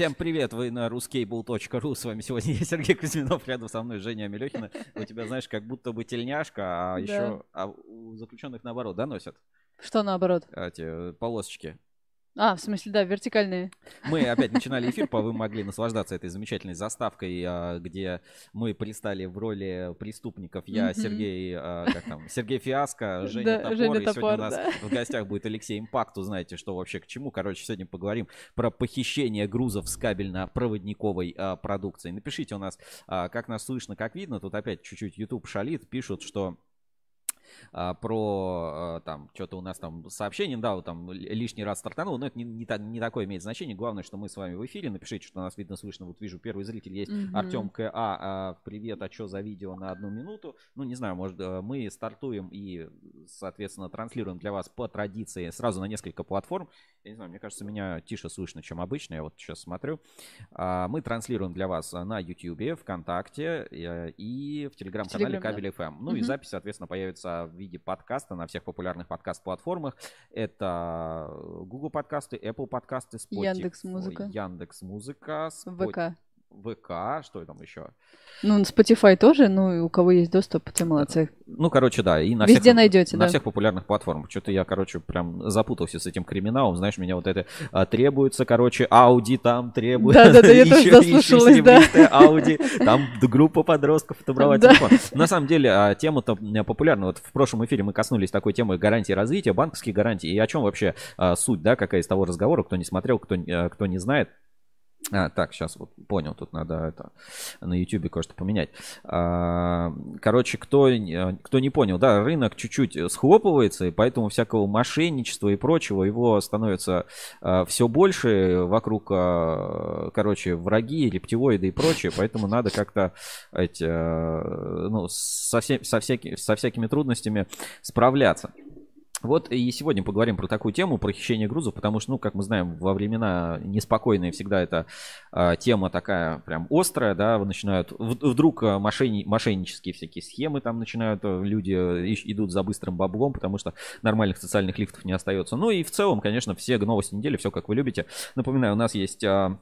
Всем привет, вы на ruscable.ru. С вами сегодня я, Сергей Кузьминов, рядом со мной Женя Амелехина. У тебя, знаешь, как будто бы тельняшка, а еще а у заключенных наоборот, да, носят Что наоборот? эти полосочки. А, в смысле, да, вертикальные. Мы опять начинали эфир, по вы могли наслаждаться этой замечательной заставкой, а, где мы пристали в роли преступников. Я. Сергей, а, как там, Сергей Фиаско, Женя Да, Топор. Женя и сегодня Топор, у нас да. в гостях будет Алексей Импакт. Узнаете, что вообще к чему. Короче, сегодня поговорим про похищение грузов с кабельно-проводниковой а, продукцией. Напишите у нас, как нас слышно, как видно. Тут опять чуть-чуть YouTube шалит. Пишут, что а, про а, там что-то у нас там сообщение, да, вот там лишний раз стартанул, но это не, не, та- не такое имеет значение. Главное, что мы с вами в эфире. Напишите, что нас видно, слышно. Вот вижу, первый зритель есть. Мгм. Артем КА, а, привет, а что за видео на одну минуту? Ну, не знаю, может, э, мы стартуем и, соответственно, транслируем для вас по традиции сразу на несколько платформ. Я не знаю, мне кажется, меня тише слышно, чем обычно. Я вот сейчас смотрю. А, Мы транслируем для вас на YouTube, ВКонтакте э, и в телеграм-канале Телеграм, да. Кабель FM. Ну и Мгм. запись, соответственно, появится в виде подкаста на всех популярных подкаст-платформах. Это Google подкасты, Apple подкасты, Spotify, Яндекс.Музыка. Яндекс Музыка, ВК. ВК, что там еще? Ну, на Spotify тоже, ну, и у кого есть доступ, те молодцы. Ну, короче, да. И на Везде всех, найдете, На да. всех популярных платформах. Что-то я, короче, прям запутался с этим криминалом. Знаешь, меня вот это а, требуется, короче, Ауди там требуется. Да-да-да, я тоже заслушалась, да. Ауди. Там группа подростков отобрала телефон. На самом деле, а, тема-то м, популярна. Вот в прошлом эфире мы коснулись такой темы гарантии развития, банковских гарантий. И о чем вообще а, суть, да, какая из того разговора, кто не смотрел, кто, а, кто не знает. А, так, сейчас вот понял, тут надо это на YouTube кое-что поменять. А, Короче, кто, кто не понял, да, рынок чуть-чуть схлопывается, и поэтому всякого мошенничества и прочего его становится все больше вокруг, а, короче, враги, рептилоиды и прочее, поэтому надо как-то эти, а, ну, со, все- со, всяки- со всякими трудностями справляться. Вот и сегодня поговорим про такую тему, про хищение грузов, потому что, ну, как мы знаем, во времена неспокойные всегда эта а, тема такая прям острая, да, начинают, в- вдруг а, мошенни- мошеннические всякие схемы там начинают, а, люди ищ- идут за быстрым баблом, потому что нормальных социальных лифтов не остается. Ну и в целом, конечно, все новости недели, все как вы любите. Напоминаю, у нас есть... а,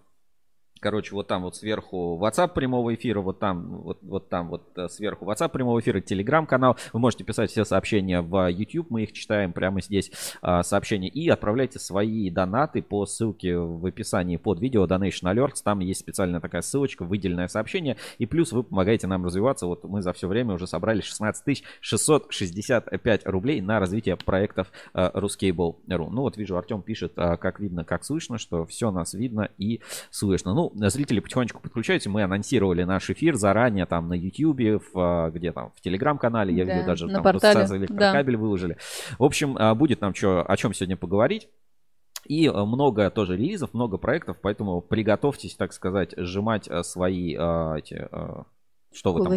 Короче, вот там вот сверху WhatsApp прямого эфира, вот там, вот, вот там вот э, сверху WhatsApp прямого эфира, Telegram-канал. Вы можете писать все сообщения в YouTube, мы их читаем прямо здесь а, сообщения. И отправляйте свои донаты по ссылке в описании под видео Donation Alerts. Там есть специальная такая ссылочка, выделенное сообщение. И плюс вы помогаете нам развиваться. Вот мы за все время уже собрали 16 665 рублей на развитие проектов э, Ruscable.ru. Ну вот вижу, Артем пишет, как видно, как слышно, что все нас видно и слышно. Ну, зрители потихонечку подключаются. Мы анонсировали наш эфир заранее там на YouTube, в, а, где там, в Телеграм-канале. Я Да, видел даже там портале, электрокабель выложили. В общем, а, будет нам чё, о чем сегодня поговорить. И много тоже релизов, много проектов, поэтому приготовьтесь, так сказать, сжимать э, свои эти... Что вы там?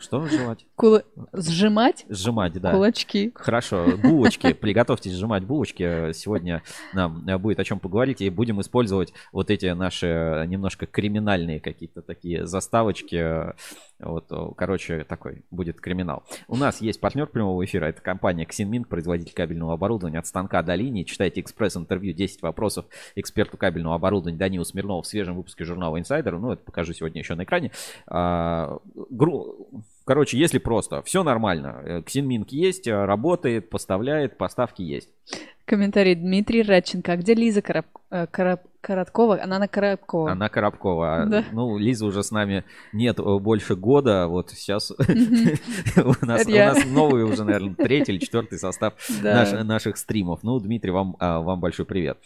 Что сжимать? Кула- Сжимать Сжимать, да. кулачки. Хорошо, булочки, приготовьтесь сжимать булочки. Сегодня нам э, будет о чем поговорить, и будем использовать вот эти наши э, немножко криминальные какие-то такие заставочки. Вот, э, короче, такой будет криминал. У нас есть партнер прямого эфира, это компания Xinmin, производитель кабельного оборудования от станка до линии. Читайте экспресс-интервью 10 вопросов эксперту кабельного оборудования Данилу Смирнову в свежем выпуске журнала Insider. Ну, это покажу сегодня еще на экране. А, гру- Короче, если просто, все нормально. Э, Ксинминг есть, э, работает, поставляет, поставки есть. Комментарий Дмитрий Радченко. А где Лиза Короб... э, Короб- Короткова? Она на Коробкова. Она Коробкова. А, Да. Ну, Лиза уже с нами нет больше года. Вот сейчас у нас новый уже, наверное, третий или четвертый состав наших стримов. Ну, Дмитрий, вам, а, большой привет.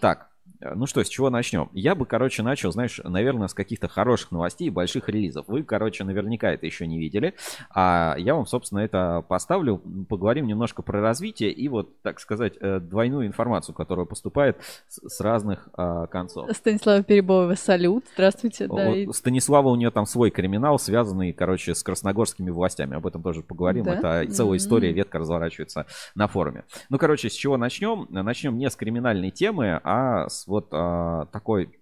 Так, ну что, с чего начнем? Я бы, короче, начал, знаешь, наверное, с каких-то хороших новостей и больших релизов. Вы, короче, наверняка это еще не видели. А я вам, собственно, это поставлю. Поговорим немножко про развитие и вот, так сказать, э, двойную информацию, которая поступает с разных а, концов. Станислава Перебоева, салют. Здравствуйте. Да, Вот и- Станислава у нее там свой криминал, связанный, короче, с красногорскими властями. Об этом тоже поговорим. Да? Это целая М. история, ветка разворачивается на форуме. Ну, короче, с чего начнем? Начнем не с криминальной темы, а с вот а, такой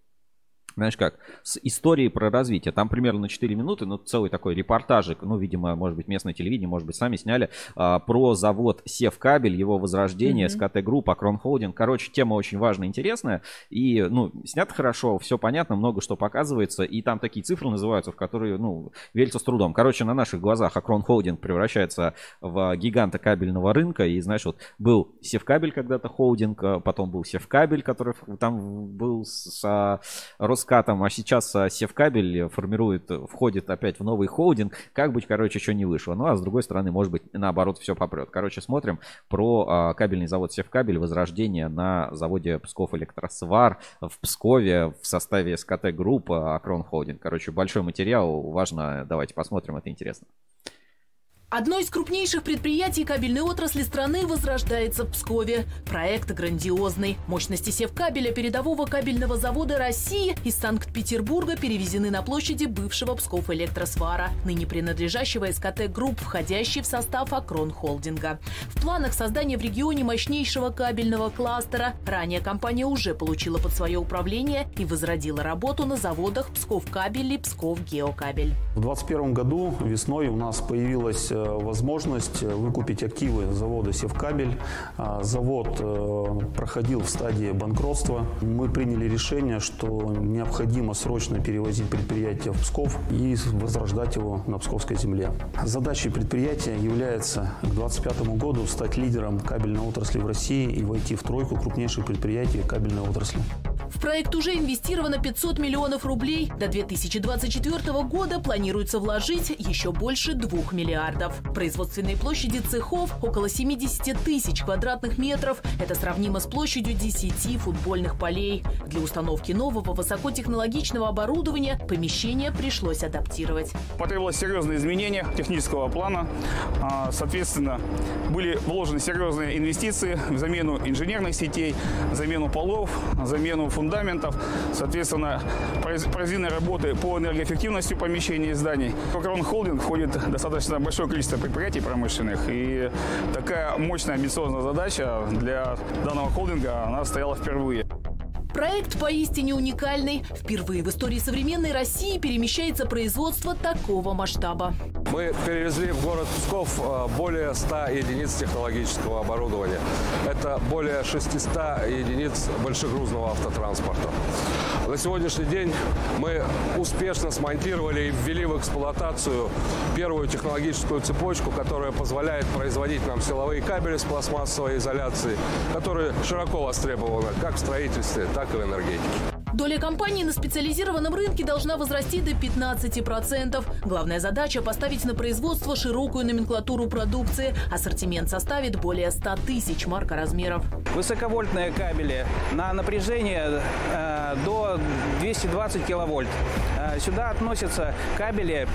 знаешь как, с историей про развитие. Там примерно на 4 минуты, ну, целый такой репортажик, ну, видимо, может быть, местное телевидение, может быть, сами сняли, а, про завод Севкабель, его возрождение, mm-hmm. СКТ Групп, Акрон Холдинг. Короче, тема очень важная, интересная. И, ну, снято хорошо, все понятно, много что показывается. И там такие цифры называются, в которые, ну, верится с трудом. Короче, на наших глазах Акрон Холдинг превращается в гиганта кабельного рынка. И, знаешь, вот был Севкабель когда-то холдинг, а потом был Севкабель, который там был с а, Роскатом, а сейчас а, Севкабель формирует, входит опять в новый холдинг. Как быть, короче, еще не вышло. Ну, а с другой стороны, может быть, наоборот, все попрет. Короче, смотрим про а, кабельный завод Севкабель, возрождение на заводе Псков Электросвар в Пскове в составе СКТ Групп Акрон Холдинг. Короче, большой материал, важно, давайте посмотрим, это интересно. Одно из крупнейших предприятий кабельной отрасли страны возрождается в Пскове. Проект грандиозный. Мощности севкабеля передового кабельного завода России из Санкт-Петербурга перевезены на площади бывшего Псков Электросвара, ныне принадлежащего СКТ Групп, входящий в состав Акрон Холдинга. В планах создания в регионе мощнейшего кабельного кластера ранее компания уже получила под свое управление и возродила работу на заводах Псков Кабель и Псков Геокабель. В 2021 году весной у нас появилась Э, возможность выкупить активы завода «Севкабель». А, завод э, проходил в стадии банкротства. Мы приняли решение, что необходимо срочно перевозить предприятие в Псков и возрождать его на Псковской земле. Задачей предприятия является к 2025 году стать лидером кабельной отрасли в России и войти в тройку крупнейших предприятий кабельной отрасли. В проект уже инвестировано 500 миллионов рублей. До 2024 года планируется вложить еще больше 2 миллиардов. Производственные площади цехов около 70 тысяч квадратных метров. Это сравнимо с площадью 10 футбольных полей. Для установки нового высокотехнологичного оборудования помещение пришлось адаптировать. Потребовалось серьезное изменение технического плана. А, соответственно, были вложены серьезные инвестиции в замену инженерных сетей, замену полов, замену фундаментов, соответственно, произведены работы по энергоэффективности помещений и зданий. Покрон Холдинг входит достаточно большое количество предприятий промышленных, и такая мощная амбициозная задача для данного холдинга, она стояла впервые. Проект поистине уникальный. Впервые в истории современной России перемещается производство такого масштаба. Мы перевезли в город Псков э, более 100 единиц технологического оборудования. Это более 600 единиц большегрузного автотранспорта. На сегодняшний день мы успешно смонтировали и ввели в эксплуатацию первую технологическую цепочку, которая позволяет производить нам силовые кабели с пластмассовой изоляцией, которые широко востребованы как в строительстве, так и в энергетике. Доля компании на специализированном рынке должна возрасти до 15%. Главная задача – поставить на производство широкую номенклатуру продукции. Ассортимент составит более 100 тысяч маркоразмеров. Высоковольтные кабели на напряжение э, до 220 киловольт. Э, сюда относятся кабели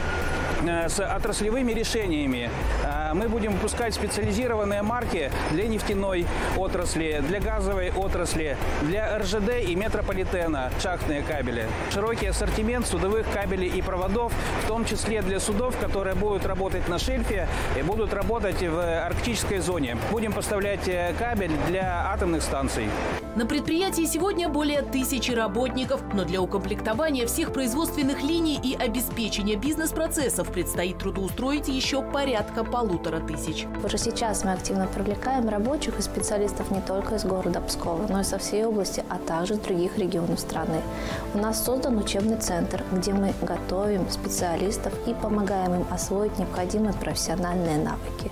э, с отраслевыми решениями. Э, мы будем выпускать специализированные марки для нефтяной отрасли, для газовой отрасли, для РЖД и метрополитена шахтные кабели. Широкий ассортимент судовых кабелей и проводов, в том числе для судов, которые будут работать на шельфе и будут работать в арктической зоне. Будем поставлять э, кабель для атомных станций. На предприятии сегодня более тысячи работников, но для укомплектования всех производственных линий и обеспечения бизнес-процессов предстоит трудоустроить еще порядка полутора тысяч. Уже сейчас мы активно привлекаем рабочих и специалистов не только из города Пскова, но и со всей области, а также других регионов страны страны. У нас создан учебный центр, где мы готовим специалистов и помогаем им освоить необходимые профессиональные навыки.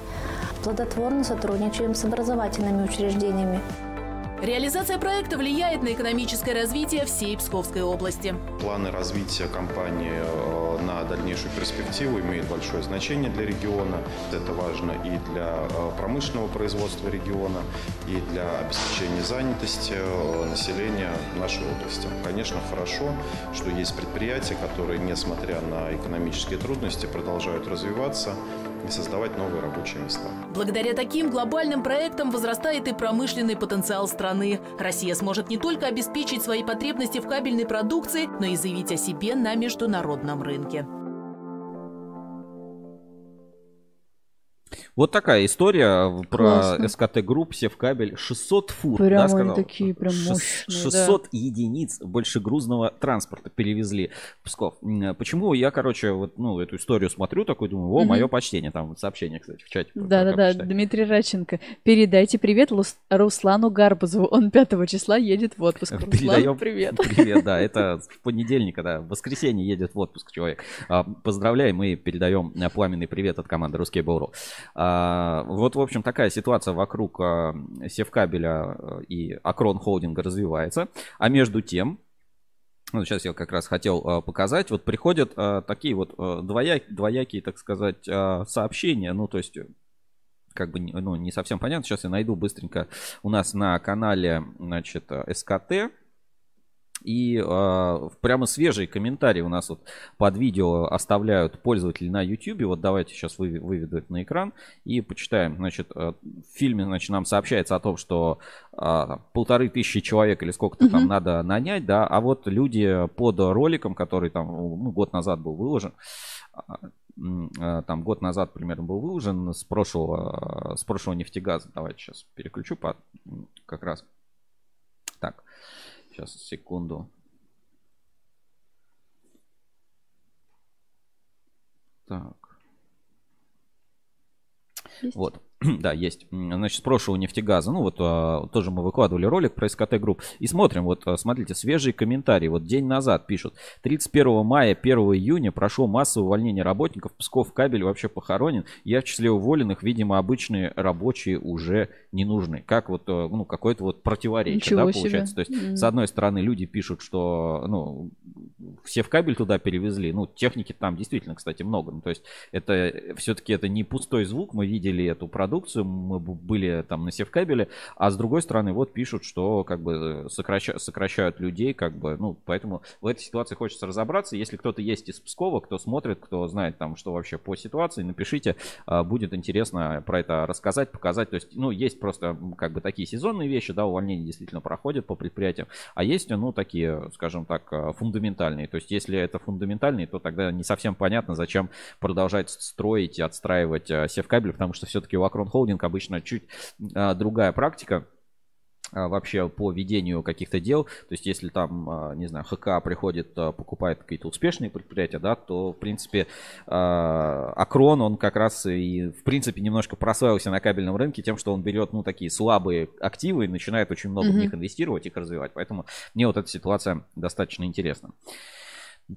Плодотворно сотрудничаем с образовательными учреждениями, Реализация проекта влияет на экономическое развитие всей Псковской области. Планы развития компании э, на дальнейшую перспективу имеют большое значение для региона. Это важно и для э, промышленного производства региона, и для обеспечения занятости э, населения нашей области. Конечно, хорошо, что есть предприятия, которые, несмотря на экономические трудности, продолжают развиваться и создавать новые рабочие места. Благодаря таким глобальным проектам возрастает и промышленный потенциал страны. Россия сможет не только обеспечить свои потребности в кабельной продукции, но и заявить о себе на международном рынке. Вот такая история про Классно. СКТ Групп, Севкабель. 600 фур, Прям да, сказал? такие прям Шест- мощные, 600 единиц большегрузного транспорта перевезли в Псков. М, Почему я, короче, вот, ну, эту историю смотрю, такой думаю, о, Мгм. мое почтение. Там вот сообщение, кстати, в чате. Да-да-да. Дмитрий Радченко. Передайте привет Лус- Руслану Гарбузову. Он 5 числа едет в отпуск. Руслан, Передаем привет. Привет, да, это в понедельник, да, в воскресенье едет в отпуск человек. А, Поздравляем и передаем э, пламенный привет от команды Русский Бору. Вот, в общем, такая ситуация вокруг а, Севкабеля э, и Акрон Холдинга развивается. А между тем, ну, сейчас я как раз хотел э, показать. Вот приходят такие вот э, двоя- двоякие, так сказать, сообщения. Ну, то есть, как бы, ну, не совсем понятно. Сейчас я найду быстренько у нас на канале, значит, э, СКТ. И э, прямо свежие комментарии у нас вот под видео оставляют пользователи на YouTube. Вот давайте сейчас вы, выведу это на экран и почитаем. Значит, э, в фильме значит, нам сообщается о том, что э, полторы тысячи человек или сколько-то там Мгм. надо нанять, да, а вот люди под роликом, который там ну, год назад был выложен, а, э, там год назад примерно был выложен с прошлого, с прошлого нефтегаза. Давайте сейчас переключу по, как раз. Сейчас, секунду. Так. Есть? Вот. Да, есть. Значит, с прошлого нефтегаза, ну вот а, тоже мы выкладывали ролик про СКТ Групп. И смотрим, вот а, смотрите, свежие комментарии. Вот день назад пишут. 31 мая, 1 июня прошло массовое увольнение работников. Псков кабель вообще похоронен. Я в числе уволенных, видимо, обычные рабочие уже не нужны. Как вот, э, ну, какое-то вот противоречие, Ничего да, себе. получается. То есть, М. с одной стороны, люди пишут, что, ну, все в кабель туда перевезли. Ну, техники там действительно, кстати, много. Ну, то есть, это все-таки это не пустой звук. Мы видели эту продукцию, мы б- были там на севкабеле, а с другой стороны, вот пишут, что как бы сокраща- сокращают людей, как бы, ну, поэтому в этой ситуации хочется разобраться. Если кто-то есть из Пскова, кто смотрит, кто знает там, что вообще по ситуации, напишите, а, будет интересно про это рассказать, показать. То есть, ну, есть просто как бы такие сезонные вещи, да, увольнения действительно проходят по предприятиям, а есть, ну, такие, скажем так, а, фундаментальные. То есть, если это фундаментальные, то тогда не совсем понятно, зачем продолжать строить и отстраивать а, севкабель, потому что все-таки у Акрон Холдинг обычно чуть а, другая практика а, вообще по ведению каких-то дел. То есть, если там, а, не знаю, ХК приходит, покупает какие-то успешные предприятия, да, то, в принципе, Акрон, он как раз и, в принципе, немножко прославился на кабельном рынке тем, что он берет, ну, такие слабые активы и начинает очень много в Мгм. них инвестировать, их развивать. Поэтому мне вот эта ситуация достаточно интересна.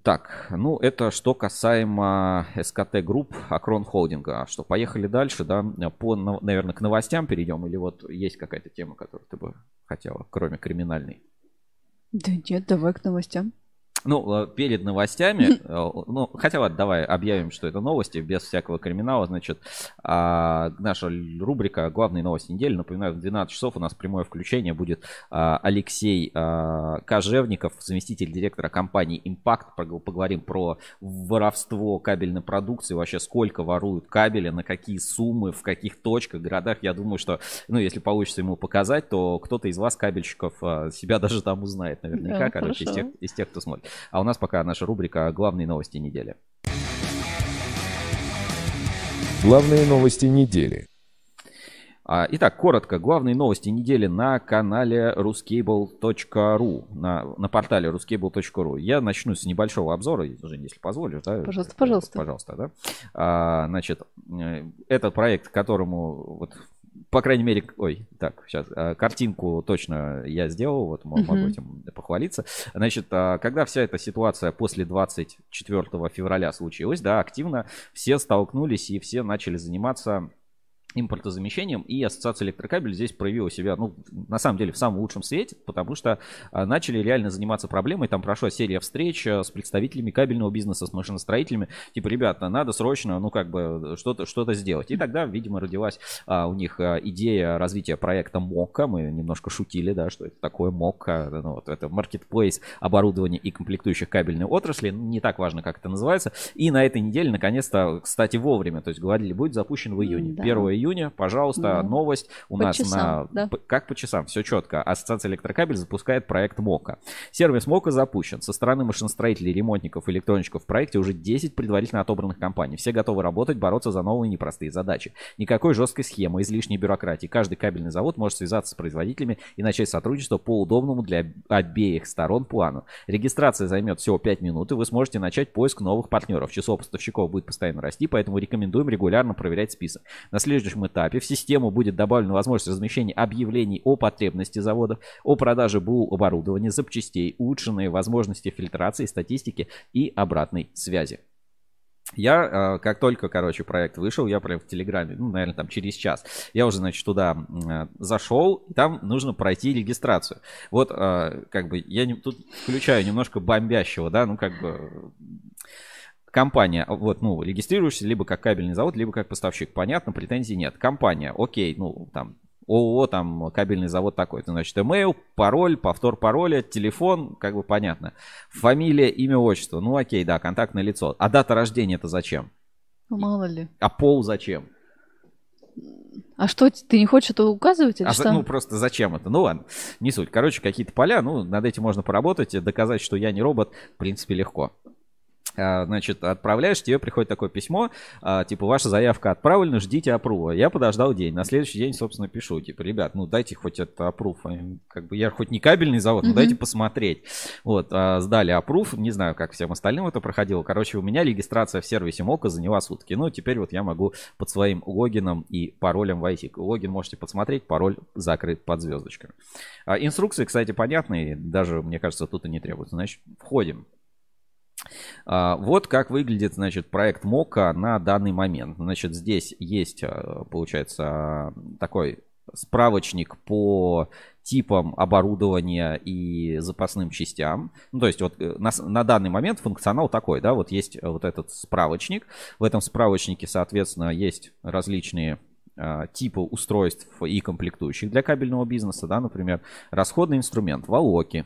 Так, ну это что касаемо СКТ Групп, Акрон Холдинга. Что, поехали дальше, да? По, нов- наверное, к новостям перейдем? Или вот есть какая-то тема, которую ты бы хотела, кроме криминальной? Да нет, давай к новостям. Ну, э, перед новостями, э, ну, хотя ладно, давай объявим, что это новости, без всякого криминала, значит, а, наша рубрика «Главные новости недели», напоминаю, в 12 часов у нас прямое включение будет а, Алексей а, Кожевников, заместитель директора компании «Импакт», Пог- поговорим про воровство кабельной продукции, вообще сколько воруют кабеля, на какие суммы, в каких точках, городах, я думаю, что, ну, если получится ему показать, то кто-то из вас, кабельщиков, себя даже там узнает наверняка, Да, короче, из тех, из тех, кто смотрит. А у нас пока наша рубрика «Главные новости недели». Главные новости недели. А, Итак, коротко, главные новости недели на канале ruscable.ru, на, на портале ruscable.ru. Я начну с небольшого обзора, Жень, если позволишь. Да? Пожалуйста, пожалуйста. Пожалуйста, да. А, значит, э, этот проект, которому, вот, по крайней мере, ой, так, сейчас, а, картинку точно я сделал, вот мо- могу Мгм. этим похвалиться. Значит, а, когда вся эта ситуация после 24 февраля случилась, да, активно все столкнулись и все начали заниматься импортозамещением, и Ассоциация электрокабель здесь проявила себя, ну, на самом деле, в самом лучшем свете, потому что а, начали реально заниматься проблемой, там прошла серия встреч а, с представителями кабельного бизнеса, с машиностроителями, типа, ребята, надо срочно, ну, как бы, что-то что сделать. И тогда, видимо, родилась а, у них а, идея развития проекта МОКа, мы немножко шутили, да, что это такое МОКа, ну, вот это маркетплейс оборудования и комплектующих кабельной отрасли, Ну, не так важно, как это называется, и на этой неделе, наконец-то, кстати, вовремя, то есть говорили, будет запущен в июне, Да. 1 июня июня, пожалуйста, Ну, новость у по нас часам, на... да. Как по часам, все четко. Ассоциация электрокабель запускает проект МОКа. Сервис МОКа запущен. Со стороны машиностроителей, ремонтников, электронщиков в проекте уже 10 предварительно отобранных компаний. Все готовы работать, бороться за новые непростые задачи. Никакой жесткой схемы, излишней бюрократии. Каждый кабельный завод может связаться с производителями и начать сотрудничество по удобному для об- обеих сторон плану. Регистрация займет всего 5 минут, и вы сможете начать поиск новых партнеров. Число поставщиков будет постоянно расти, поэтому рекомендуем регулярно проверять список. На следующем этапе в систему будет добавлена возможность размещения объявлений о потребности заводов, о продаже БУ оборудования, запчастей, улучшенные возможности фильтрации, статистики и обратной связи. Я, э, как только, короче, проект вышел, я прям в Телеграме, ну, наверное, там через час, я уже, значит, туда э, зашел, и там нужно пройти регистрацию. Вот, э, как бы, я тут включаю немножко бомбящего, да, ну, как бы, компания, вот, ну, регистрируешься либо как кабельный завод, либо как поставщик. Понятно, претензий нет. Компания, окей, ну, там, ООО, там, кабельный завод такой. Это значит, email, пароль, повтор пароля, телефон, как бы понятно. Фамилия, имя, отчество. Ну, окей, да, контактное лицо. А дата рождения это зачем? Ну, мало ли. А пол зачем? А что, ты не хочешь это указывать или А что? ну, просто зачем это? Ну, ладно, не суть. Короче, какие-то поля, ну, над этим можно поработать. Доказать, что я не робот, в принципе, легко. А, Значит, отправляешь, тебе приходит такое письмо, а, типа, ваша заявка отправлена, ждите опрува. Я подождал день, на следующий день, собственно, пишу, типа, ребят, ну дайте хоть это опрув. Как бы я хоть не кабельный завод, но Мгм. дайте посмотреть. Вот, а, сдали опрув, не знаю, как всем остальным это проходило. Короче, у меня регистрация в сервисе МОКа заняла сутки. Ну, теперь вот я могу под своим логином и паролем войти. Логин можете посмотреть, пароль закрыт под звездочками. Инструкции, кстати, понятные, даже, мне кажется, тут и не требуется. Значит, входим. А, Вот как выглядит, значит, проект МОКа на данный момент. Значит, здесь есть, а, получается, такой справочник по типам оборудования и запасным частям. Ну, то есть вот э, на, на данный момент функционал такой, да, вот есть э, вот этот справочник. В этом справочнике, соответственно, есть различные типы устройств и комплектующих для кабельного бизнеса, да, например, расходный инструмент, волоки,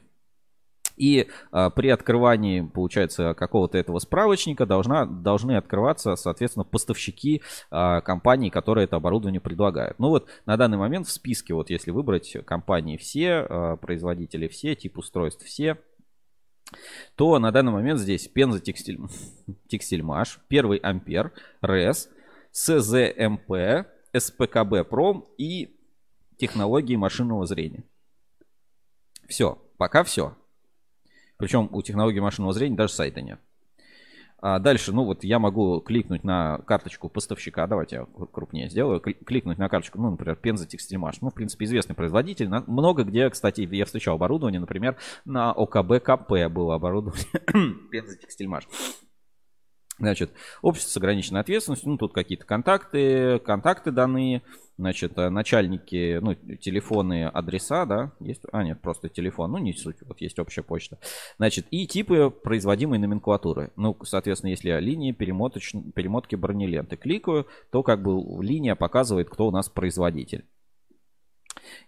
и а, при открывании, получается, какого-то этого справочника должна, должны открываться, соответственно, поставщики а, компаний, которые это оборудование предлагают. Ну вот на данный момент в списке, вот если выбрать компании все, а, производители все, тип устройств все, то на данный момент здесь Пенза Текстиль, Текстильмаш, Первый Ампер, РЭС, СЗМП, СПКБ Пром и технологии машинного зрения. Все, пока все. Причем у технологии машинного зрения даже сайта нет. А дальше, ну вот я могу кликнуть на карточку поставщика. Давайте я кру- крупнее сделаю. Кли- Кликнуть на карточку, ну, например, Пенза Текстильмаш. Ну, в принципе, известный производитель. Много где, кстати, я встречал оборудование. Например, на ОКБ КП было оборудование Пенза Текстильмаш. Значит, общество с ограниченной ответственностью, ну, тут какие-то контакты, контакты данные, значит, э, начальники, ну, телефоны, адреса, да, есть, а, нет, просто телефон, ну, не суть, вот есть общая почта. Значит, и типы производимой номенклатуры. Ну, соответственно, если я линии перемоточ... перемотки бронеленты кликаю, то как бы линия показывает, кто у нас производитель.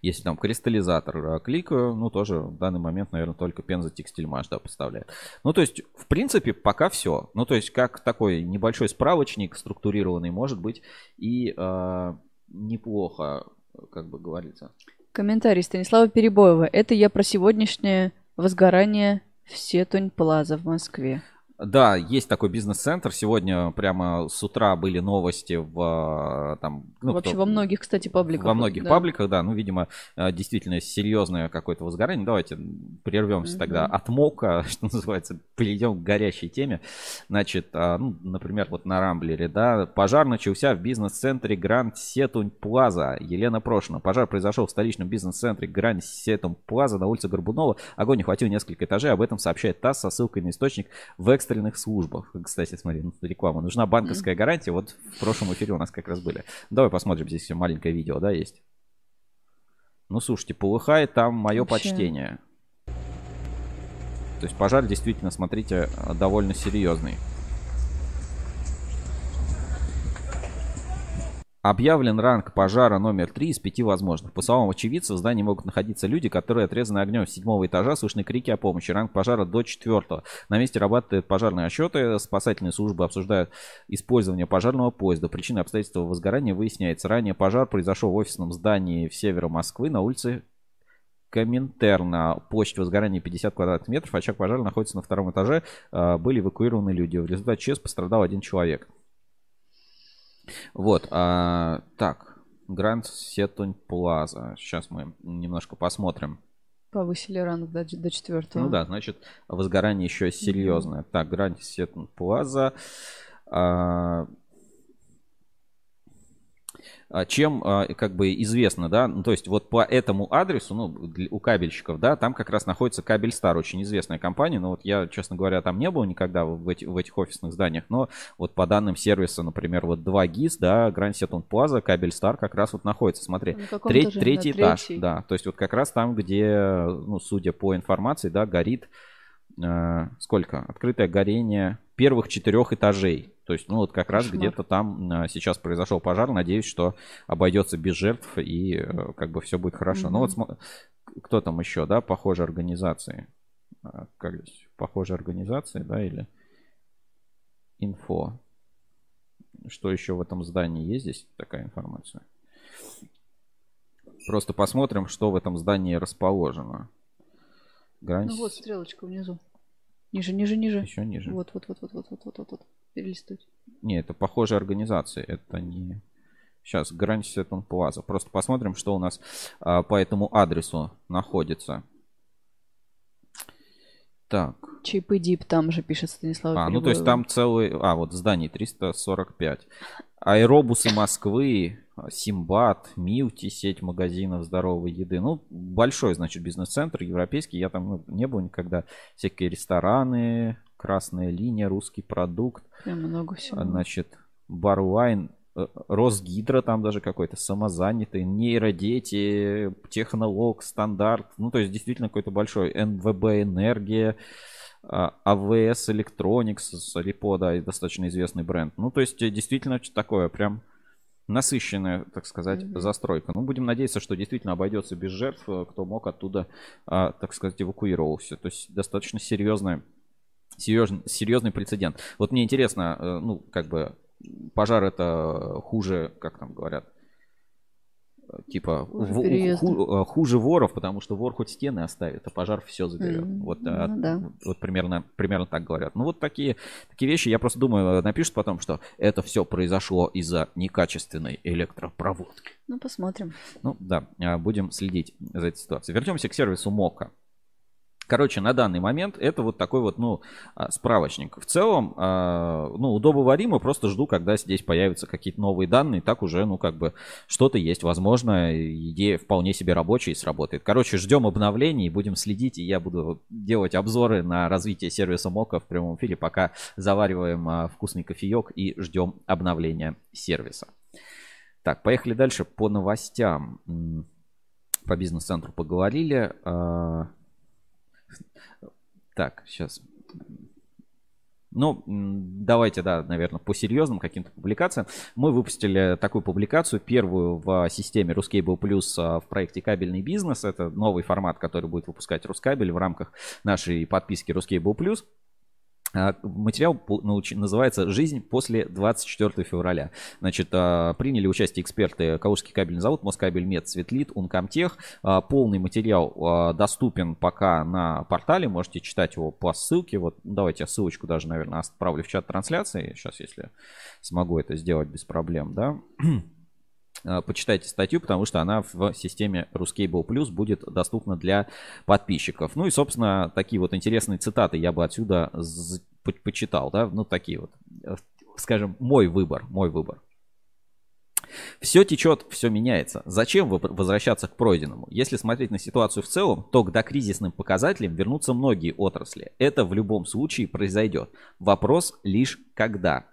Если там кристаллизатор э, кликаю, ну тоже в данный момент, наверное, только Пенза Текстильмаш, да, поставляет. Ну, то есть, в принципе, пока все. Ну, то есть, как такой небольшой справочник структурированный, может быть, и э, неплохо, как бы говорится. Комментарий Станислава Перебоева. Это я про сегодняшнее возгорание в Сетунь Плаза в Москве. Да, есть такой бизнес-центр. Сегодня прямо с утра были новости в э, там. ну, Вообще кто- во многих, кстати, пабликах. Во многих да. пабликах, да. Ну, видимо, э, действительно серьезное какое-то возгорание. Давайте прервемся тогда от мока, что называется, перейдем к горячей теме. Значит, а, ну, например, вот на Рамблере, да, пожар начался в бизнес-центре Гранд Сетунь Плаза. Елена Прошина. Пожар произошел в столичном бизнес-центре Гранд Сетунь Плаза на улице Горбунова. Огонь охватил несколько этажей. Об этом сообщает ТАСС со ссылкой на источник в экстренных службах. Кстати, смотри, ну, реклама. Нужна банковская гарантия. Вот в прошлом эфире у нас как раз были. Давай посмотрим, здесь маленькое видео, да, есть. Ну, слушайте, полыхает там мое Вообще. почтение. То есть пожар действительно, смотрите, довольно серьезный. Объявлен ранг пожара номер 3 из пяти возможных. По словам очевидцев, в здании могут находиться люди, которые отрезаны огнем с седьмого этажа, слышны крики о помощи. Ранг пожара до четвертого. На месте работают пожарные отчеты, спасательные службы обсуждают использование пожарного поезда. Причины обстоятельства возгорания выясняется. Ранее пожар произошел в офисном здании в северо Москвы на улице Коминтерна. Площадь возгорания 50 квадратных метров. Очаг пожара находится на втором этаже. А, были эвакуированы люди. В результате ЧС пострадал один человек. Вот. А, так. Гранд Сетунь Плаза. Сейчас мы немножко посмотрим. Повысили ранг до, до четвертого. Ну да, значит, возгорание еще серьезное. Mm-hmm. Так, Гранд Сетунь Плаза. А, чем а, как бы известно, да, ну, то есть вот по этому адресу, ну, у кабельщиков, да, там как раз находится Кабель Стар, очень известная компания, но вот я, честно говоря, там не был никогда в, эти, в этих офисных зданиях, но вот по данным сервиса, например, вот 2 ГИС, да, Grand Seton Plaza, Кабель Стар как раз вот находится, смотри, треть, третий этаж, третий. да, то есть вот как раз там, где, ну, судя по информации, да, горит э, сколько? Открытое горение первых четырех этажей. То есть, ну вот как раз где-то там э, сейчас произошел пожар. Надеюсь, что обойдется без жертв и э, как бы все будет хорошо. Угу. Ну вот кто там еще, да, похожие организации? А, как здесь? Похожие организации, да, или инфо? Что еще в этом здании есть здесь такая информация? Просто посмотрим, что в этом здании расположено. Грань... Ну вот стрелочка внизу. Ниже, ниже, ниже. Еще ниже. Вот, вот, вот, вот, вот, вот, вот, вот, вот. Перелистывать. Не, это похожие организации. Это не... Сейчас, Грань Сетон Плаза. Просто посмотрим, что у нас а, по этому адресу находится. Так. Чип и Дип там же пишет Станислав. А, ну то есть там целый... А, вот здание 345. Аэробусы Москвы, Симбат, Милти, сеть магазинов здоровой еды. Ну, большой, значит, бизнес-центр, европейский. Я там ну, не был никогда. Всякие рестораны, красная линия, русский продукт. Прям много всего. Значит, Барвайн, э, Росгидро там даже какой-то, самозанятый, нейродети, технолог, стандарт. Ну, то есть, действительно какой-то большой. НВБ Энергия. АВС Electronics, Репо, да, достаточно известный бренд. Ну, то есть, действительно, такое прям насыщенная, так сказать, mm-hmm. застройка. Ну, будем надеяться, что действительно обойдется без жертв, э, кто мог оттуда, а, так сказать, эвакуировался. То есть, достаточно серьезная, серьезный, серьезный прецедент. Вот мне интересно, э, ну, как бы, пожар это хуже, как там говорят, типа хуже, в, ху, э, хуже воров, потому что вор хоть стены оставит, а пожар все заберет. Mm, вот, ну, от, да. вот примерно, примерно так говорят. Ну вот такие, такие вещи, я просто думаю, напишут потом, что это все произошло из-за некачественной электропроводки. Ну посмотрим. Ну да, а, будем следить за этой ситуацией. Вернемся к сервису Мока. Короче, на данный момент это вот такой вот, ну, а, справочник. В целом, а, ну, удобоваримо, просто жду, когда здесь появятся какие-то новые данные, так уже, ну, как бы, что-то есть. Возможно, идея вполне себе рабочая и сработает. Короче, ждем обновлений, будем следить, и я буду делать обзоры на развитие сервиса Мока в прямом эфире, пока завариваем а, вкусный кофеек и ждем обновления сервиса. Так, поехали дальше по новостям. По бизнес-центру поговорили. Так, сейчас. Ну, давайте, да, наверное, по серьезным каким-то публикациям. Мы выпустили такую публикацию, первую в системе Ruscable Plus а, в проекте «Кабельный бизнес». Это новый формат, который будет выпускать Рускабель в рамках нашей подписки Ruscable Plus. А, материал называется «Жизнь после 24 февраля». Значит, а, приняли участие эксперты Калужский кабельный завод, Москабель Мед, Светлит, Ункомтех. А, полный материал доступен пока на портале, можете читать его по ссылке. Вот давайте я ссылочку даже, наверное, отправлю в чат трансляции. Сейчас, если смогу это сделать без проблем, да. Э, почитайте статью, потому что она в системе Ruscable Plus будет доступна для подписчиков. Ну и, собственно, такие вот интересные цитаты я бы отсюда почитал, да, ну такие вот, э, скажем, мой выбор, мой выбор. Все течет, все меняется. Зачем возвращаться к пройденному? Если смотреть на ситуацию в целом, то к докризисным показателям вернутся многие отрасли. Это в любом случае произойдет. Вопрос лишь когда.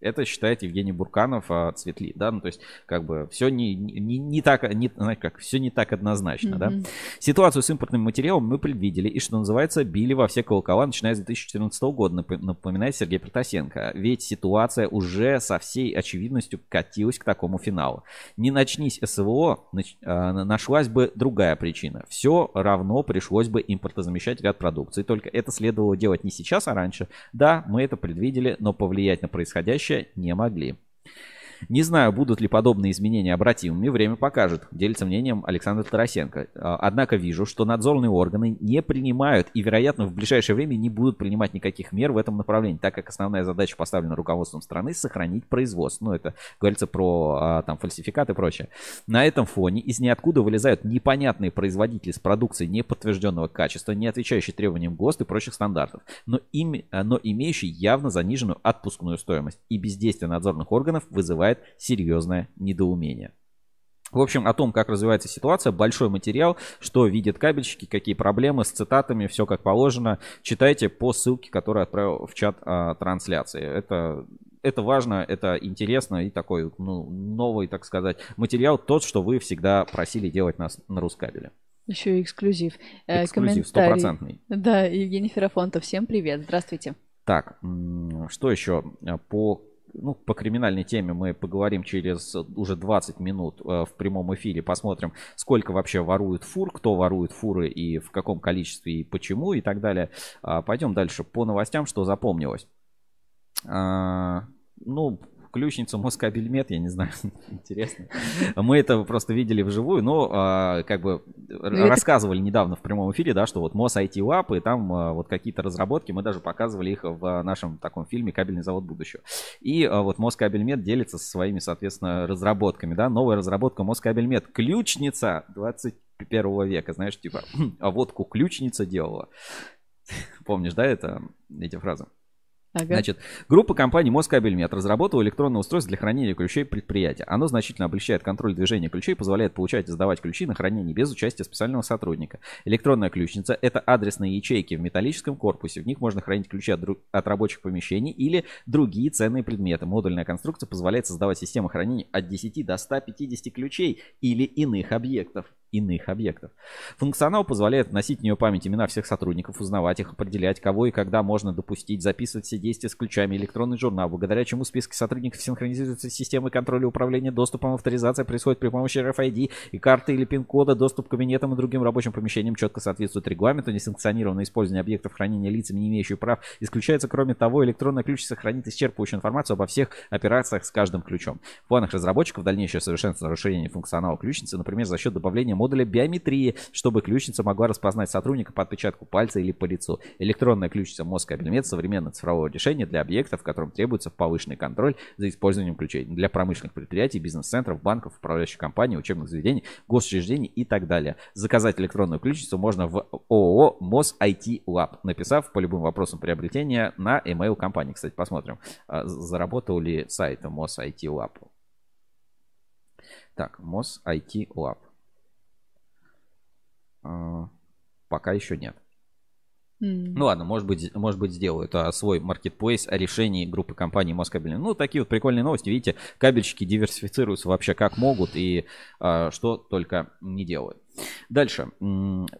Это считает Евгений Бурканов а, Цветли, да, ну то есть как бы все не, не, не так, не, знаете, как, все не так однозначно, mm-hmm. да. Ситуацию с импортным материалом мы предвидели и, что называется, били во все колокола, начиная с 2014 года, напоминает Сергей Протасенко. Ведь ситуация уже со всей очевидностью катилась к такому финалу. Не начнись СВО, а, нашлась бы другая причина. Все равно пришлось бы импортозамещать ряд продукции, только это следовало делать не сейчас, а раньше. Да, мы это предвидели, но повлиять на происходящее не могли. Не знаю, будут ли подобные изменения обратимыми, время покажет, делится мнением Александр Тарасенко. А, однако вижу, что надзорные органы не принимают и, вероятно, в ближайшее время не будут принимать никаких мер в этом направлении, так как основная задача поставлена руководством страны сохранить производство. Ну, это говорится про а, там фальсификаты и прочее. На этом фоне из ниоткуда вылезают непонятные производители с продукцией неподтвержденного качества, не отвечающие требованиям ГОСТ и прочих стандартов, но, им, но имеющие явно заниженную отпускную стоимость. И бездействие надзорных органов вызывает вызывает серьезное недоумение. В общем, о том, как развивается ситуация, большой материал, что видят кабельщики, какие проблемы с цитатами, все как положено. Читайте по ссылке, которую отправил в чат а, трансляции. Это, это важно, это интересно и такой ну, новый, так сказать, материал, тот, что вы всегда просили делать нас на Рускабеле. Еще и эксклюзив. Э, эксклюзив, стопроцентный. Да, Евгений Ферафонтов, всем привет, здравствуйте. Так, что еще по ну, по криминальной теме мы поговорим через уже 20 минут э, в прямом эфире. Посмотрим, сколько вообще воруют фур, кто ворует фуры и в каком количестве и почему и так далее. А, пойдем дальше по новостям, что запомнилось. А, ключница Москабельмет, я не знаю, интересно. Мы это просто видели вживую, но а, как бы ну, рассказывали недавно в прямом эфире, да, что вот МОС IT Lab, и там а, вот какие-то разработки, мы даже показывали их в нашем таком фильме «Кабельный завод будущего». И а, вот Москабельмет делится со своими, соответственно, разработками, да, новая разработка Москабельмет, ключница 21 века, знаешь, типа, а водку ключница делала. Помнишь, да, это, эти фразы? Ага. Значит, группа компаний Москабельмет разработала электронное устройство для хранения ключей предприятия. Оно значительно облегчает контроль движения ключей, позволяет получать и сдавать ключи на хранение без участия специального сотрудника. Электронная ключница – это адресные ячейки в металлическом корпусе. В них можно хранить ключи от, друг... от рабочих помещений или другие ценные предметы. Модульная конструкция позволяет создавать систему хранения от 10 до 150 ключей или иных объектов иных объектов. Функционал позволяет вносить в нее память имена всех сотрудников, узнавать их, определять, кого и когда можно допустить, записывать все действия с ключами, электронный журнал, благодаря чему списки сотрудников синхронизируются с системой контроля управления доступом, авторизация происходит при помощи RFID и карты или пин-кода, доступ к кабинетам и другим рабочим помещениям четко соответствует регламенту, несанкционированное использование объектов хранения лицами, не имеющими прав, исключается. Кроме того, электронная ключ сохранит исчерпывающую информацию обо всех операциях с каждым ключом. В планах разработчиков дальнейшее совершенствование расширение функционала ключницы, например, за счет добавления модуля биометрии, чтобы ключница могла распознать сотрудника по отпечатку пальца или по лицу. Электронная ключница мозг кабельмет современное цифровое решение для объектов, в котором требуется повышенный контроль за использованием ключей. Для промышленных предприятий, бизнес-центров, банков, управляющих компаний, учебных заведений, госучреждений и так далее. Заказать электронную ключницу можно в ООО МОС IT Lab, написав по любым вопросам приобретения на email компании. Кстати, посмотрим, а, заработал ли сайт МОС IT Lab. Так, МОС IT Lab. А, пока еще нет. Mm. Ну ладно, может быть, может быть сделают а, свой маркетплейс о решении группы компаний Москабель. Ну, такие вот прикольные новости. Видите, кабельщики диверсифицируются вообще как могут и а, что только не делают. Дальше.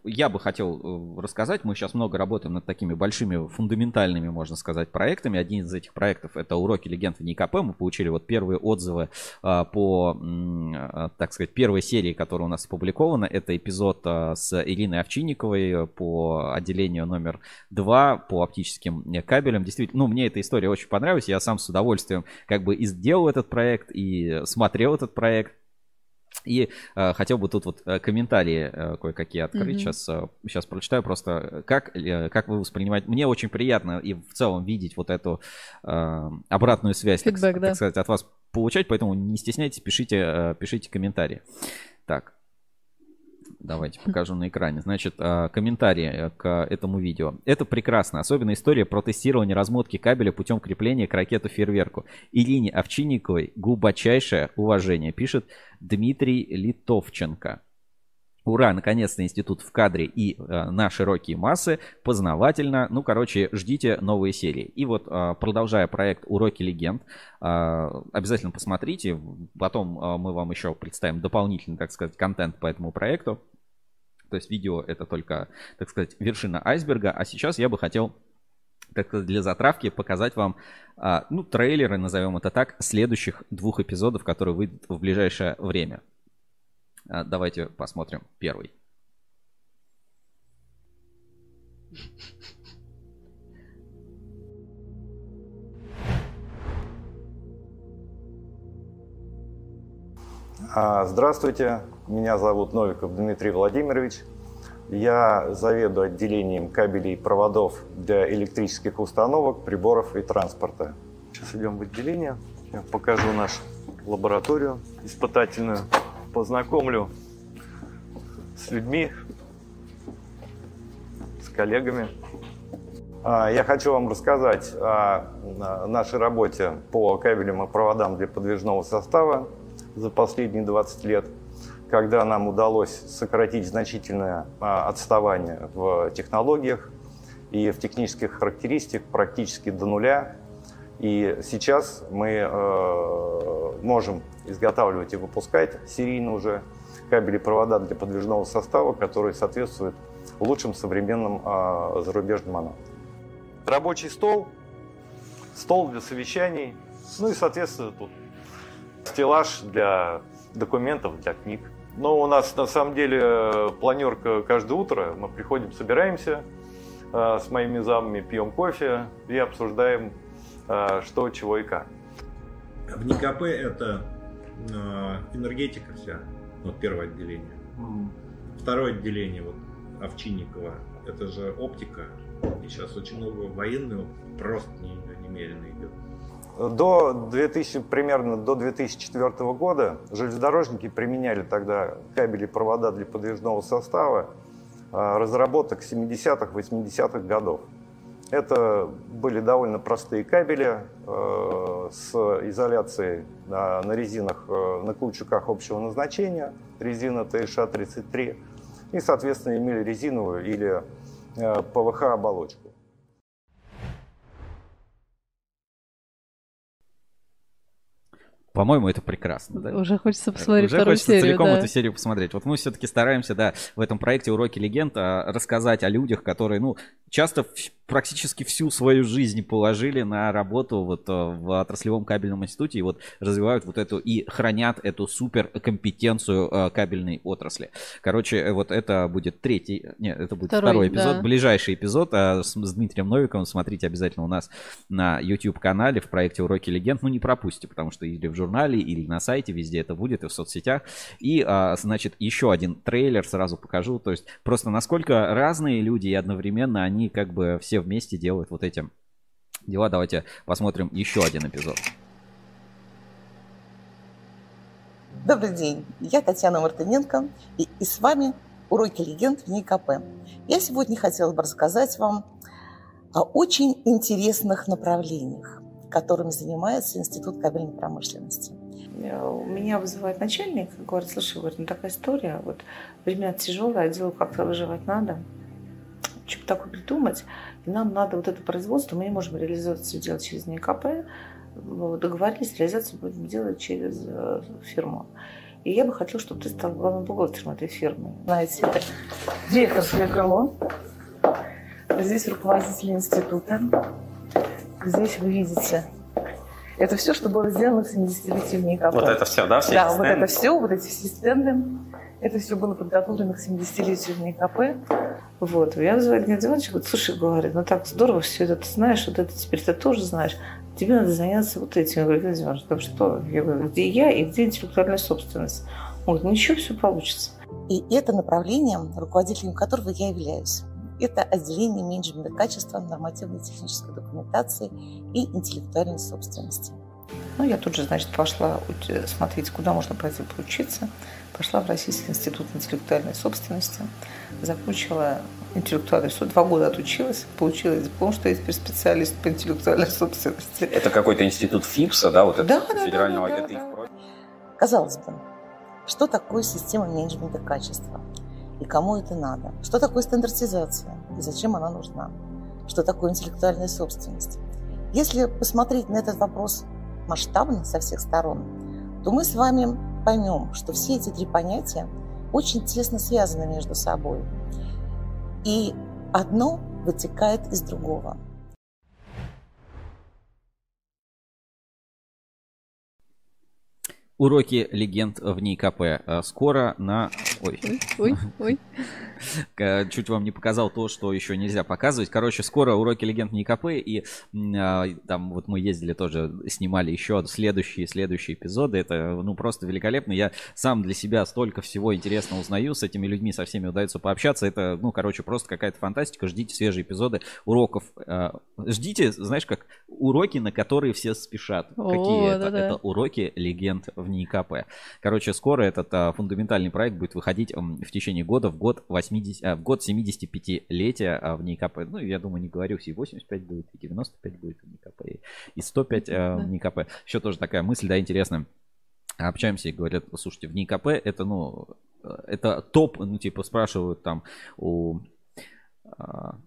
Я бы хотел э, рассказать, мы сейчас много работаем над такими большими фундаментальными, можно сказать, проектами. Один из этих проектов это уроки легенд в НИКП. Мы получили вот первые отзывы а, по, а, так сказать, первой серии, которая у нас опубликована. Это эпизод а, с Ириной Овчинниковой по отделению номер два по оптическим кабелям. Действительно, ну, мне эта история очень понравилась. Я сам с удовольствием как бы и сделал этот проект, и смотрел этот проект. И э, хотел бы тут вот э, комментарии э, кое-какие открыть. Mm-hmm. Сейчас, э, сейчас прочитаю просто, как, э, как вы воспринимаете. Мне очень приятно и в целом видеть вот эту э, обратную связь, Feedback, так, да. так сказать, от вас получать, поэтому не стесняйтесь, пишите, э, пишите комментарии. Так, Давайте покажу на экране. Значит, а, комментарии э, к этому видео. Это прекрасно. Особенно история про тестирование размотки кабеля путем крепления к ракету-фейерверку. Ирине Овчинниковой глубочайшее уважение, пишет Дмитрий Литовченко. Ура, наконец-то институт в кадре и э, на широкие массы, познавательно. Ну, короче, ждите новые серии. И вот, э, продолжая проект «Уроки легенд», э, обязательно посмотрите. Потом э, мы вам еще представим дополнительный, так сказать, контент по этому проекту. То есть видео это только, так сказать, вершина айсберга. А сейчас я бы хотел так для затравки показать вам, а, ну, трейлеры, назовем это так, следующих двух эпизодов, которые выйдут в ближайшее время. А, давайте посмотрим первый. А, здравствуйте, меня зовут Новиков Дмитрий Владимирович. Я заведую отделением кабелей и проводов для электрических установок, приборов и транспорта. Сейчас идем в отделение. Я покажу нашу лабораторию испытательную познакомлю с людьми, с коллегами. А, я хочу вам рассказать о нашей работе по кабелям и проводам для подвижного состава за последние 20 лет, когда нам удалось сократить значительное а, отставание в технологиях и в технических характеристиках практически до нуля. И сейчас мы э, можем изготавливать и выпускать серийно уже кабели провода для подвижного состава, которые соответствуют лучшим современным э, зарубежным аналогам. Рабочий стол, стол для совещаний, ну и, соответственно, тут стеллаж для документов, для книг. Но у нас на самом деле планерка каждое утро. Мы приходим, собираемся э, с моими замами, пьем кофе и обсуждаем, что, чего и как. В НИКП это э, энергетика вся, вот первое отделение. Mm. Второе отделение, вот Овчинникова, это же оптика. И сейчас очень много военного просто не, немерено идет. До 2000, примерно до 2004 года железнодорожники применяли тогда кабели и провода для подвижного состава э, разработок 70-х, 80-х годов. Это были довольно простые кабели э, с изоляцией на, на резинах, э, на каучуках общего назначения, резина ТШ-33, и, соответственно, имели резиновую или э, ПВХ-оболочку. По-моему, это прекрасно. Да? Уже хочется посмотреть Уже вторую хочется серию. целиком да. эту серию посмотреть. Вот мы все-таки стараемся, да, в этом проекте «Уроки легенд» а, рассказать о людях, которые, ну, часто практически всю свою жизнь положили на работу вот а, в отраслевом кабельном институте и вот развивают вот эту и хранят эту супер компетенцию а, кабельной отрасли. Короче, э, вот это будет третий, нет, это будет Второй, второй, эпизод, да. ближайший эпизод а, с, с Дмитрием Новиковым. Смотрите обязательно у нас на YouTube-канале в проекте «Уроки легенд». Ну, не пропустите, потому что или в журнале, или на сайте, везде это будет, и в соцсетях. И, а, значит, еще один трейлер сразу покажу. То есть просто насколько разные люди и одновременно они как бы все вместе делают вот эти дела. Давайте посмотрим еще один эпизод. Добрый день, я Татьяна Мартыненко, и, и с вами уроки легенд в НИКП. Я сегодня хотела бы рассказать вам о очень интересных направлениях, которыми занимается Институт кабельной промышленности. Э, Меня вызывает начальник, говорит, слушай, говорит, ну такая история, вот времена тяжелые, а делу как-то выживать надо. Что-то такое придумать, и нам надо вот это производство, мы не можем реализацию делать через НИКП, Вот, договорились, реализацию будем делать через э, фирму. И я бы хотела, чтобы ты стал главным бухгалтером этой фирмы. Знаете, это директорское крыло. Здесь руководитель института. Здесь вы видите это все, что было сделано в 70-летию НИКП. Вот это все, да, все Да, эти вот стенды? это все, вот эти все стенды. Это все было подготовлено к 70-летию НИКП. Вот. Я вызываю Дмитрия Ивановича, говорит, слушай, говорит, ну так здорово все это ты знаешь, вот это теперь ты тоже знаешь. Тебе надо заняться вот этим. Я говорю, Владимир Иванович, да что? Я говорю, где я и где интеллектуальная собственность? Он говорит, ничего, все получится. И это направление, руководителем которого я являюсь. Это отделение менеджмента качества, нормативной технической документации и интеллектуальной собственности. Ну, я тут же, значит, пошла смотреть, куда можно пойти поучиться. Пошла в Российский институт интеллектуальной собственности. Закончила интеллектуальную собственность. Два года отучилась, получила диплом, что я теперь специалист по интеллектуальной собственности. Это какой-то институт ФИПСа, да, вот Да, это да, федерального, да, да, их да. Казалось бы, что такое система менеджмента качества? И кому это надо. Что такое стандартизация и зачем она нужна? Что такое интеллектуальная собственность? Если посмотреть на этот вопрос масштабно со всех сторон, то мы с вами поймем, что все эти три понятия очень тесно связаны между собой. И одно вытекает из другого. Уроки легенд в НИКП. Э, скоро на... Ой. Ой, ой. Чуть вам не показал то, что еще нельзя показывать. Короче, скоро уроки легенд НИКП. И а, там вот мы ездили тоже, снимали еще следующие следующие эпизоды. Это ну просто великолепно. Я сам для себя столько всего интересного узнаю. С этими людьми со всеми удается пообщаться. Это, ну, короче, просто какая-то фантастика. Ждите свежие эпизоды уроков. Э, ждите, знаешь, как уроки, на которые все спешат. О, Какие это? да-да. Это уроки легенд в НИКП. Короче, скоро этот а, фундаментальный проект будет выходить м, в течение года, в год 80, а, в год 75-летия а, в НИКП. Ну, я думаю, не говорю, и 85 будет, и 95 будет в НИКП, и- и 105 а, в. НИКП. Еще тоже такая мысль, да, интересная. Общаемся и говорят, слушайте, в НИКП это, ну, э, это топ, ну, типа, спрашивают там у а,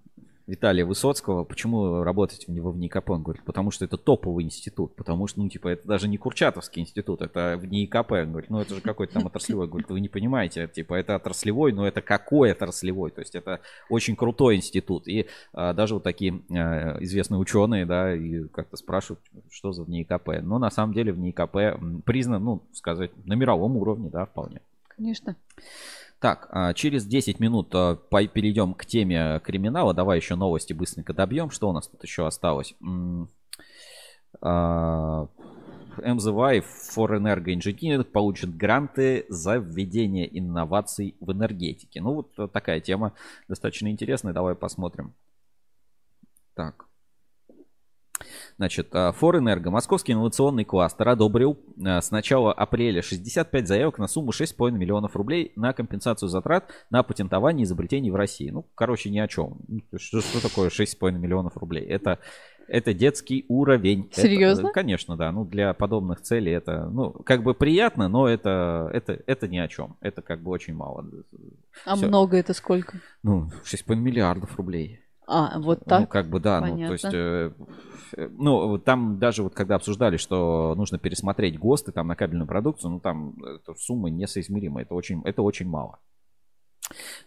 Виталия Высоцкого, почему работать в него в НИКП? Он говорит, потому что это топовый институт, потому что, ну, типа, это даже не Курчатовский институт, это в НИКП. Он говорит, ну, это же какой-то там отраслевой. Говорит, вы не понимаете, типа, это отраслевой, но это какой отраслевой? То есть это очень крутой институт. И а, даже вот такие а, известные ученые, да, и как-то спрашивают, что за НИКП. Но на самом деле в НИКП признан, ну, сказать, на мировом уровне, да, вполне. Конечно. Так, а, через 10 минут а, перейдем к теме криминала. Давай еще новости быстренько добьем. Что у нас тут еще осталось? А, МЗВА for Energo Engineering получат гранты за введение инноваций в энергетике. Ну, вот э, такая тема достаточно интересная. Давай посмотрим. Так. Значит, а, Форэнерго, московский инновационный кластер, одобрил а, с начала апреля 65 заявок на сумму 6,5 миллионов рублей на компенсацию затрат на патентование изобретений в России. Ну, короче, ни о чем. Что, что такое 6,5 миллионов рублей? Это, это детский уровень. Это, Серьезно? конечно, да. Ну, для подобных целей это, ну, как бы приятно, но это, это, это ни о чем. Это как бы очень мало. А Всё. много это сколько? Ну, 6,5 миллиардов рублей. А, вот так? Ну, как бы да, ну, то есть, э, э, ну, там даже вот когда обсуждали, что нужно пересмотреть ГОСТы там на кабельную продукцию, ну, там это суммы несоизмеримы, это очень, это очень мало.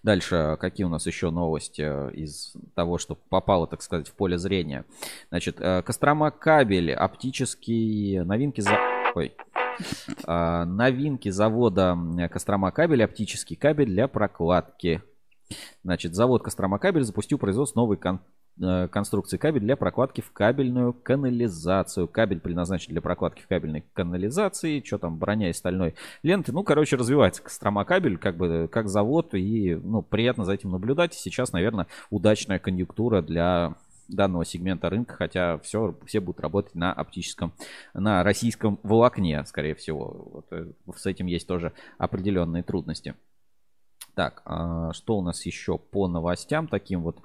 Дальше, какие у нас еще новости э, из того, что попало, так сказать, в поле зрения? Значит, э, Кострома кабель, оптический, новинки за... Ой. Новинки завода Кострома кабель, оптический кабель для прокладки. Значит, завод Кострома кабель запустил производство новой кон- э, конструкции кабель для прокладки в кабельную канализацию. Кабель предназначен для прокладки в кабельной канализации. Что там, броня из стальной ленты. Ну, короче, развивается Кострома кабель, как бы, как завод. И, ну, приятно за этим наблюдать. И сейчас, наверное, удачная конъюнктура для данного сегмента рынка, хотя все, все будут работать на оптическом, на российском волокне, скорее всего. Вот, э, с этим есть тоже определенные трудности. Так, а, что у нас еще по новостям таким вот?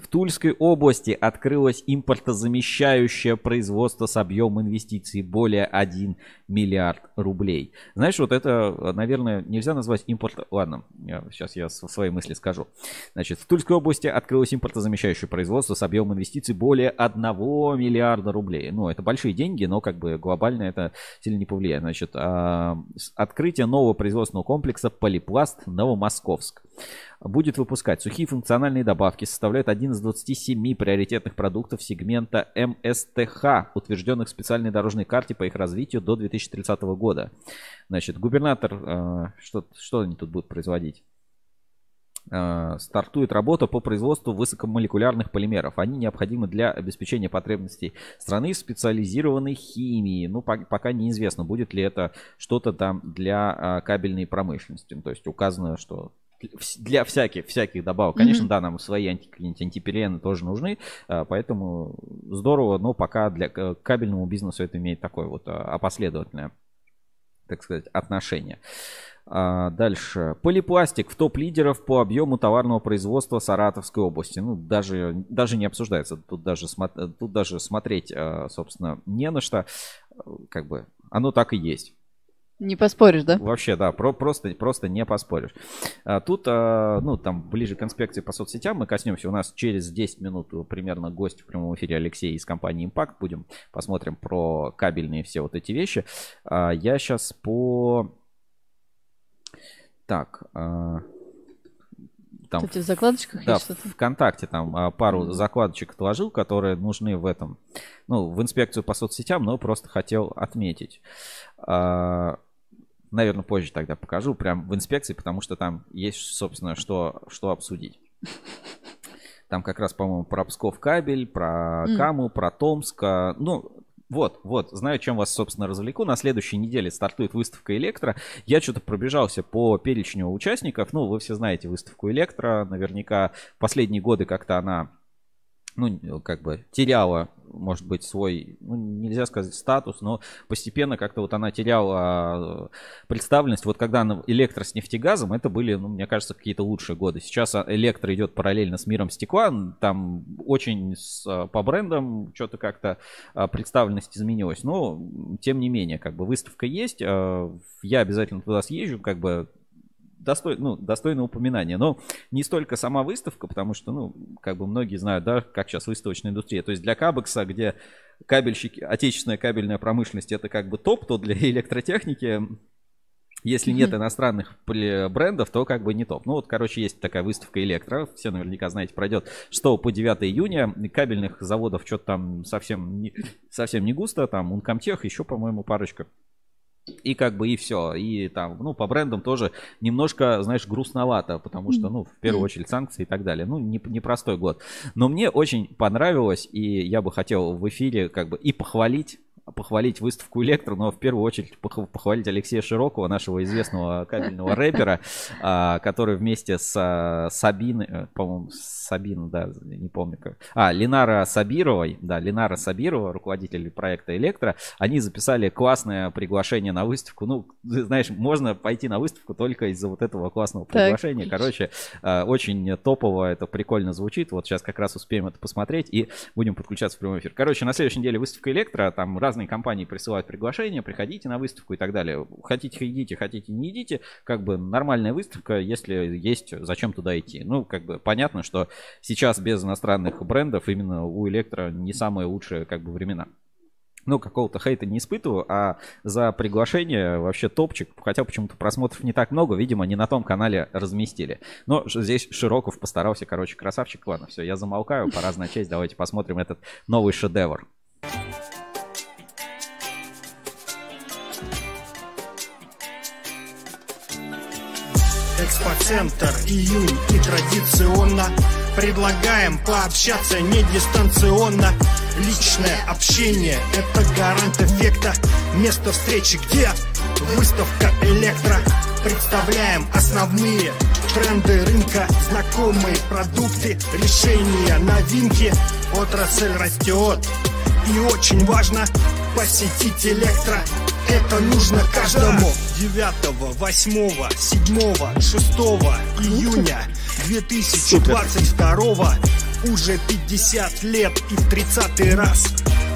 В Тульской области открылось импортозамещающее производство с объемом инвестиций более 1 миллиард рублей. Знаешь, вот это, наверное, нельзя назвать импорт... Ладно, я- сейчас я свои мысли скажу. Значит, в Тульской области открылось импортозамещающее производство с объемом инвестиций более 1 миллиарда рублей. Ну, это большие деньги, но как бы глобально это сильно не повлияет. Значит, а, открытие нового производственного комплекса «Полипласт Новомосковск» будет выпускать сухие функциональные добавки, составляют один из 27 приоритетных продуктов сегмента МСТХ, утвержденных в специальной дорожной карте по их развитию до 2030 года. Значит, губернатор, э, что, что они тут будут производить? Э, стартует работа по производству высокомолекулярных полимеров. Они необходимы для обеспечения потребностей страны в специализированной химии. Ну, по- пока неизвестно, будет ли это что-то там для э, кабельной промышленности. То есть указано, что для всяких, всяких добавок. Конечно, Мгм. да, нам свои анти, какие-нибудь антиперены тоже нужны, э, поэтому здорово, но пока для к- кабельному бизнесу это имеет такое вот э, опоследовательное, так сказать, отношение. А, Дальше. Полипластик в топ-лидеров по объему товарного производства Саратовской области. Ну, даже, даже не обсуждается. Тут даже, тут даже смотреть, собственно, не на что. Как бы оно так и есть. Не поспоришь, да? Вообще, да, про, просто, просто не поспоришь. А, тут, а, ну, там, ближе к инспекции по соцсетям мы коснемся. У нас через 10 минут примерно гость в прямом эфире Алексей из компании Impact. Будем посмотрим про кабельные все вот эти вещи. А, я сейчас по... Так, а, там, Кстати, в закладочках да, есть что-то? ВКонтакте там а, пару закладочек отложил, которые нужны в этом, ну, в инспекцию по соцсетям, но просто хотел отметить. А, Наверное, позже тогда покажу, прям в инспекции, потому что там есть, собственно, что, что обсудить. Там как раз, по-моему, про Псков кабель, про М. Каму, про Томск. а, Ну, вот, вот, знаю, чем вас, собственно, развлеку. На следующей неделе стартует выставка Электро. Я что-то пробежался по перечню участников. Ну, вы все знаете выставку Электро. Наверняка последние годы как-то она ну, как бы теряла, может быть, свой, ну, нельзя сказать статус, но постепенно как-то вот она теряла э, представленность. Вот когда она электро с нефтегазом, это были, ну, мне кажется, какие-то лучшие годы. Сейчас а, электро идет параллельно с миром стекла, там очень с, э, по брендам что-то как-то представленность изменилась. Но, тем не менее, как бы выставка есть, э, я обязательно туда съезжу, как бы достой, ну, достойно упоминания. Но не столько сама выставка, потому что, ну, как бы многие знают, да, как сейчас выставочная индустрия. То есть для Кабекса, где кабельщики, отечественная кабельная промышленность, это как бы топ, то для электротехники если нет иностранных брендов, то как бы не топ. Ну вот, короче, есть такая выставка электро. Все наверняка знаете, пройдет 6 по 9 июня. Кабельных заводов что-то там совсем не, совсем не густо. Там Ункомтех, еще, по-моему, парочка. И как бы и все. И там, ну, по брендам тоже немножко, знаешь, грустновато, потому что, ну, в первую очередь санкции и так далее. Ну, не- непростой год. Но мне очень понравилось, и я бы хотел в эфире как бы и похвалить похвалить выставку Электро, но в первую очередь пох- похвалить Алексея Широкого, нашего известного кабельного рэпера, а, который вместе с а, Сабиной, э, по-моему, Сабин, да, не помню как. А, Ленара Сабировой, да, Ленара Сабирова, руководитель проекта Электро, они записали классное приглашение на выставку. Ну, знаешь, можно пойти на выставку только из-за вот этого классного Так. приглашения. Короче, э, очень топово, это прикольно звучит. Вот сейчас как раз успеем это посмотреть и будем подключаться в прямой эфир. Короче, на следующей неделе выставка Электро, там разные компании присылают приглашения, приходите на выставку и так далее. Хотите идите, хотите не идите, как бы нормальная выставка, если есть, зачем туда идти. Ну, как бы понятно, что сейчас без иностранных брендов именно у Электро не самые лучшие как бы времена. Ну, какого-то хейта не испытываю, а за приглашение вообще топчик. Хотя почему-то просмотров не так много, видимо, не на том канале разместили. Но здесь Широков постарался, короче, красавчик. Ладно, все, я замолкаю, пора начать. Давайте посмотрим этот новый шедевр. Экспоцентр, июнь и традиционно Предлагаем пообщаться не дистанционно Личное общение – это гарант эффекта. Место встречи где? Выставка «Электро» Представляем основные тренды рынка Знакомые продукты, решения, новинки. Отрасль растет. И очень важно посетить электро. Это нужно каждому. 9, 8, 7, 6 июня 2022 уже 50 лет и в 30 раз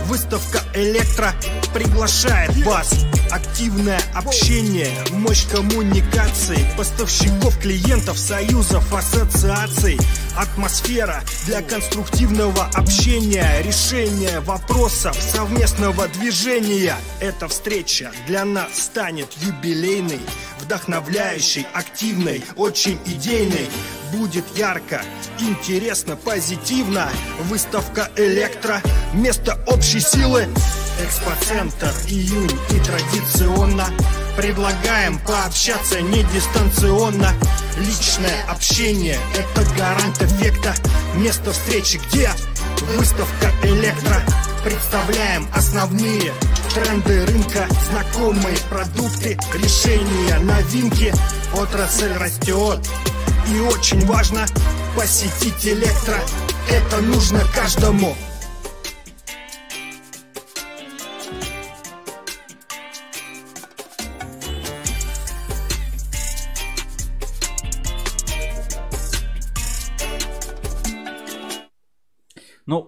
Выставка «Электро» приглашает вас. Активное общение, мощь коммуникации Поставщиков, клиентов, союзов, ассоциаций. Атмосфера для конструктивного общения Решение вопросов совместного движения. Эта встреча для нас станет юбилейной Вдохновляющей, активной, очень идейной. Будет ярко, интересно, позитивно. Выставка «Электро» Место общей силы. Экспоцентр, июнь и традиционно Предлагаем пообщаться не дистанционно Личное общение – это гарант эффекта. Место встречи где? Выставка «Электро» Представляем основные тренды рынка Знакомые продукты, решения, новинки. Отрасль растет. И очень важно посетить электро Это нужно каждому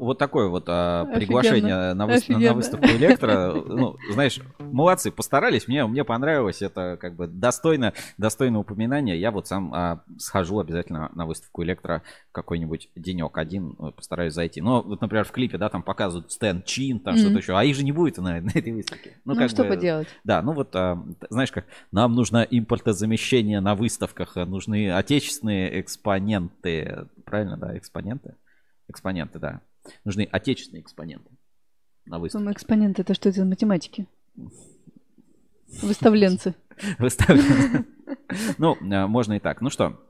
вот такое вот а, приглашение на, выс- на- выставку электро. Ну, знаешь, молодцы, постарались. Мне, мне понравилось. Это как бы достойно, достойно упоминания. Я вот сам а, схожу обязательно на выставку электро какой-нибудь денек один, э, постараюсь зайти. Но вот, например, в клипе, да, там показывают Стэн Чин, там Мгм. что-то еще. А их же не будет на, на этой выставке. Ну, как что бы, поделать. Да, ну вот, а, знаешь как, нам нужно импортозамещение на выставках, а нужны отечественные экспоненты. Правильно, да, экспоненты? Экспоненты, да. Нужны отечественные экспоненты на выставке. Думаю, экспоненты это что это математики? Выставленцы. Выставленцы. Ну, а, можно и так. Ну что,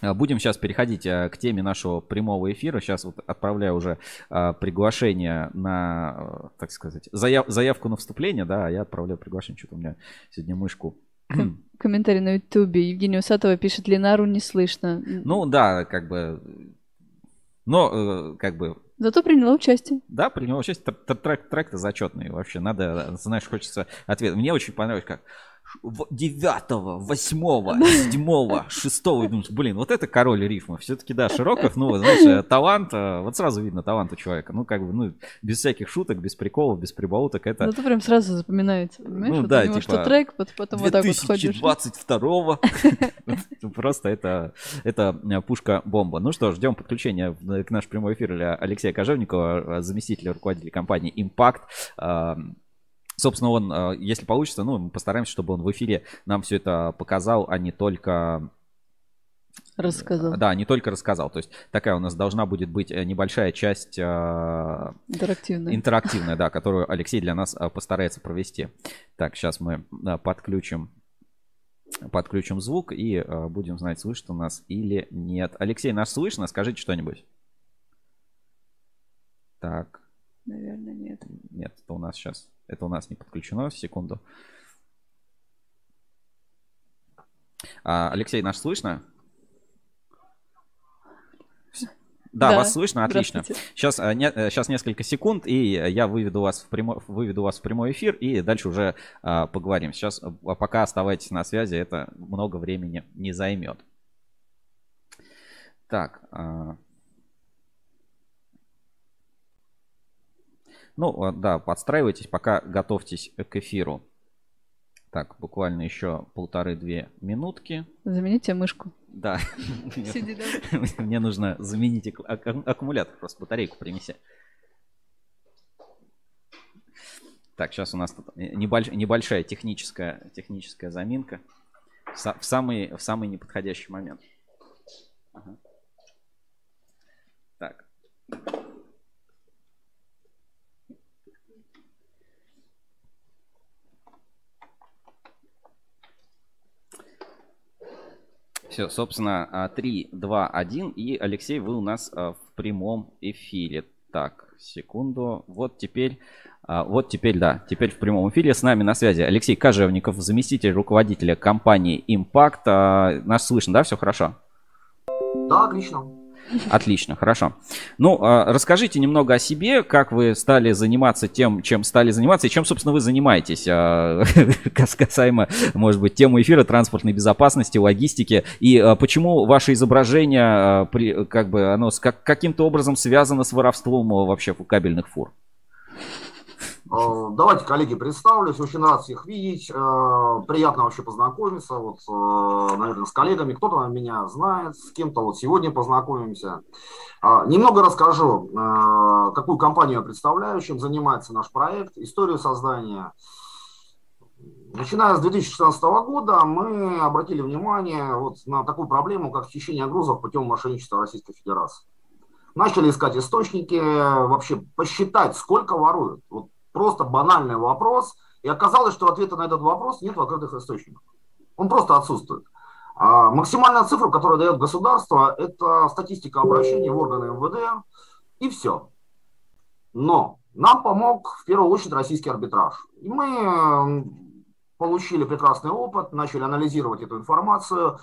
а, будем сейчас переходить а, к теме нашего прямого эфира. Сейчас вот отправляю уже приглашение на, так сказать, заяв- заявку на вступление, да, а я отправляю приглашение. Что-то у меня сегодня мышку Комментарий на ютубе. Евгения Усатова пишет, Ленару не слышно. Ну да, как бы. Но, э, как бы, Зато приняла участие. да, принял участие. Тр- тр- Трек, трек-то зачетный вообще. Надо, знаешь, хочется ответ. Мне очень понравилось, как девятого, восьмого, седьмого, шестого. И думаешь, блин, вот это король рифма. Все-таки, да, Широков, ну, знаешь, э, талант, э, вот сразу видно талант у человека. Ну, как бы, ну, без всяких шуток, без приколов, без прибауток. Это Зато прям сразу запоминается. Понимаешь? Ну Вот да, типа, что трек, потом вот так вот ходишь. 2022 Просто это, это э, пушка-бомба. Ну что, ждем подключения к наш прямой эфир для Алексея Кожевникова, заместителя руководителя компании Impact. А, Собственно, он, э, если получится, ну, мы постараемся, чтобы он в эфире нам все это показал, а не только Рассказал. да, не только рассказал. То есть такая у нас должна будет быть э, небольшая часть э, Интерактивная. интерактивная, да, которую Алексей для нас э, постарается провести. Так, сейчас мы э, подключим подключим звук и э, будем знать, слышит у нас или нет. Алексей, нас слышно? Скажите что-нибудь. Так, Наверное, нет. нет, это у нас сейчас, это у нас не подключено, секунду. А, Алексей, нас слышно? Да, Да, вас слышно, отлично. Сейчас, э, не- э, сейчас несколько секунд, и я выведу вас в прямой, выведу вас в прямой эфир, и дальше уже а, поговорим. Сейчас, э, а пока оставайтесь на связи, это много времени не займет. Так. а. Ну, а, да, подстраивайтесь, пока готовьтесь к эфиру. Так, буквально еще полторы-две минутки. Замените мышку. Да. Мне нужно заменить аккумулятор, просто батарейку принеси. Так, сейчас у нас тут небольш- небольшая техническая, техническая заминка. В самый, в самый неподходящий момент. Ага. Так. Все, собственно, 3, 2, 1. И, Алексей, вы у нас а, в прямом эфире. Так, секунду. Вот теперь, а, вот теперь, да, теперь в прямом эфире с нами на связи Алексей Кожевников, заместитель руководителя компании Impact. А, Нас слышно, да, все хорошо? Да, отлично. Отлично, хорошо. Ну, а, расскажите немного о себе, как вы стали заниматься тем, чем стали заниматься, и чем, собственно, вы занимаетесь, а, кас- касаемо, может быть, темы эфира, транспортной безопасности, логистики, и а, почему ваше изображение, как бы, оно каким-то образом связано с воровством вообще кабельных фур? Э, Давайте, коллеги, представлюсь. Очень рад всех видеть. Э, Приятно вообще познакомиться. Вот, э, наверное, с коллегами. Кто-то меня знает, с кем-то вот сегодня познакомимся. Немного расскажу, какую компанию я представляю, чем занимается наш проект, историю создания. Начиная с 2016 года мы обратили внимание вот на такую проблему, как хищение грузов путем мошенничества Российской Федерации. Начали искать источники, вообще посчитать, сколько воруют. Вот просто банальный вопрос. И оказалось, что ответа на этот вопрос нет в открытых источниках. Он просто отсутствует. А максимальная цифра, которую дает государство, это статистика обращений в органы МВД и все. Но нам помог в первую очередь российский арбитраж. И мы получили прекрасный опыт, начали анализировать эту информацию,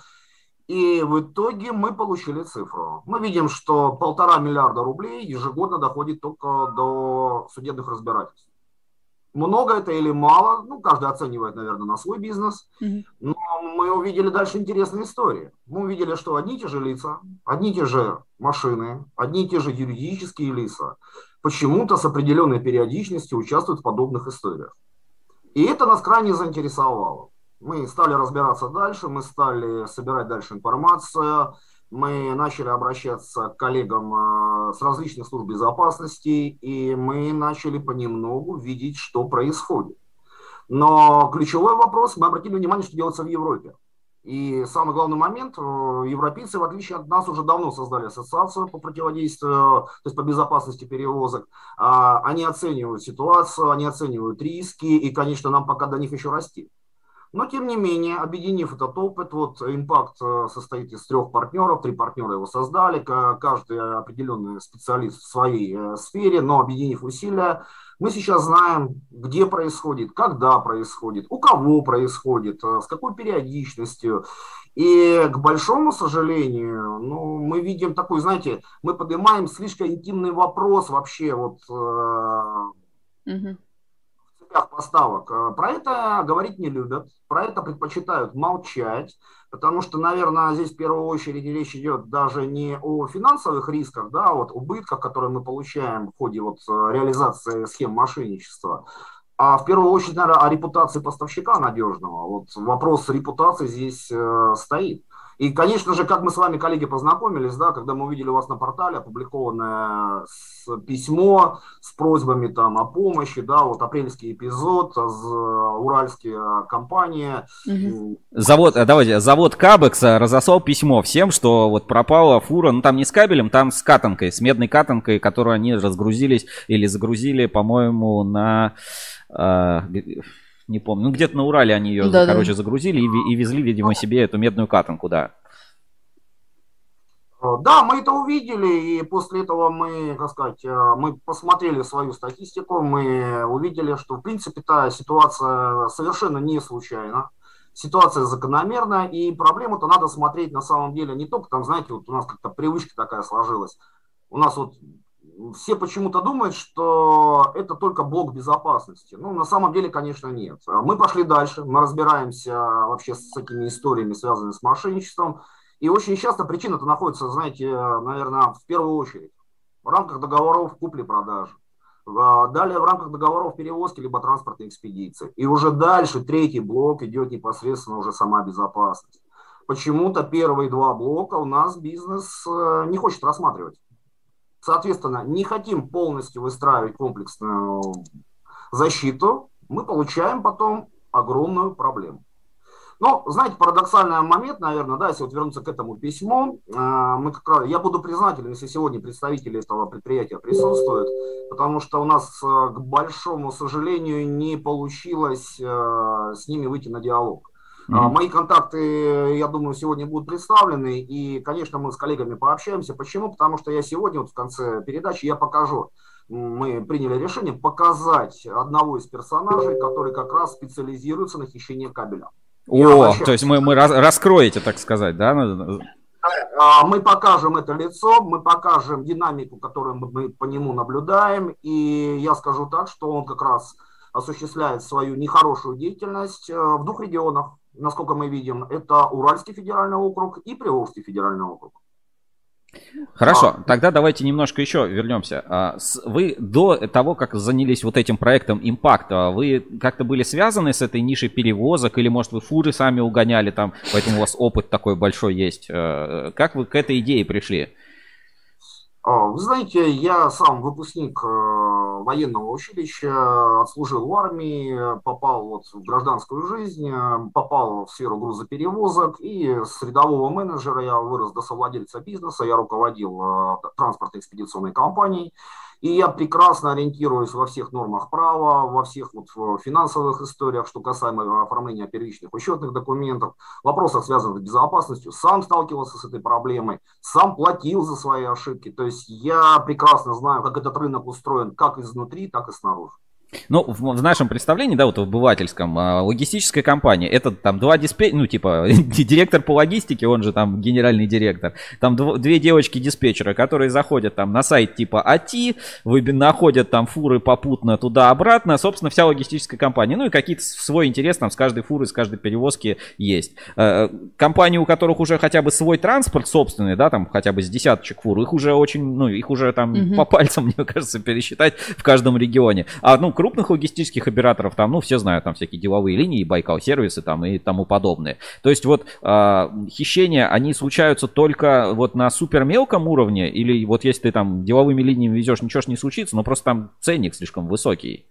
и в итоге мы получили цифру. Мы видим, что полтора миллиарда рублей ежегодно доходит только до судебных разбирательств. Много это или мало, ну, каждый оценивает, наверное, на свой бизнес. Но мы увидели дальше интересные истории. Мы увидели, что одни и те же лица, одни и те же машины, одни и те же юридические лица почему-то с определенной периодичностью участвуют в подобных историях. И это нас крайне заинтересовало. Мы стали разбираться дальше, мы стали собирать дальше информацию, мы начали обращаться к коллегам а, с различных служб безопасности, и мы начали понемногу видеть, что происходит. Но ключевой вопрос, мы обратили внимание, что делается в Европе. И самый главный момент, э, европейцы, в отличие от нас, уже давно создали ассоциацию по противодействию, то есть по безопасности перевозок. А, они оценивают ситуацию, они оценивают риски, и, конечно, нам пока до них еще расти. Но, тем не менее, объединив этот опыт, вот Impact э, состоит из трех партнеров, три партнера его создали, каждый определенный специалист в своей э, сфере, но объединив усилия, мы сейчас знаем, где происходит, когда происходит, у кого происходит, э, с какой периодичностью. И, к большому сожалению, ну, мы видим такой, знаете, мы поднимаем слишком интимный вопрос вообще вот... Угу цепях поставок. Э, про это говорить не любят, про это предпочитают молчать, потому что, наверное, здесь в первую очередь речь идет даже не о финансовых рисках, да, а вот убытках, которые мы получаем в ходе вот э, реализации схем мошенничества, а в первую очередь, наверное, о репутации поставщика надежного. Вот вопрос репутации здесь э, стоит. И, конечно же, как мы с вами, коллеги, познакомились, да, когда мы увидели у вас на портале опубликованное письмо с просьбами там о помощи, да, вот апрельский эпизод, уральские компании. Завод, э, давайте, завод Кабекс разослал письмо всем, что вот пропала фура, ну там не с кабелем, там с катанкой, с медной катанкой, которую они разгрузились или загрузили, по-моему, на... Э, не помню. Ну, где-то на Урале они ее, да, короче, да. загрузили и, и везли, видимо, себе эту медную катанку, да. Э, да, мы это увидели, и после этого мы, как сказать, э, мы посмотрели свою статистику, мы увидели, что, в принципе, та ситуация совершенно не случайна, ситуация закономерная, и проблему-то надо смотреть на самом деле не только там, знаете, вот у нас как-то привычка такая сложилась. У нас вот все почему-то думают, что это только блок безопасности. Ну, на самом деле, конечно, нет. Мы пошли дальше, мы разбираемся вообще с этими историями, связанными с мошенничеством. И очень часто причина-то находится, знаете, наверное, в первую очередь в рамках договоров купли-продажи. А, далее в рамках договоров перевозки либо транспортной экспедиции. И уже дальше третий блок идет непосредственно уже сама безопасность. Почему-то первые два блока у нас бизнес э, не хочет рассматривать. Соответственно, не хотим полностью выстраивать комплексную защиту, мы получаем потом огромную проблему. Но, знаете, парадоксальный момент, наверное, да, если вот вернуться к этому письму, э, мы как раз, я буду признателен, если сегодня представители этого предприятия присутствуют, потому что у нас, э, к большому сожалению, не получилось э, с ними выйти на диалог. Mm-hmm. Мои контакты, я думаю, сегодня будут представлены, и, конечно, мы с коллегами пообщаемся. Почему? Потому что я сегодня, вот в конце передачи, я покажу, мы приняли решение показать одного из персонажей, который как раз специализируется на хищении кабеля. О, то есть мы, мы раскроете, так сказать, да? А, мы покажем это лицо, мы покажем динамику, которую мы по нему наблюдаем, и я скажу так, что он как раз осуществляет свою нехорошую деятельность э, в двух регионах насколько мы видим, это Уральский федеральный округ и Приволжский федеральный округ. Хорошо, а, тогда давайте немножко еще вернемся. А, вы до того, как занялись вот этим проектом Impact, а вы как-то были связаны с этой нишей перевозок, или, может, вы фуры сами угоняли там, поэтому у вас опыт такой большой есть. Э, как вы к этой идее пришли? А, вы знаете, я сам выпускник э, военного училища, отслужил в армии, попал вот в гражданскую жизнь, э, попал в сферу грузоперевозок, и с рядового менеджера я вырос до совладельца бизнеса, я руководил э, транспортной экспедиционной компанией. И я прекрасно ориентируюсь во всех нормах права, во всех вот финансовых историях, что касаемо оформления первичных учетных документов, вопросах, связанных с безопасностью. Сам сталкивался с этой проблемой, сам платил за свои ошибки. То есть я прекрасно знаю, как этот рынок устроен как изнутри, так и снаружи. Ну, в, в нашем представлении, да, вот в обывательском, а, логистическая компания, это там два диспетчера, ну, типа, директор по логистике, он же там генеральный директор, там дв- две девочки-диспетчера, которые заходят там на сайт типа АТИ, вы находят там фуры попутно туда-обратно, собственно, вся логистическая компания, ну, и какие-то свой интерес там с каждой фуры, с каждой перевозки есть. Э, компании, у которых уже хотя бы свой транспорт собственный, да, там хотя бы с десяточек фур, их уже очень, ну, их уже там mm-hmm. по пальцам, мне кажется, пересчитать в каждом регионе. А, ну, крупных логистических операторов, там, ну, все знают, там всякие деловые линии, Байкал сервисы там и тому подобное. То есть вот э, хищения, они случаются только вот на супер мелком уровне, или вот если ты там деловыми линиями везешь, ничего ж не случится, но просто там ценник слишком высокий.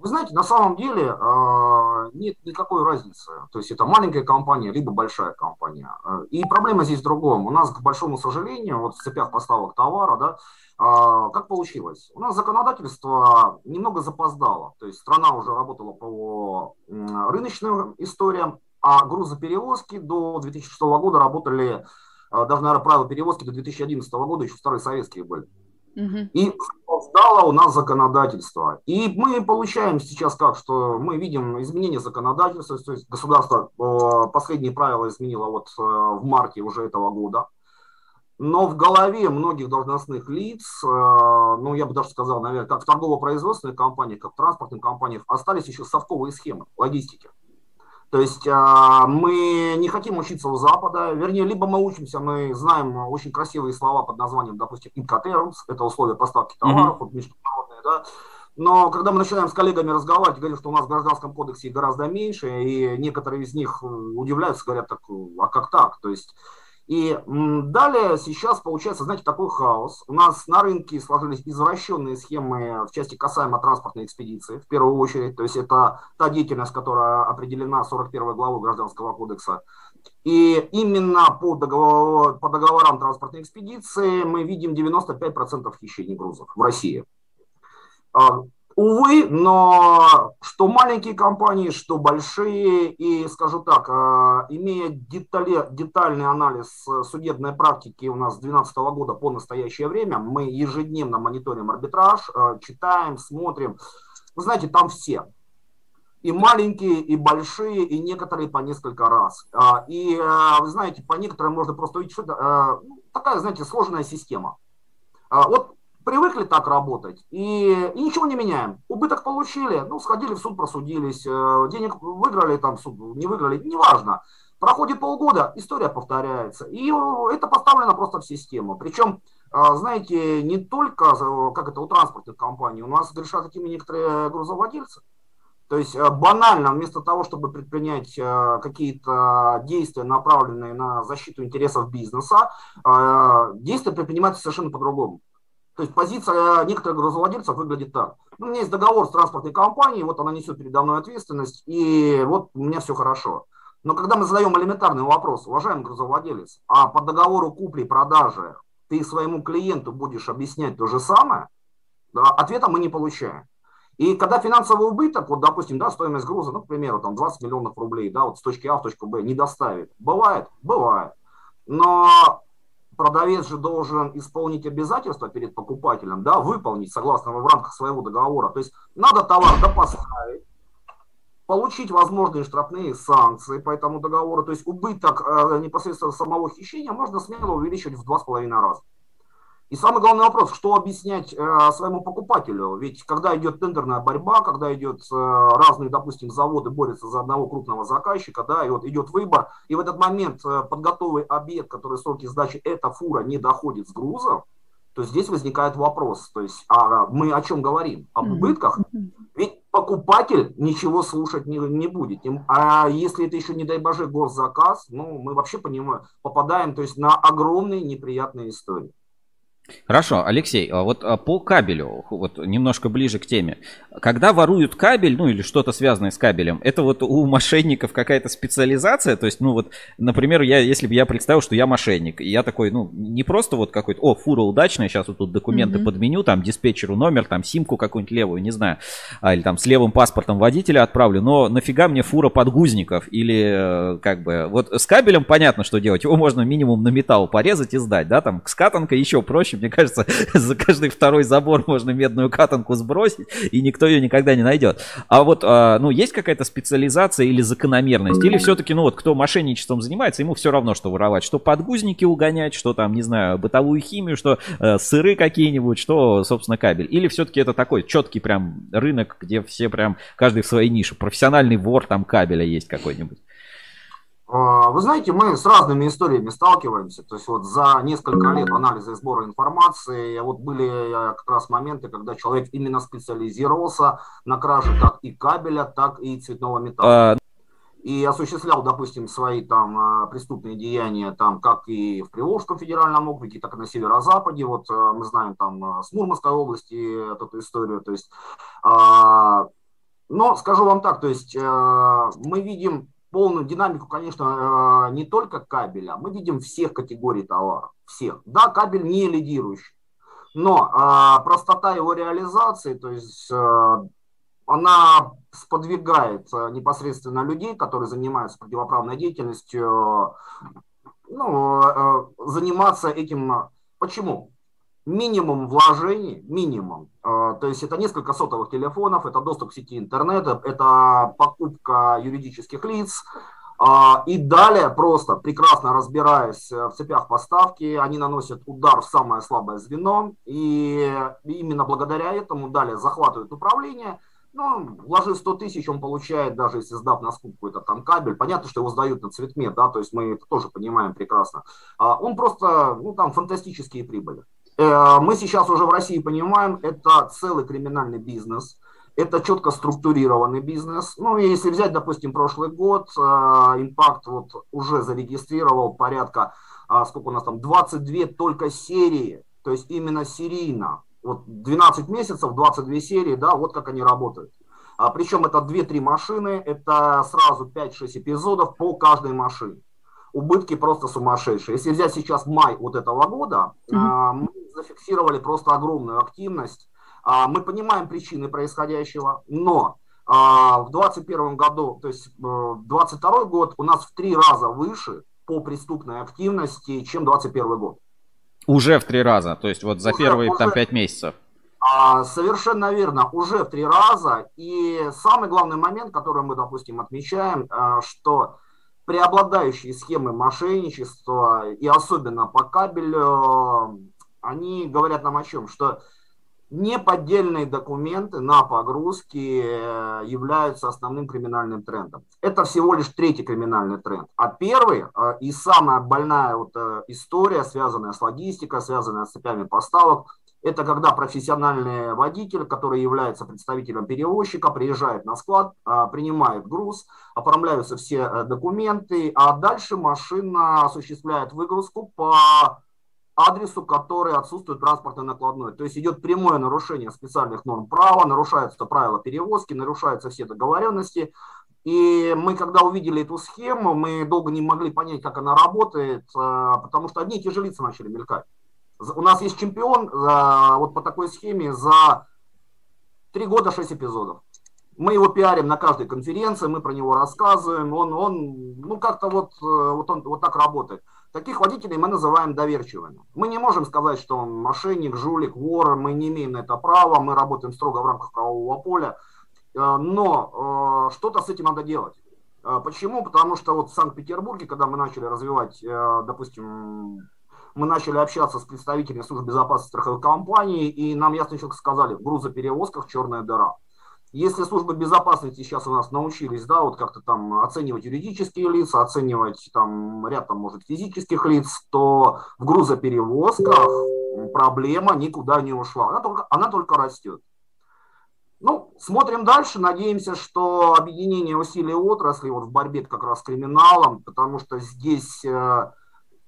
Вы знаете, на самом деле э, нет никакой разницы. То есть это маленькая компания, либо большая компания. И проблема здесь в другом. У нас, к большому сожалению, вот в цепях поставок товара, да, как получилось? У нас законодательство немного запоздало. То есть страна уже работала по рыночным историям, а грузоперевозки до 2006 года работали, а, даже, наверное, правила перевозки до 2011 года еще старые советские были. И запоздало у нас законодательство. И мы получаем сейчас как, что мы видим изменение законодательства, то есть государство а, последние правила изменило вот в марте уже этого года. Но в голове многих должностных лиц, э, ну, я бы даже сказал, наверное, как в торгово-производственной компании, как в транспортной компании, остались еще совковые схемы логистики. То есть э, мы не хотим учиться у Запада, вернее, либо мы учимся, мы знаем очень красивые слова под названием, допустим, Incoterms, это условия поставки товаров, mm-hmm. международные, да, но когда мы начинаем с коллегами разговаривать, говорим, что у нас в Гражданском кодексе гораздо меньше, и некоторые из них удивляются, говорят, так, а как так? То есть и далее сейчас получается, знаете, такой хаос. У нас на рынке сложились извращенные схемы в части касаемо транспортной экспедиции, в первую очередь. То есть это та деятельность, которая определена 41 главой Гражданского кодекса. И именно по, договор, по договорам транспортной экспедиции мы видим 95% хищений грузов в России. А, Увы, но что маленькие компании, что большие, и скажу так, а, имея детали, детальный анализ судебной практики у нас с 2012 года по настоящее время, мы ежедневно мониторим арбитраж, а, читаем, смотрим. Вы знаете, там все. И маленькие, и большие, и некоторые по несколько раз. А, и вы знаете, по некоторым можно просто увидеть, что это такая, знаете, сложная система. Вот привыкли так работать и, и ничего не меняем. Убыток получили, ну, сходили в суд, просудились, э, денег выиграли, там, суд не выиграли, неважно. Проходит полгода, история повторяется. И это поставлено просто в систему. Причем, э, знаете, не только, как это у транспортных компаний, у нас грешат такими некоторые грузовладельцы. То есть э, банально, вместо того, чтобы предпринять какие-то действия, направленные на защиту интересов бизнеса, действия предпринимаются совершенно по-другому. То есть позиция некоторых грузовладельцев выглядит так. Ну, у меня есть договор с транспортной компанией, вот она несет передо мной ответственность, и вот у меня все хорошо. Но когда мы задаем элементарный вопрос, уважаемый грузовладелец, а по договору купли-продажи ты своему клиенту будешь объяснять то же самое, да, ответа мы не получаем. И когда финансовый убыток, вот, допустим, да, стоимость груза, ну, к примеру, там 20 миллионов рублей, да, вот с точки А в точку Б не доставит. Бывает? Бывает. Но продавец же должен исполнить обязательства перед покупателем, да, выполнить согласно в рамках своего договора. То есть надо товар допоставить, получить возможные штрафные санкции по этому договору. То есть убыток э, непосредственно самого хищения можно смело увеличивать в два с половиной раза. И самый главный вопрос, что объяснять э, своему покупателю? Ведь когда идет тендерная борьба, когда идет э, разные, допустим, заводы борются за одного крупного заказчика, да, и вот идет выбор, и в этот момент э, под готовый объект, который сроки сдачи, эта фура не доходит с грузом, то здесь возникает вопрос, то есть а мы о чем говорим? Об убытках? Ведь покупатель ничего слушать не, не будет. А если это еще, не дай боже, госзаказ, ну, мы вообще понимаем, попадаем то есть, на огромные неприятные истории. Хорошо, Алексей, а вот а, по кабелю, вот немножко ближе к теме. Когда воруют кабель, ну или что-то связанное с кабелем, это вот у мошенников какая-то специализация, то есть, ну вот, например, я, если бы я представил, что я мошенник, и я такой, ну, не просто вот какой-то, о, фура удачная, сейчас вот тут документы mm-hmm. подменю, там, диспетчеру номер, там, симку какую-нибудь левую, не знаю, а, или там с левым паспортом водителя отправлю, но нафига мне фура подгузников, или э, как бы, вот с кабелем понятно, что делать, его можно минимум на металл порезать и сдать, да, там, с катанкой еще проще, мне кажется, за каждый второй забор можно медную катанку сбросить, и никто ее никогда не найдет. А вот, а, ну, есть какая-то специализация или закономерность? Или все-таки, ну, вот, кто мошенничеством занимается, ему все равно, что воровать, что подгузники угонять, что там, не знаю, бытовую химию, что э, сыры какие-нибудь, что, собственно, кабель. Или все-таки это такой четкий прям рынок, где все прям, каждый в своей нише. Профессиональный вор там кабеля есть какой-нибудь. А, вы знаете, мы с разными историями сталкиваемся. То есть вот за несколько лет анализа и сбора информации вот были э, как раз моменты, когда человек именно специализировался на краже как и кабеля, так и цветного металла. А... И осуществлял, допустим, свои там э, преступные деяния, там, как и в Приволжском федеральном округе, так и на северо-западе. Вот э, мы знаем там с Мурманской области эту историю. То есть, а, но скажу вам так, то есть мы видим полную динамику, конечно, э, не только кабеля, мы видим всех категорий товаров, всех. Да, кабель не лидирующий, но а, простота его реализации, то есть а, она сподвигает непосредственно людей, которые занимаются противоправной деятельностью, ну, заниматься этим. Почему? Минимум вложений, минимум. А, то есть это несколько сотовых телефонов, это доступ к сети интернета, это покупка юридических лиц. А, и далее просто, прекрасно разбираясь в цепях поставки, они наносят удар в самое слабое звено. И именно благодаря этому далее захватывают управление. Ну, вложив 100 тысяч, он получает, даже если сдав на скупку этот там кабель, понятно, что его сдают на цветмет, да, то есть мы это тоже понимаем прекрасно. А, он просто, ну, там, фантастические прибыли. Э, мы сейчас уже в России понимаем, это целый криминальный бизнес, это четко структурированный бизнес. Ну, если взять, допустим, прошлый год, э, Impact вот уже зарегистрировал порядка, а, сколько у нас там, 22 только серии, то есть именно серийно. Вот 12 месяцев, 22 серии, да, вот как они работают. А, причем это 2-3 машины, это сразу 5-6 эпизодов по каждой машине убытки просто сумасшедшие. Если взять сейчас май вот этого года, mm-hmm. мы зафиксировали просто огромную активность. А, мы понимаем причины происходящего, но а, в 2021 году, то есть 2022 э, год у нас в три раза выше по преступной активности, чем 2021 год. Уже в три раза, то есть вот за уже, первые уже, там пять месяцев. Совершенно верно, уже в три раза. И самый главный момент, который мы, допустим, отмечаем, что преобладающие схемы мошенничества, и особенно по кабелю, они говорят нам о чем? Что неподдельные документы на погрузке э, являются основным криминальным трендом. Это всего лишь третий криминальный тренд. А первый э, и самая больная вот э, история, связанная с логистикой, связанная с цепями поставок, это когда профессиональный водитель, который является представителем перевозчика, приезжает на склад, а, принимает груз, оформляются все э, документы, а дальше машина осуществляет выгрузку по адресу, который отсутствует транспортной накладной. То есть идет прямое нарушение специальных норм права, нарушаются правила перевозки, нарушаются все договоренности. И мы, когда увидели эту схему, мы долго не могли понять, как она работает, э, потому что одни и те же лица начали мелькать. У нас есть чемпион за, вот по такой схеме за три года шесть эпизодов. Мы его пиарим на каждой конференции, мы про него рассказываем. Он, он ну как-то вот, э, вот, он, вот так работает. Таких водителей мы называем доверчивыми. Мы не можем сказать, что он мошенник, жулик, вор, мы не имеем на это права, мы работаем строго в рамках правового поля. Э, но э, что-то с этим надо делать. Почему? Потому что вот в Санкт-Петербурге, когда мы начали развивать, допустим, мы начали общаться с представителями службы безопасности страховых компаний, и нам ясно четко сказали, в грузоперевозках черная дыра. Если службы безопасности сейчас у нас научились, да, вот как-то там оценивать юридические лица, оценивать там ряд там, может, физических лиц, то в грузоперевозках проблема никуда не ушла. Она только, она только растет. Ну, смотрим дальше, надеемся, что объединение усилий отрасли вот в борьбе как раз с криминалом, потому что здесь э,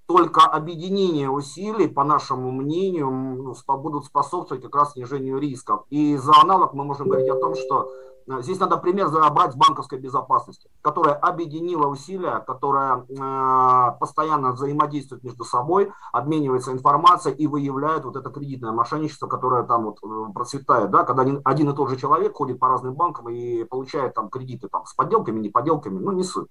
только объединение усилий, по нашему мнению, ну, будут способствовать как раз снижению рисков. И за аналог мы можем говорить о том, что э, здесь надо пример брать с банковской безопасности, которая объединила усилия, которая э, постоянно взаимодействует между собой, обменивается информацией и выявляет вот это кредитное мошенничество, которое там вот э, процветает, да, когда один, один и тот же человек ходит по разным банкам и получает там кредиты там с подделками, не подделками, ну не суть.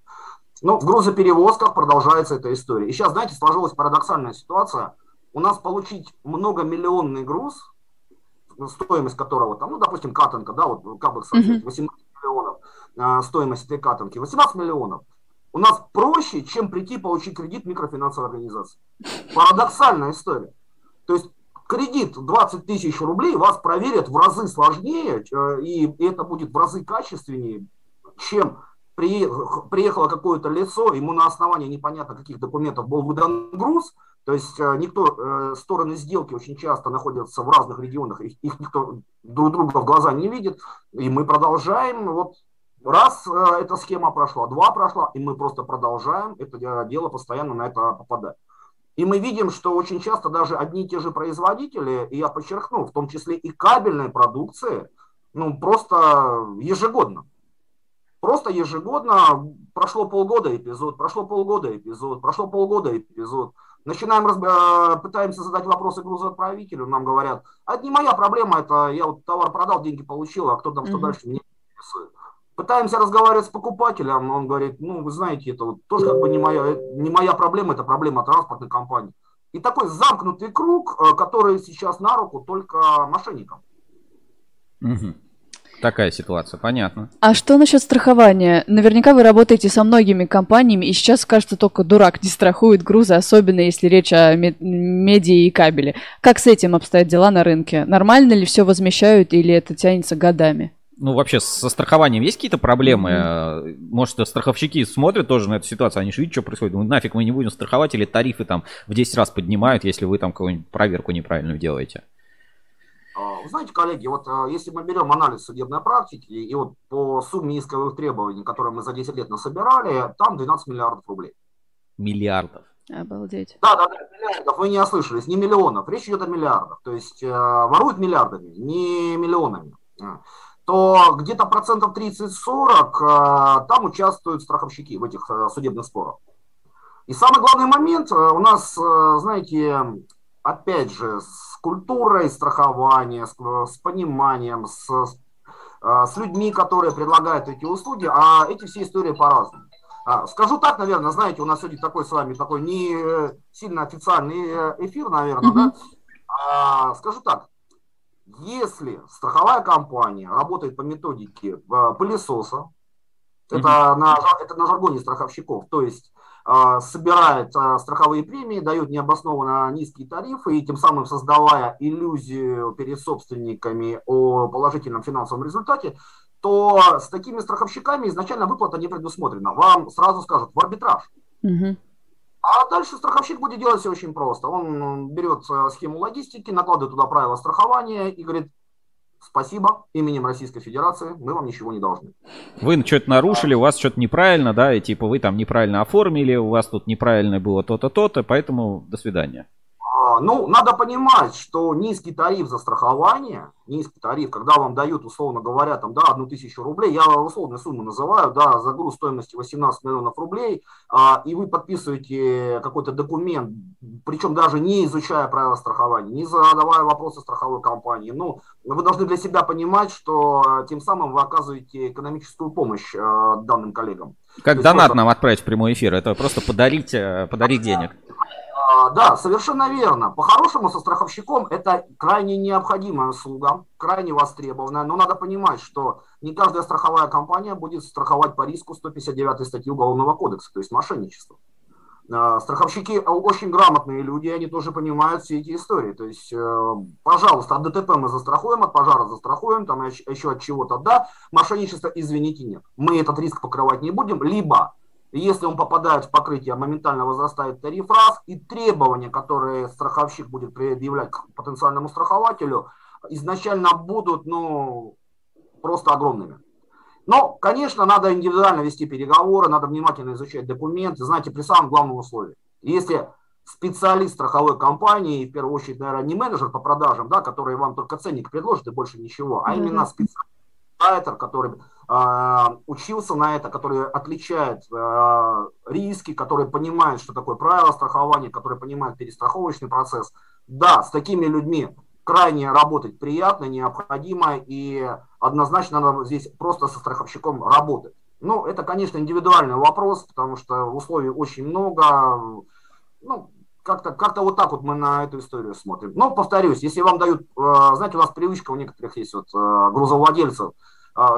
Но в грузоперевозках продолжается эта история. И сейчас, знаете, сложилась парадоксальная ситуация. У нас получить многомиллионный груз, стоимость которого, там, ну, допустим, катанка, да, вот как бы 18 миллионов э, стоимость этой катанки, 18 миллионов. У нас проще, чем прийти получить кредит микрофинансовой организации. Парадоксальная история. То есть кредит 20 тысяч рублей вас проверят в разы сложнее, э, и это будет в разы качественнее, чем приехало какое-то лицо, ему на основании непонятно каких документов был выдан груз, то есть э, никто, э, стороны сделки очень часто находятся в разных регионах, их, никто друг друга в глаза не видит, и мы продолжаем, вот раз э, эта схема прошла, два прошла, и мы просто продолжаем это дело постоянно на это попадать. И мы видим, что очень часто даже одни и те же производители, и я подчеркну, в том числе и кабельной продукции, ну просто ежегодно Просто ежегодно прошло полгода эпизод, прошло полгода эпизод, прошло полгода эпизод. Начинаем, разб... пытаемся задать вопросы грузоотправителю, нам говорят, а это не моя проблема, это я вот товар продал, деньги получил, а кто там, что mm-hmm. дальше, меня интересует. Пытаемся разговаривать с покупателем, он говорит, ну, вы знаете, это вот тоже как бы не моя, не моя проблема, это проблема транспортной компании. И такой замкнутый круг, э, который сейчас на руку только мошенникам. Угу. Такая ситуация, понятно. А что насчет страхования? Наверняка вы работаете со многими компаниями, и сейчас, кажется, только дурак не страхует грузы, особенно если речь о медиа и кабеле. Как с этим обстоят дела на рынке? Нормально ли все возмещают или это тянется годами? Ну, вообще, со страхованием есть какие-то проблемы? Mm-hmm. Может, страховщики смотрят тоже на эту ситуацию, они же видят, что происходит. Ну, нафиг мы не будем страховать, или тарифы там в 10 раз поднимают, если вы там какую-нибудь проверку неправильную делаете. А, вы знаете, коллеги, вот а, если мы берем анализ судебной практики, и вот по сумме исковых требований, которые мы за 10 лет насобирали, там 12 миллиардов рублей. Миллиардов? Обалдеть. Да, да, да, миллиардов, вы не ослышались, не миллионов, речь идет о миллиардах, то есть э, воруют миллиардами, не миллионами, а, то где-то процентов 30-40 э, там участвуют страховщики в этих э, судебных спорах. И самый главный момент, у нас, знаете, опять же, с культурой страхования, с, с пониманием, с, а, с людьми, которые предлагают эти услуги, а эти все истории по-разному. А, скажу так, наверное, знаете, у нас сегодня такой с вами такой не сильно официальный э, эфир, наверное, mm-hmm. да? А, скажу так, если страховая компания работает по методике э, пылесоса, mm-hmm. это, на, это на жаргоне страховщиков, то есть собирает а, страховые премии, дает необоснованно низкие тарифы и тем самым создавая иллюзию перед собственниками о положительном финансовом результате, то с такими страховщиками изначально выплата не предусмотрена. Вам сразу скажут в арбитраж. Угу. А дальше страховщик будет делать все очень просто. Он берет э, схему логистики, накладывает туда правила страхования и говорит, спасибо именем Российской Федерации, мы вам ничего не должны. Вы что-то нарушили, у вас что-то неправильно, да, и типа вы там неправильно оформили, у вас тут неправильно было то-то, то-то, поэтому до свидания. А, ну, надо понимать, что низкий тариф за страхование, низкий тариф, когда вам дают, условно говоря, там, да, одну тысячу рублей, я условную сумму называю, да, за груз стоимостью 18 миллионов рублей, а, и вы подписываете какой-то документ, причем даже не изучая правила страхования, не задавая вопросы страховой компании, ну, вы должны для себя понимать, что а, тем самым вы оказываете экономическую помощь а, данным коллегам. Как донат нам отправить в прямой эфир, это просто подарить, э, подарить денег. А, да, совершенно верно. По-хорошему, со страховщиком это крайне необходимая услуга, крайне востребованная. Но надо понимать, что не каждая страховая компания будет страховать по риску 159 статьи Уголовного кодекса, то есть мошенничество. А, страховщики очень грамотные люди, они тоже понимают все эти истории. То есть, э, пожалуйста, от ДТП мы застрахуем, от пожара застрахуем, там еще от чего-то, да, мошенничество, извините, нет. Мы этот риск покрывать не будем, либо если он попадает в покрытие, моментально возрастает тариф раз, и требования, которые страховщик будет предъявлять к потенциальному страхователю, изначально будут, ну, просто огромными. Но, конечно, надо индивидуально вести переговоры, надо внимательно изучать документы, знаете, при самом главном условии. Если специалист страховой компании, в первую очередь, наверное, не менеджер по продажам, да, который вам только ценник предложит и больше ничего, а именно специалист, который учился на это, который отличает э, риски, который понимает, что такое правило страхования, который понимает перестраховочный процесс. Да, с такими людьми крайне работать приятно, необходимо, и однозначно надо здесь просто со страховщиком работать. Ну, это, конечно, индивидуальный вопрос, потому что условий очень много. Ну, как-то как вот так вот мы на эту историю смотрим. Но, повторюсь, если вам дают, э, знаете, у нас привычка у некоторых есть вот грузовладельцев,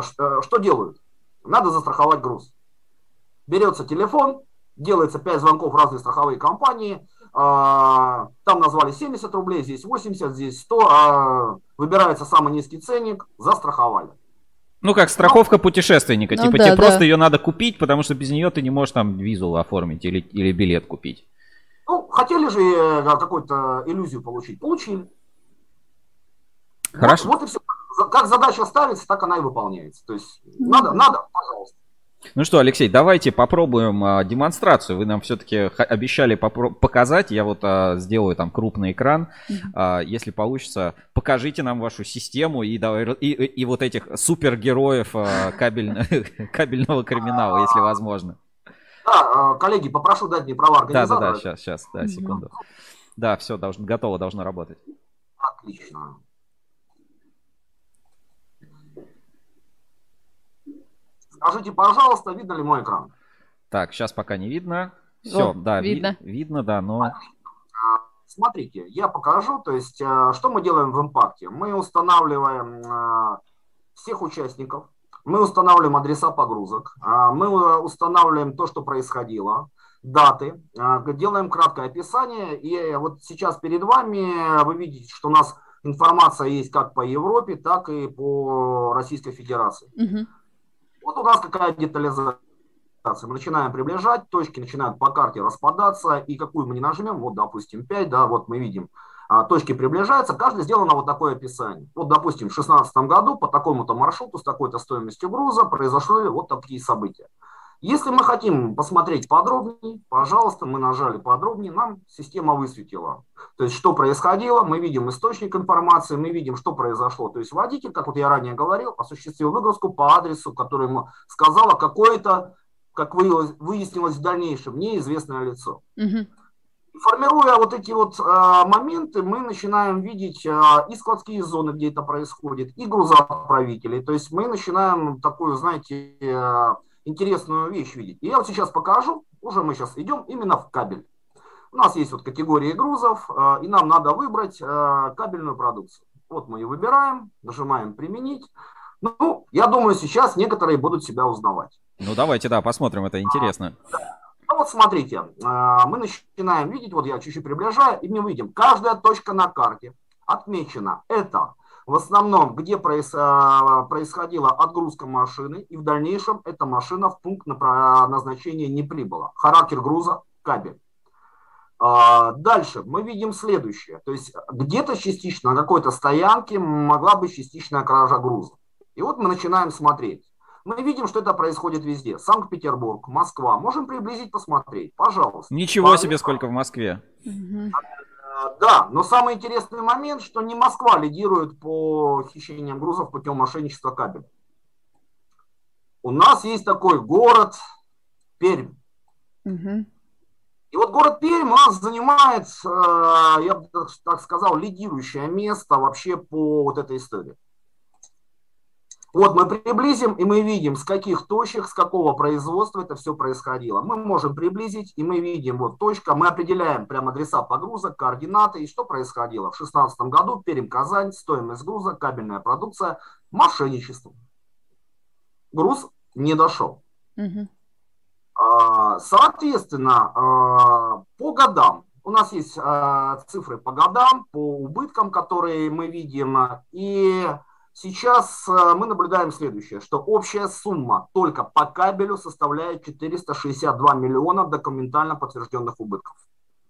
что делают? Надо застраховать груз. Берется телефон, делается 5 звонков в разные страховые компании, там назвали 70 рублей, здесь 80, здесь 100, выбирается самый низкий ценник, застраховали. Ну, как страховка путешественника. Ну, типа, да, тебе да. просто ее надо купить, потому что без нее ты не можешь там визу оформить или, или билет купить. Ну, хотели же э, какую-то иллюзию получить. Получили. Хорошо. Вот, вот и все. Как задача ставится, так она и выполняется. То есть надо, надо, пожалуйста. Ну что, Алексей, давайте попробуем а, демонстрацию. Вы нам все-таки обещали показать. Я вот а, сделаю там крупный экран. А, если получится, покажите нам вашу систему и, и, и, и вот этих супергероев а, кабель, кабельного криминала, если возможно. Да, э, коллеги, попрошу дать мне права организатора. Да, да, да, сейчас, сейчас, да, секунду. Да, все, должно, готово, должно работать. Отлично. Скажите, пожалуйста, видно ли мой экран? Так, сейчас пока не видно. Все, О, да, видно. Ви- видно, да, но... А, смотрите, я покажу, то есть, э, что мы делаем в импакте. Мы устанавливаем э, всех участников, мы устанавливаем адреса погрузок, а, мы э, устанавливаем то, что происходило, даты, а, делаем краткое описание. И вот сейчас перед вами вы видите, что у нас информация есть как по Европе, так и по Российской Федерации. Угу. Вот у нас какая детализация. Мы начинаем приближать, точки начинают по карте распадаться, и какую мы не нажмем, вот, допустим, 5, да, вот мы видим, а, точки приближаются, каждый сделано вот такое описание. Вот, допустим, в 2016 году по такому-то маршруту с такой-то стоимостью груза произошли вот такие события. Если мы хотим посмотреть подробнее, пожалуйста, мы нажали подробнее, нам система высветила. То есть, что происходило, мы видим источник информации, мы видим, что произошло. То есть, водитель, как вот я ранее говорил, осуществил выгрузку по адресу, который ему сказала какое-то, как выяснилось в дальнейшем, неизвестное лицо. Угу. Формируя вот эти вот э, моменты, мы начинаем видеть э, и складские зоны, где это происходит, и грузоотправителей. То есть мы начинаем такую, знаете, э, интересную вещь видеть. И я вот сейчас покажу, уже мы сейчас идем именно в кабель. У нас есть вот категории грузов, э, и нам надо выбрать э, кабельную продукцию. Вот мы ее выбираем, нажимаем «Применить». Ну, я думаю, сейчас некоторые будут себя узнавать. Ну, давайте, да, посмотрим, это интересно. А, ну вот смотрите, а, мы начинаем видеть, вот я чуть-чуть приближаю, и мы видим, каждая точка на карте отмечена. Это в основном, где а, происходила отгрузка машины, и в дальнейшем эта машина в пункт назначения не прибыла. Характер груза – кабель. А, дальше мы видим следующее. То есть где-то частично на какой-то стоянке могла быть частичная кража груза. И вот мы начинаем смотреть. Мы видим, что это происходит везде. Санкт-Петербург, Москва. Можем приблизить, посмотреть. Пожалуйста. Ничего Пожалуйста. себе, сколько в Москве. Да, но самый интересный момент, что не Москва лидирует по хищениям грузов путем мошенничества кабеля. У нас есть такой город Пермь. Угу. И вот город Пермь у нас занимает, э, я бы так сказал, лидирующее место вообще по вот этой истории. Вот мы приблизим, и мы видим, с каких точек, с какого производства это все происходило. Мы можем приблизить, и мы видим, вот точка, мы определяем прямо адреса погрузок, координаты, и что происходило. В 2016 году Пермь, Казань, стоимость груза, кабельная продукция, мошенничество. Груз не дошел. Угу. Соответственно, а, по годам, у нас есть а, цифры по годам, по убыткам, которые мы видим, и Сейчас э, мы наблюдаем следующее, что общая сумма только по кабелю составляет 462 миллиона документально подтвержденных убытков.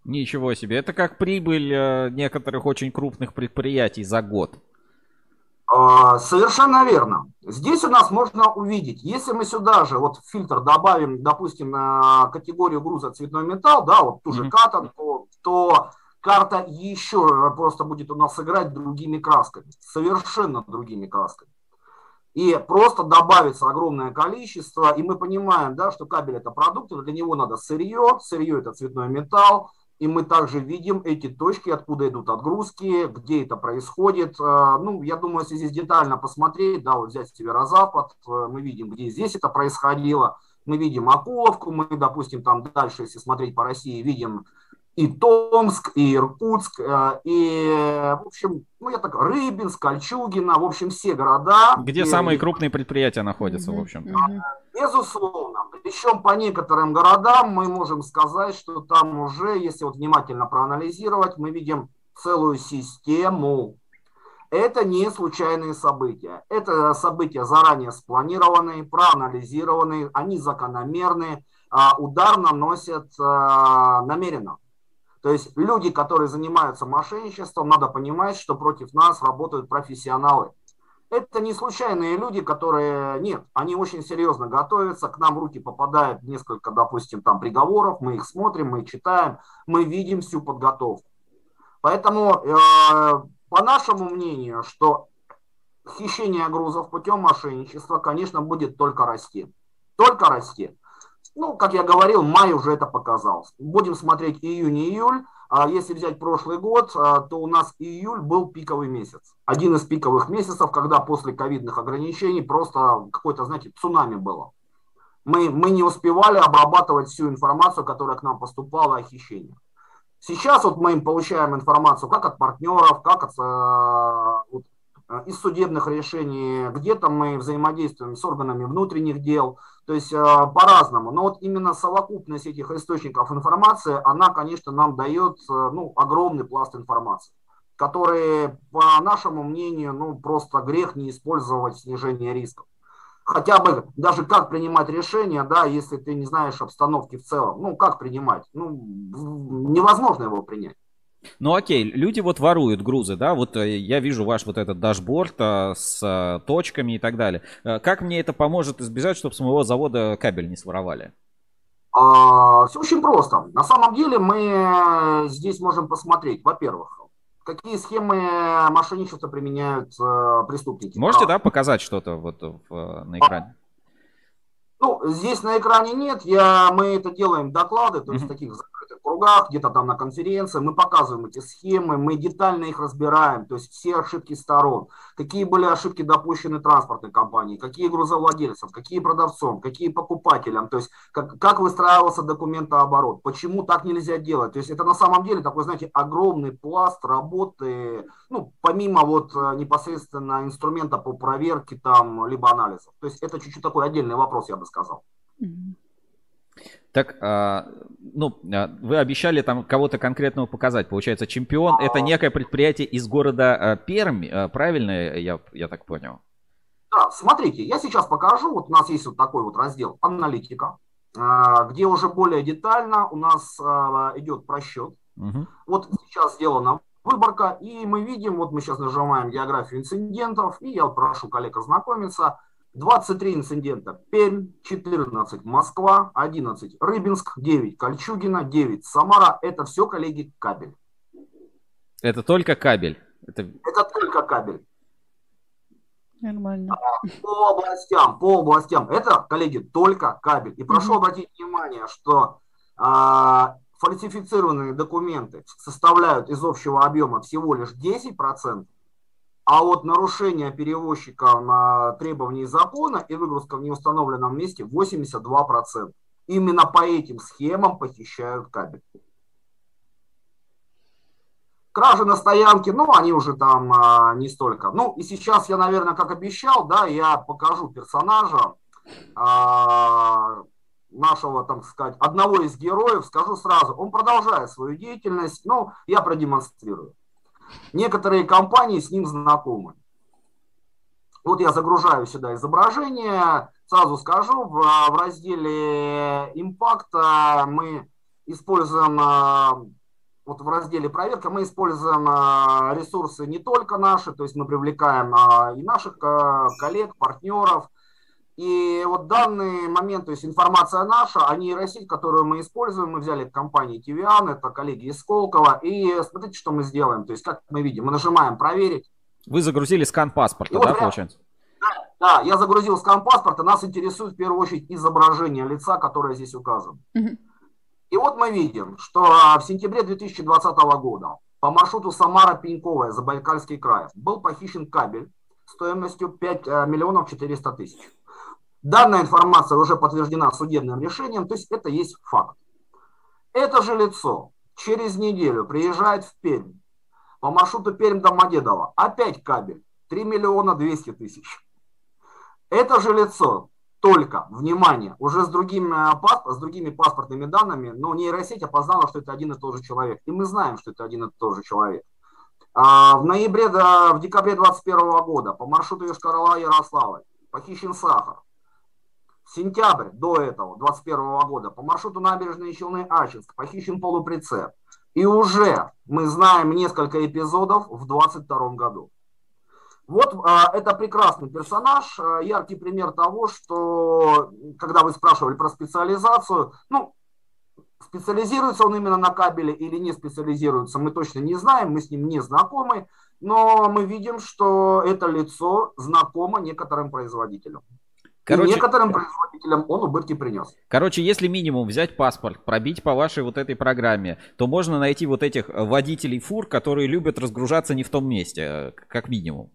Ничего себе, это как прибыль э, некоторых очень крупных предприятий за год. А, Совершенно верно. Здесь у нас можно увидеть, если мы сюда же вот фильтр добавим, допустим, на категорию груза цветной металл, да, вот ту же катан, то, то карта еще просто будет у нас играть другими красками, совершенно другими красками. И просто добавится огромное количество, и мы понимаем, да, что кабель это продукт, для него надо сырье, сырье это цветной металл, и мы также видим эти точки, откуда идут отгрузки, где это происходит. Э, ну, я думаю, если здесь детально посмотреть, да, вот взять северо-запад, э, мы видим, где здесь это происходило. Мы видим Акуловку, мы, допустим, там дальше, если смотреть по России, видим и Томск, и Иркутск, э, и, в общем, ну, я так, Рыбинск, Кольчугино, в общем, все города. Где самые крупные предприятия находятся, в общем. Безусловно. Причем по некоторым городам мы можем сказать, что там уже, если вот внимательно проанализировать, мы видим целую систему. Это не случайные события. Это события заранее спланированные, проанализированные, они закономерные. А удар наносят а, намеренно. То есть люди, которые занимаются мошенничеством, надо понимать, что против нас работают профессионалы. Это не случайные люди, которые, нет, они очень серьезно готовятся, к нам в руки попадает несколько, допустим, там приговоров, мы их смотрим, мы их читаем, мы видим всю подготовку. Поэтому, э, по нашему мнению, что хищение грузов путем мошенничества, конечно, будет только расти. Только расти. Ну, как я говорил, май уже это показал. Будем смотреть июнь-июль. А если взять прошлый год, а, то у нас июль был пиковый месяц. Один из пиковых месяцев, когда после ковидных ограничений просто какое-то, знаете, цунами было. Мы, мы не успевали обрабатывать всю информацию, которая к нам поступала о хищениях. Сейчас вот мы получаем информацию как от партнеров, как от, а, вот, из судебных решений, где-то мы взаимодействуем с органами внутренних дел, то есть э, по-разному. Но вот именно совокупность этих источников информации, она, конечно, нам дает э, ну, огромный пласт информации, который, по нашему мнению, ну, просто грех не использовать в снижении рисков. Хотя бы даже как принимать решение, да, если ты не знаешь обстановки в целом. Ну, как принимать? Ну, невозможно его принять. Ну окей, люди вот воруют грузы, да, вот э, я вижу ваш вот этот дашборд а, с а, точками и так далее. Как мне это поможет избежать, чтобы с моего завода кабель не своровали? А, все очень просто. На самом деле мы здесь можем посмотреть, во-первых, какие схемы мошенничества применяют э, преступники. Можете, да, показать что-то вот в, на экране? Ну, здесь на экране нет, я, мы это делаем доклады, то есть mm-hmm. таких кругах, где-то там на конференции, мы показываем эти схемы, мы детально их разбираем, то есть все ошибки сторон, какие были ошибки допущены транспортной компании, какие грузовладельцам, какие продавцам, какие покупателям, то есть как, как выстраивался документооборот, почему так нельзя делать. То есть это на самом деле такой, знаете, огромный пласт работы, ну, помимо вот э, непосредственно инструмента по проверке там, либо анализов. То есть это чуть-чуть такой отдельный вопрос, я бы сказал. Mm-hmm. Так, а, ну, а, вы обещали там кого-то конкретного показать. Получается, чемпион это некое предприятие из города а, Пермь, правильно я, я так понял? Да, смотрите, я сейчас покажу. Вот у нас есть вот такой вот раздел аналитика, где уже более детально у нас идет просчет. Угу. Вот сейчас сделана выборка, и мы видим, вот мы сейчас нажимаем географию инцидентов, и я прошу коллег ознакомиться. 23 инцидента Пермь, 14 Москва, 11 Рыбинск, 9 Кольчугина, 9 Самара. Это все, коллеги, кабель. Это только кабель? Это, Это только кабель. Нормально. А, по областям, по областям. Это, коллеги, только кабель. И прошу mm-hmm. обратить внимание, что а, фальсифицированные документы составляют из общего объема всего лишь 10%, а вот нарушение перевозчика на требований закона и выгрузка в неустановленном месте 82%. Именно по этим схемам похищают кабель. Кражи на стоянке, ну, они уже там а, не столько. Ну, и сейчас я, наверное, как обещал, да, я покажу персонажа а, нашего, там сказать, одного из героев, скажу сразу, он продолжает свою деятельность, ну, я продемонстрирую. Некоторые компании с ним знакомы. Вот я загружаю сюда изображение. Сразу скажу, в, в разделе импакта мы используем а, вот в разделе проверка мы используем а, ресурсы не только наши, то есть мы привлекаем а, и наших коллег, партнеров. И вот данный момент, то есть информация наша, а нейросеть, которую мы используем, мы взяли компании Тивиан, это коллеги из Сколково. И смотрите, что мы сделаем. То есть как мы видим, мы нажимаем проверить. Вы загрузили скан паспорта, И да, вот прям- получается? Да, я загрузил скан паспорта, нас интересует в первую очередь изображение лица, которое здесь указано. И вот мы видим, что а, в сентябре 2020 года по маршруту Самара-Пеньковая, Забайкальский край, был похищен кабель стоимостью 5 э, миллионов 400 тысяч. Данная информация уже подтверждена судебным решением, то есть это есть факт. Это же лицо через неделю приезжает в Пермь по маршруту Пермь-Домодедово. Опять кабель 3 миллиона 200 тысяч. Это же лицо только, внимание, уже с другими, э, с другими паспортными данными, но нейросеть опознала, что это один и тот же человек. И мы знаем, что это один и тот же человек. А, В ноябре, в декабре 2021 года по маршруту Йошкар-Ола-Ярославль похищен сахар. Сентябрь до этого, 2021 года, по маршруту набережные Челны Ачинск похищен полуприцеп. И уже мы знаем несколько эпизодов в 2022 году. Вот а, это прекрасный персонаж, а, яркий пример того, что, когда вы спрашивали про специализацию, ну, специализируется он именно на кабеле или не специализируется, мы точно не знаем, мы с ним не знакомы, но мы видим, что это лицо знакомо некоторым производителям. Короче- И некоторым производителям он убытки принес. Короче, если минимум взять паспорт, пробить по вашей вот этой программе, то можно найти вот этих э, водителей фур, которые любят разгружаться не в том месте, э, как минимум.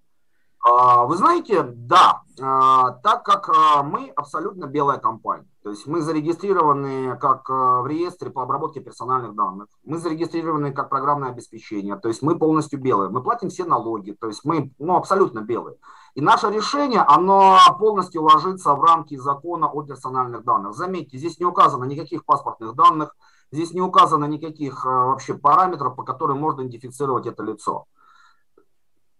А, Вы знаете, да, а, так как а, мы абсолютно белая компания, то есть мы зарегистрированы как а, в реестре по обработке персональных данных, мы зарегистрированы как программное обеспечение, то есть мы полностью белые, мы платим все налоги, то есть мы ну, абсолютно белые. И наше решение, оно полностью ложится в рамки закона о персональных данных. Заметьте, здесь не указано никаких паспортных данных, здесь не указано никаких а, вообще параметров, по которым можно идентифицировать это лицо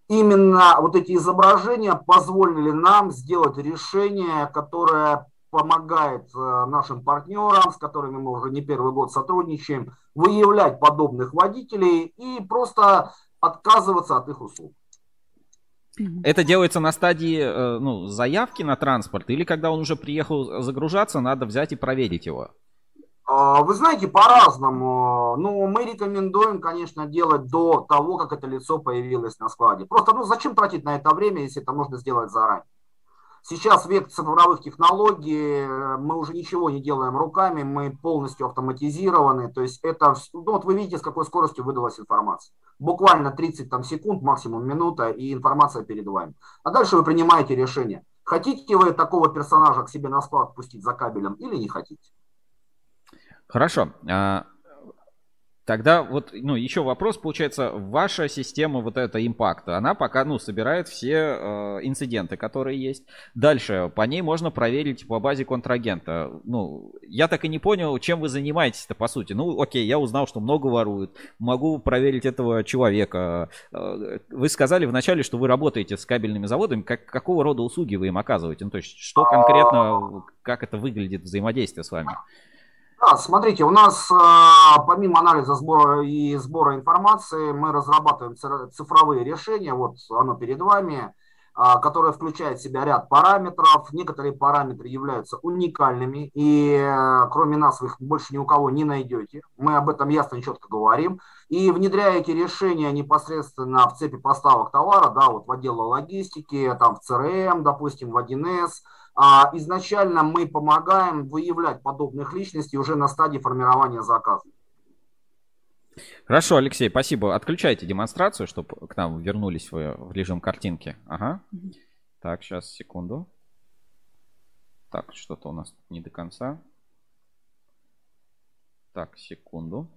именно вот эти изображения позволили нам сделать решение, которое помогает э, нашим партнерам, с которыми мы уже не первый год сотрудничаем, выявлять подобных водителей и просто отказываться от их услуг. Это делается на стадии э, ну, заявки на транспорт или когда он уже приехал загружаться, надо взять и проверить его? А, Вы знаете, по-разному. Ну, мы рекомендуем, конечно, делать до того, как это лицо появилось на складе. Просто, ну, зачем тратить на это время, если это можно сделать заранее? Сейчас век цифровых технологий, э, мы уже ничего не делаем руками, мы полностью автоматизированы. То есть это, ну, вот вы видите, с какой скоростью выдалась информация. Буквально 30 там, секунд, максимум минута, и информация перед вами. А дальше вы принимаете решение. Хотите вы такого персонажа к себе на склад пустить за кабелем или не хотите? Хорошо. А, Тогда вот, ну, еще вопрос, получается, ваша система вот эта импакта, она пока, ну, собирает все э, инциденты, которые есть. Дальше, по ней можно проверить по базе контрагента. Ну, я так и не понял, чем вы занимаетесь-то, по сути. Ну, окей, я узнал, что много воруют, могу проверить этого человека. Э, Вы сказали вначале, что вы работаете с кабельными заводами, как, какого рода услуги вы им оказываете? Ну, то есть, что конкретно, как это выглядит взаимодействие с вами? Да, смотрите, у нас а, помимо анализа сбора и сбора информации мы разрабатываем ци- цифровые решения, вот оно перед вами, а, которое включает в себя ряд параметров. Некоторые параметры являются уникальными, и э, кроме нас вы их больше ни у кого не найдете. Мы об этом ясно и четко говорим. И внедряя эти решения непосредственно в цепи поставок товара, да, вот в отделы логистики, там в CRM, допустим, в 1С, а, изначально мы помогаем выявлять подобных личностей уже на стадии формирования заказа. Хорошо, Алексей, спасибо. Отключайте демонстрацию, чтобы к нам вернулись вы в режим картинки. Ага. Так, сейчас, секунду. Так, что-то у нас тут не до конца. Так, секунду.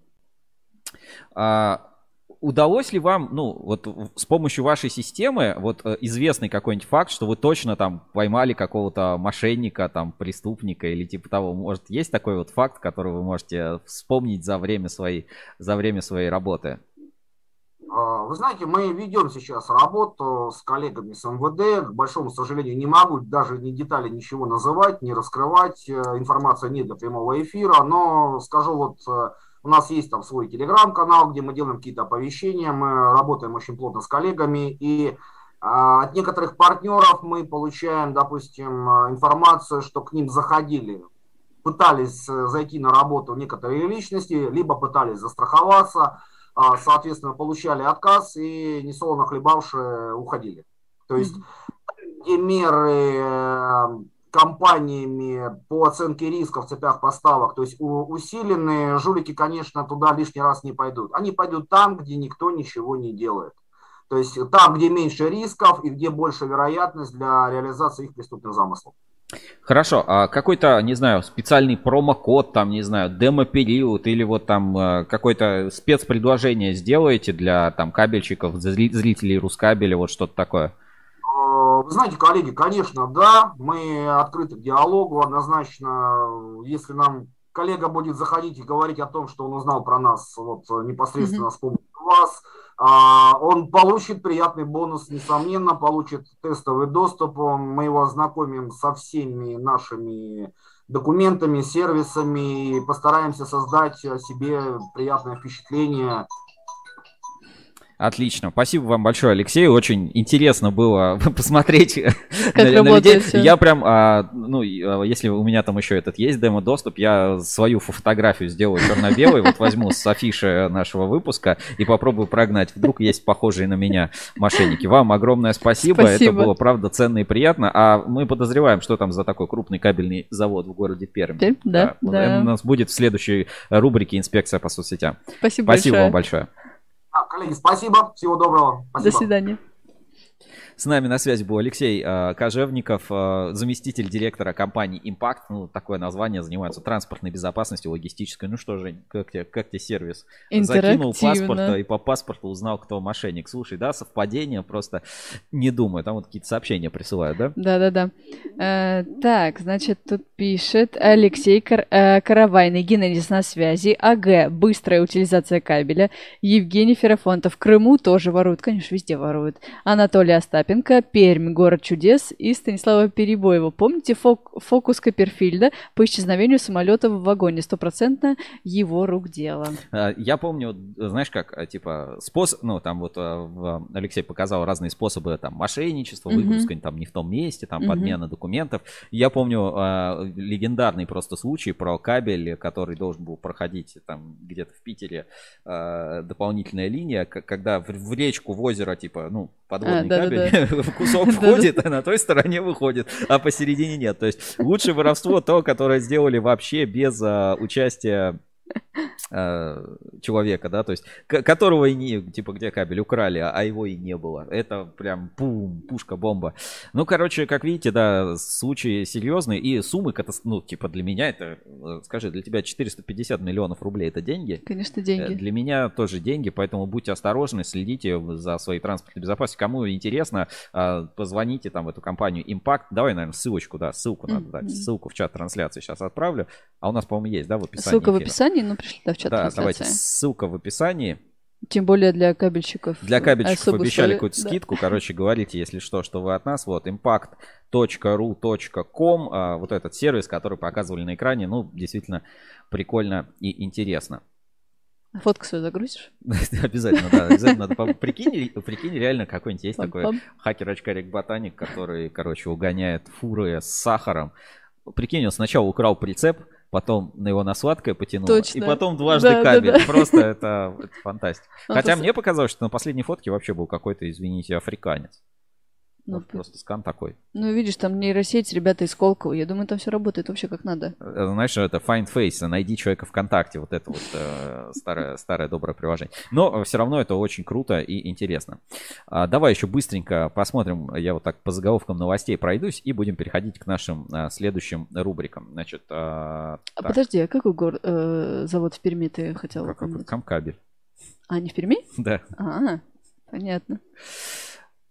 А, удалось ли вам, ну, вот с помощью вашей системы, вот э, известный какой-нибудь факт, что вы точно там поймали какого-то мошенника, там, преступника или типа того, может, есть такой вот факт, который вы можете вспомнить за время своей, за время своей работы? А, Вы знаете, мы ведем сейчас работу с коллегами с МВД. К большому сожалению, не могу даже ни детали ничего называть, не раскрывать. Э, Информация не для прямого эфира, но скажу вот, э, У нас есть там свой телеграм-канал, где мы делаем какие-то оповещения, мы работаем очень плотно с коллегами, и а, от некоторых партнеров мы получаем, допустим, информацию, что к ним заходили, пытались э, зайти на работу некоторые личности, либо пытались застраховаться, а, соответственно, получали отказ и несолоно хлебавшие уходили. То есть те меры э, компаниями по оценке риска в цепях поставок, то есть усиленные жулики, конечно, туда лишний раз не пойдут. Они пойдут там, где никто ничего не делает. То есть там, где меньше рисков и где больше вероятность для реализации их преступных замыслов. Хорошо, а какой-то, не знаю, специальный промокод, там, не знаю, демо-период или вот там э, какое-то спецпредложение сделаете для там кабельщиков, зрителей Рускабеля, вот что-то такое? Э, вы знаете, коллеги, конечно, да, мы открыты к диалогу, однозначно, если нам коллега будет заходить и говорить о том, что он узнал про нас вот непосредственно mm-hmm. с помощью вас, а, он получит приятный бонус, несомненно, получит тестовый доступ. Мы его ознакомим со всеми нашими документами, сервисами и постараемся создать себе приятное впечатление Отлично. Спасибо вам большое, Алексей. Очень интересно было посмотреть как на, на людей. Все. Я прям, а, ну, а, если у меня там еще этот есть демо-доступ, я свою фотографию сделаю черно-белой, вот возьму с афиши нашего выпуска и попробую прогнать. Вдруг есть похожие на меня мошенники. Вам огромное спасибо. спасибо. Это было, правда, ценно и приятно. А мы подозреваем, что там за такой крупный кабельный завод в городе Пермь. Пермь да, да. да. У нас будет в следующей рубрике «Инспекция по соцсетям». Спасибо, спасибо большое. вам большое. Коллеги, спасибо. Всего доброго. Спасибо. До свидания. С нами на связи был Алексей э, Кожевников, э, заместитель директора компании Impact. Ну, такое название, занимается транспортной безопасностью, логистической. Ну что, Жень, как тебе, как тебе сервис? Закинул паспорт и по паспорту узнал, кто мошенник. Слушай, да, совпадение, просто не думаю. Там вот какие-то сообщения присылают, да? Да-да-да. Э, так, значит, тут пишет Алексей Кар- э, Каравайный, Геннадис на связи. АГ, быстрая утилизация кабеля. Евгений Ферафонтов, в Крыму тоже воруют. Конечно, везде воруют. Анатолий Остапов Остапенко, Пермь, город чудес и Станислава Перебоева. Помните фок фокус Копперфильда по исчезновению самолета в вагоне? Стопроцентно его рук дело. А, я помню, знаешь как, а, типа, способ, ну, там вот а, Алексей показал разные способы, там, мошенничества, выгрузка mm-hmm. там не в том месте, там, mm-hmm. подмена документов. Я помню легендарный просто случай про кабель, который должен был проходить там где-то в Питере, дополнительная линия, когда в речку, в озеро, типа, ну, подводный а, кабель, кусок входит, а на той стороне выходит, а посередине нет. То есть лучшее воровство то, которое сделали вообще без а, участия человека, да, то есть, которого и не, типа, где кабель украли, а его и не было. Это прям пум, пушка, бомба. Ну, короче, как видите, да, случаи серьезные, и суммы, ну, типа, для меня это, э, скажи, для тебя 450 миллионов рублей это деньги? Конечно, деньги. Э, для меня тоже деньги, поэтому будьте осторожны, следите за своей транспортной безопасностью. Кому интересно, позвоните там в эту компанию Impact. Давай, наверное, ссылочку, да, ссылку надо дать, ссылку в чат трансляции сейчас отправлю. А у нас, по-моему, есть, да, в описании Ссылка эфира. в описании, ну, пришли, да, в чат Да, давайте, ссылка в описании. Тем более для кабельщиков. Для кабельщиков обещали какую-то да. скидку. Короче, говорите, если что, что вы от нас. Вот, impact.ru.com. А, вот этот сервис, который показывали на экране. Ну, действительно прикольно и интересно. Фотку свою загрузишь? Обязательно, да. Обязательно надо. Прикинь, прикинь, реально какой-нибудь есть такой хакер-очкарик-ботаник, который, короче, угоняет фуры с сахаром. Прикинь, он сначала украл прицеп, потом на его на сладкое потянуло, Точно. и потом дважды да, кабель. Да, да. Просто это, это фантастика. Хотя мне показалось, что на последней фотке вообще был какой-то, извините, африканец. Ну, Может, просто скан такой. Ну, видишь, там нейросеть, ребята из Колково. Я думаю, там все работает вообще как надо. Э, знаешь, это Find Face, найди человека ВКонтакте. Вот это вот э, старое, старое доброе приложение. Но все равно это очень круто и интересно. А, давай еще быстренько посмотрим. Я вот так по заголовкам новостей пройдусь и будем переходить к нашим а, следующим рубрикам. Значит, а, а подожди, а какой город, э, завод в Перми ты хотел как, Камкабель. А, не в Перми? Да. А, понятно.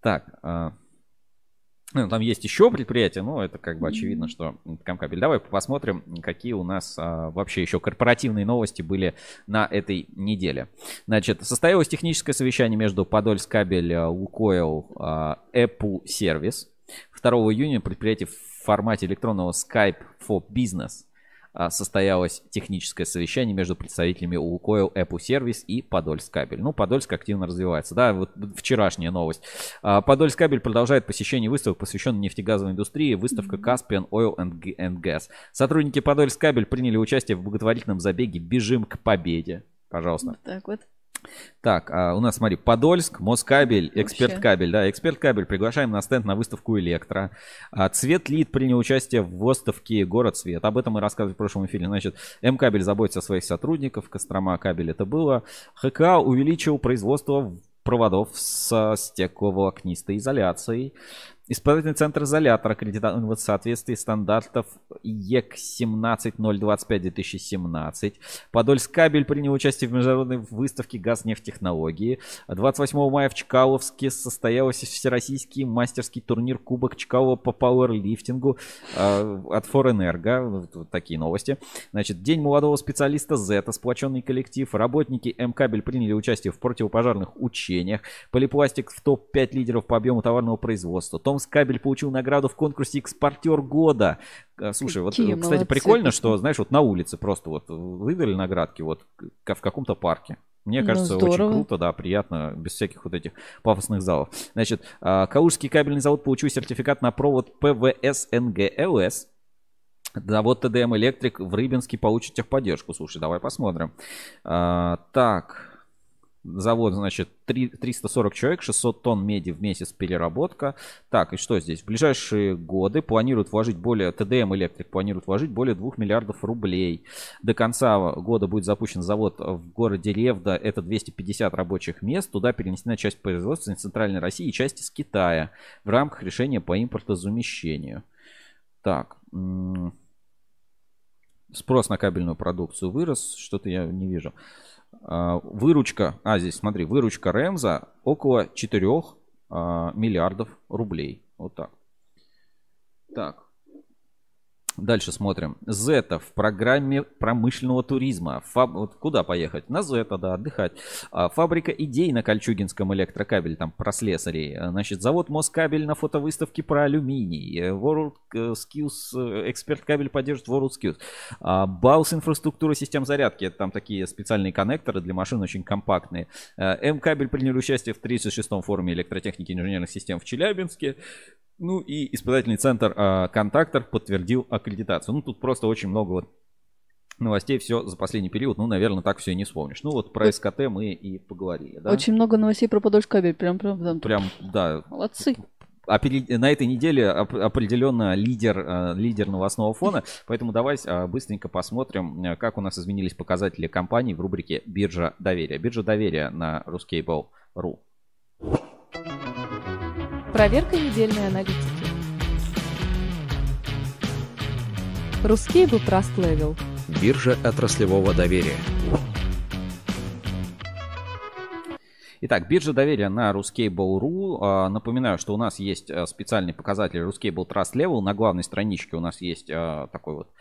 Так, а, ну, там есть еще предприятия, но это как бы очевидно, что Камкабель. Давай посмотрим, какие у нас а, вообще еще корпоративные новости были на этой неделе. Значит, состоялось техническое совещание между Подольскабель, а, Лукойл, а, Apple Service. 2 июня предприятие в формате электронного Skype for Business состоялось техническое совещание между представителями Лукойл, Эпу Сервис и Подольск кабель. Ну, Подольск активно развивается. Да, вот вчерашняя новость. А, Подольск кабель продолжает посещение выставок, посвященных нефтегазовой индустрии. Выставка Caspian Oil and Gas. Сотрудники Подольск кабель приняли участие в благотворительном забеге «Бежим к победе». Пожалуйста. Вот так вот. Так, а у нас, смотри, Подольск, Москабель, Эксперт Кабель, да, Эксперт Кабель, приглашаем на стенд на выставку Электро. А, Цвет Лид принял участие в выставке Город Свет. Об этом мы рассказывали в прошлом эфире. Значит, М-Кабель заботится о своих сотрудников, Кострома Кабель это было. ХК увеличил производство проводов с стекловолокнистой изоляцией. Испытательный центр изолятора аккредитован в соответствии стандартов ЕК 17025-2017. Подольск кабель принял участие в международной выставке газнефтехнологии. 28 мая в Чкаловске состоялся всероссийский мастерский турнир Кубок Чкалова по пауэрлифтингу э, от Форэнерго. Вот, такие новости. Значит, День молодого специалиста Z, сплоченный коллектив. Работники М-кабель приняли участие в противопожарных учениях. Полипластик в топ-5 лидеров по объему товарного производства. Томск кабель получил награду в конкурсе «Экспортер года». Э, Слушай, вот, Какие кстати, молодцы. прикольно, что, знаешь, вот на улице просто вот выдали наградки вот в каком-то парке. Мне Ну, кажется, очень здорово. круто, да, приятно, без всяких вот этих пафосных залов. Значит, а, Калужский кабельный завод получил сертификат на провод ПВС НГЛС. Завод ТДМ Электрик в Рыбинске получит техподдержку. Слушай, давай посмотрим. А, так, завод, значит, три- 340 человек, 600 тонн меди в месяц переработка. Так, и что здесь? В ближайшие годы планируют вложить более, ТДМ Электрик планирует вложить более 2 миллиардов рублей. До конца года будет запущен завод в городе Ревда, это 250 рабочих мест. Туда перенесена часть производства из Центральной России и часть из Китая в рамках решения по импортозамещению. Так, спрос на кабельную продукцию вырос, что-то я не вижу. А, Выручка, а здесь смотри, выручка Ремза около 4 а, миллиардов рублей. Вот так. Так. Дальше смотрим. Зета в программе промышленного туризма. Фаб... Вот куда поехать? На Зета, да, отдыхать. А, Фабрика идей на Кольчугинском электрокабеле, там про слесарей. А, Значит, завод Москабель на фотовыставке про алюминий. Э, World э, Skills, э, эксперт кабель поддержит World Skills. Баус инфраструктура систем зарядки. Это там такие специальные коннекторы для машин очень компактные. Э, М-кабель приняли участие в 36-м форуме электротехники инженерных систем в Челябинске. Ну и испытательный центр а, «Контактор» подтвердил аккредитацию. Ну тут просто очень много вот новостей, все за последний период. Ну, наверное, так все и не вспомнишь. Ну вот про СКТ мы и поговорили, да? Очень много новостей про Подольск кабель. Прям, прям, там. Прям, да. Молодцы. На этой неделе оп- определенно лидер, а, лидер новостного фона, поэтому давай а, быстренько посмотрим, как у нас изменились показатели компаний в рубрике «Биржа доверия». Биржа доверия на Ruscable.ru. Проверка недельной аналитики. Русский Trust Level. Биржа отраслевого доверия. Итак, биржа доверия на Ruscable.ru. А, Напоминаю, что у нас есть а, специальный показатель Ruscable Trust Level. На главной страничке у нас есть а, такой вот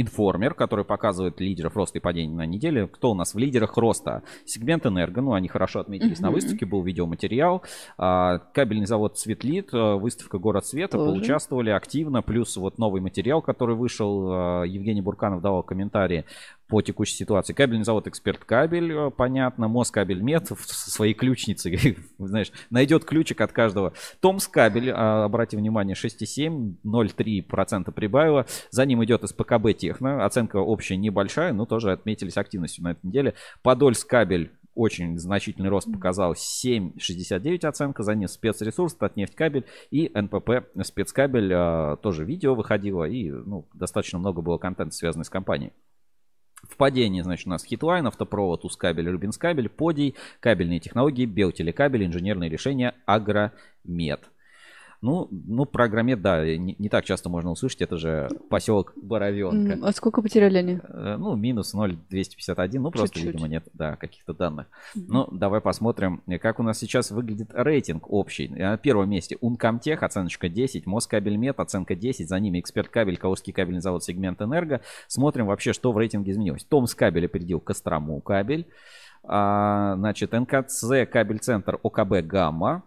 информер, который показывает лидеров роста и падения на неделе. Кто у нас в лидерах роста? Сегмент энерго, ну они хорошо отметились на Мгм. выставке, был видеоматериал. А, Кабельный завод Светлит, а, выставка Город Света, Тоже. поучаствовали активно. Плюс вот новый материал, который вышел, а, Евгений Бурканов давал комментарии по текущей ситуации. Кабельный завод Эксперт Кабель, э, понятно. Москабель Мед со своей ключницей, знаешь, найдет ключик от каждого. Томс Кабель, а, обрати внимание, 6,7, 0,3% прибавило. За ним идет СПКБ Техно. Оценка общая небольшая, но тоже отметились активностью на этой неделе. Подольск Кабель очень значительный рост показал 7,69 оценка, за ним спецресурс, Татнефтькабель и НПП спецкабель а, тоже видео выходило и ну, достаточно много было контента, связанный с компанией. В падении, значит, у нас Хитлайн, Автопровод, Ускабель, Рубинскабель, Подий, кабельные технологии, Белтелекабель, инженерные решения, Агромед. Ну, ну, про Агромед, да, не, не так часто можно услышать, это же поселок Боровенка. А сколько потеряли они? Э, Ну, минус 0,251, ну, просто, Чуть-чуть. видимо, нет, да, каких-то данных. Ну, давай посмотрим, э, как у нас сейчас выглядит рейтинг общий. На первом месте Ункомтех, оценочка 10, Москабельмет, оценка 10, за ними Эксперт Кабель, Калужский кабельный завод, сегмент Энерго. Смотрим вообще, что в рейтинге изменилось. Томс Кабель опередил Кострому Кабель. А, значит, НКЦ Кабель Центр ОКБ Гамма.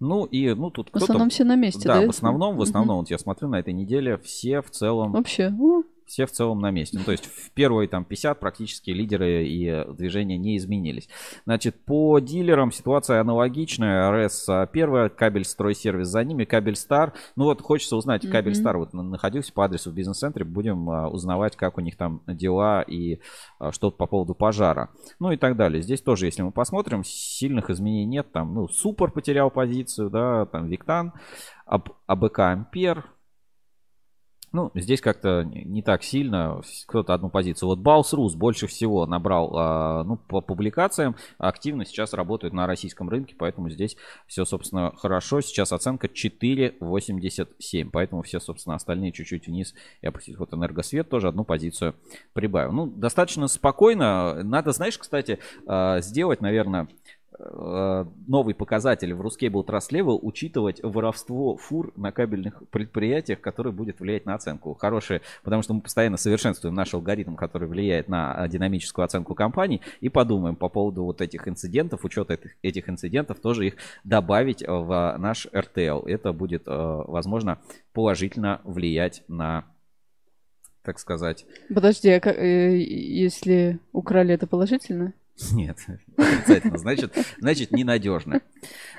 Ну и ну тут В основном все на месте, да? в основном, в основном, вот я смотрю на этой неделе, все в целом... Вообще, ну, Все в целом на месте. Ну, то есть в первые там 50 практически лидеры и э, движения не изменились. Значит, по дилерам ситуация аналогичная. РС а, первая, кабель стройсервис за ними, кабель Стар. Ну вот хочется узнать, кабель. Стар вот на- находился по адресу в бизнес-центре. Будем а, узнавать, как у них там дела и а, что по поводу пожара. Ну и так далее. Здесь тоже, если мы посмотрим, сильных изменений нет. Там, ну, Супер потерял позицию, да, там Виктан, АБ- АБК Ампер, ну, здесь как-то не так сильно. Кто-то одну позицию. Вот Рус больше всего набрал, а, ну, по публикациям. Активно сейчас работают на российском рынке, поэтому здесь все, собственно, хорошо. Сейчас оценка 4,87. Поэтому все, собственно, остальные чуть-чуть вниз и опустить. Вот Энергосвет тоже одну позицию прибавил. Ну, достаточно спокойно. Надо, знаешь, кстати, а, сделать, наверное, новый показатель в Ruscable Trust Level учитывать воровство фур на кабельных предприятиях, который будет влиять на оценку. Хорошие, потому что мы постоянно совершенствуем наш алгоритм, который влияет на а, динамическую оценку компаний, и подумаем по поводу вот этих инцидентов, учета этих, этих инцидентов, тоже их добавить э, в наш RTL. Это будет, э, возможно, положительно влиять на, так сказать, подожди, а как, э, если украли, это положительно? Нет, отрицательно. Значит, значит ненадежно.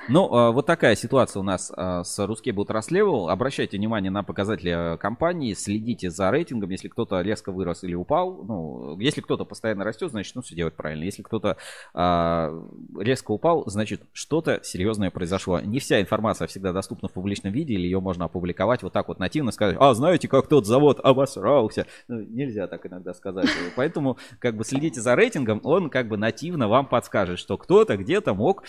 Ну, а, вот такая ситуация у нас а, с Ruscable Trust Level. Обращайте внимание на показатели а, компании, следите за рейтингом. Если кто-то резко вырос или упал, ну, если кто-то постоянно растет, значит, ну, все делать правильно. Если кто-то резко упал, значит, что-то серьезное произошло. Не вся информация всегда доступна в публичном виде, или ее можно опубликовать вот так вот нативно, сказать, а, знаете, как тот завод обосрался. Ну, нельзя так иногда сказать. Поэтому, как бы, следите за рейтингом, он, как бы, нативно вам подскажет, что кто-то где-то мог,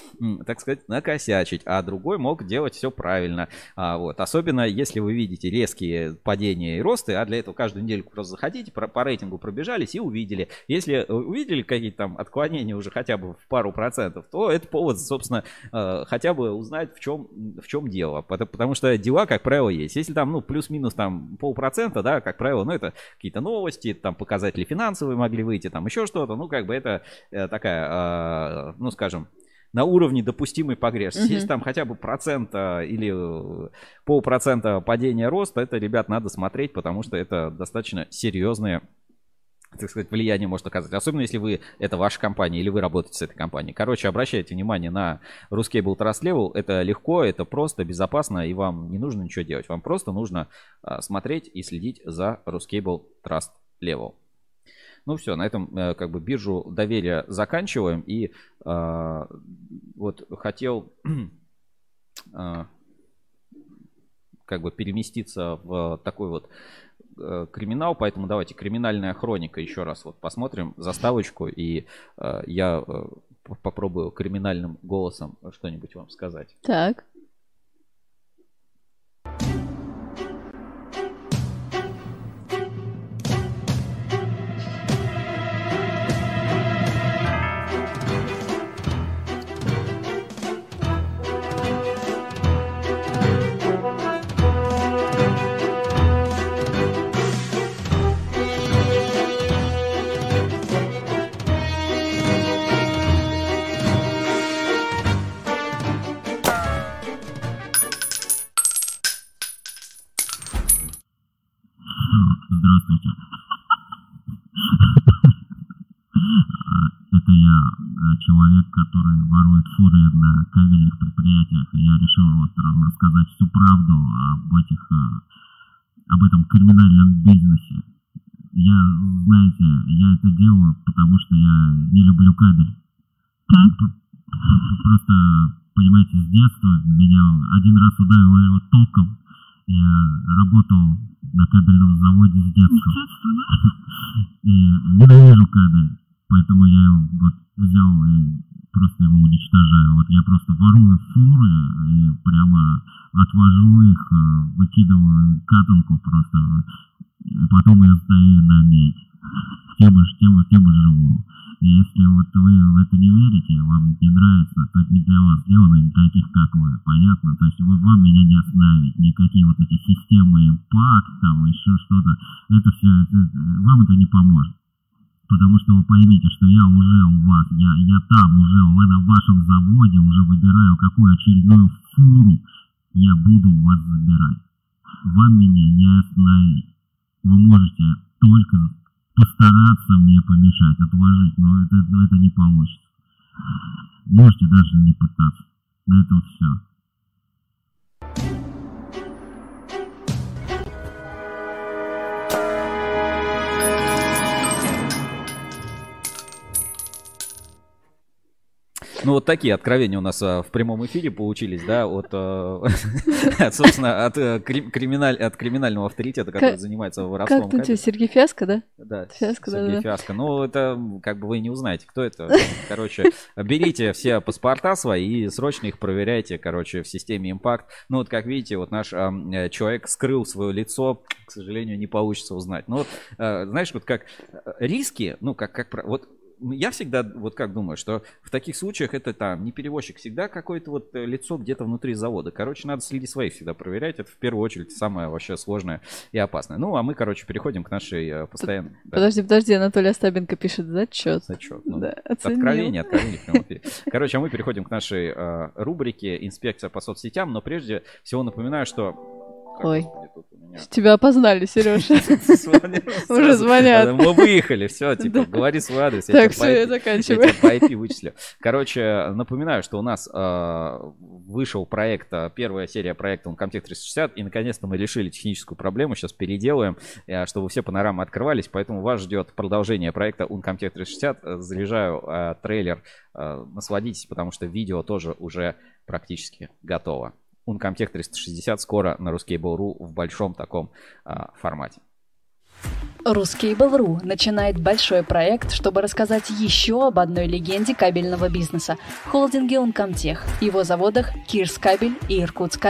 так сказать, накосячить, а другой мог делать все правильно. А, вот. Особенно, если вы видите резкие падения и росты, а для этого каждую недельку просто заходите, по рейтингу пробежались и увидели. Если э, увидели какие-то там отклонения уже хотя бы в пару процентов, то это повод, собственно, э, хотя бы узнать, в чем, в чем дело. Пото- Потому что дела, как правило, есть. Если там, ну, плюс-минус там полпроцента, да, как правило, ну, это какие-то новости, там показатели финансовые могли выйти, там еще что-то, ну, как бы это э, такая, э, ну, скажем, на уровне допустимой погрешности. Мгм. Если там хотя бы процента или э, полпроцента падения роста, это, ребят, надо смотреть, потому что это достаточно серьезные так сказать, влияние может оказать. Особенно если вы, это ваша компания или вы работаете с этой компанией. Короче, обращайте внимание на Ruscable Trust Level. Это легко, это просто, безопасно, и вам не нужно ничего делать. Вам просто нужно смотреть и следить за Ruscable Trust Level. Ну все, на этом э, как бы биржу доверия заканчиваем. И а, вот хотел а, как бы переместиться в такой вот криминал, поэтому давайте криминальная хроника еще раз вот посмотрим заставочку и э, я э, попробую криминальным голосом что-нибудь вам сказать. Так. Ворует фуры на кабельных предприятиях. И я решил вот ра- рассказать всю правду об этих, э, об этом криминальном бизнесе. Я, знаете, я это делаю, потому что я не люблю кабель. Просто, понимаете, с детства меня один раз ударило его током. Я работал на кабельном заводе с детства. И ненавижу кабель. Поэтому я его вот взял и просто его уничтожаю. Вот я просто ворую фуры и прямо отвожу их, э, выкидываю катанку просто. И потом я сдаю на медь. Тем и, тем, тем живу. И если вот вы в это не верите, вам не нравится, то это не для вас сделано, никаких как вы, понятно? То есть вы, вам меня не остановить, никакие вот эти системы импакт, там еще что-то, это все, вам это не поможет. Потому что вы поймите, что я уже у вас, я, я там уже, на вашем заводе уже выбираю, какую очередную фуру, я буду вас забирать. Вам меня не остановить. Вы можете только постараться мне помешать, отложить, но это, но это не получится. Можете даже не пытаться. На этом все. Ну, вот такие откровения у нас а, в прямом эфире получились, да, от, а, от, собственно, от, э, крим- криминаль- от криминального авторитета, который занимается воровством. Как тебе, Сергей Фиаско, да? Да, Фиаско, да, Сергей да. Фиаско. Ну, это как бы вы не узнаете, кто это. Короче, берите все паспорта свои и срочно их проверяйте, короче, в системе Impact. Ну, вот как видите, вот наш э, человек скрыл свое лицо, к сожалению, не получится узнать. Но вот, э, знаешь, вот как э, риски, ну, как, как, вот я всегда вот как думаю, что в таких случаях это там не перевозчик, всегда какое-то вот э, лицо где-то внутри завода. Короче, надо среди своих всегда проверять. Это в первую очередь самое вообще сложное и опасное. Ну, а мы, короче, переходим к нашей э, постоянной... да. Подожди, подожди, Анатолий Остапенко пишет зачет. Зачет. Ну, Да, оценил. Откровение, откровение. Короче, а мы переходим к нашей э, рубрике «Инспекция по соцсетям», но прежде всего напоминаю, что... Ой, тебя опознали, Сережа. Уже звонят. Мы выехали, все, типа, говори свой адрес. Так, по я заканчиваю. Я тебя по IP вычислю. Короче, напоминаю, что у нас э, вышел проект, э, первая серия проекта Uncomtech 360, и наконец-то мы решили техническую проблему, сейчас переделаем, э, чтобы все панорамы открывались, поэтому вас ждет продолжение проекта Uncomtech 360. Э, Заряжаю трейлер, насладитесь, потому что видео тоже уже практически готово. Uncomtech 360 скоро на Ruskable.ru в большом таком а, формате. Ruskable.ru начинает большой проект, чтобы рассказать еще об одной легенде кабельного бизнеса – холдинге Uncomtech, его заводах Кирс Кабель и Иркутск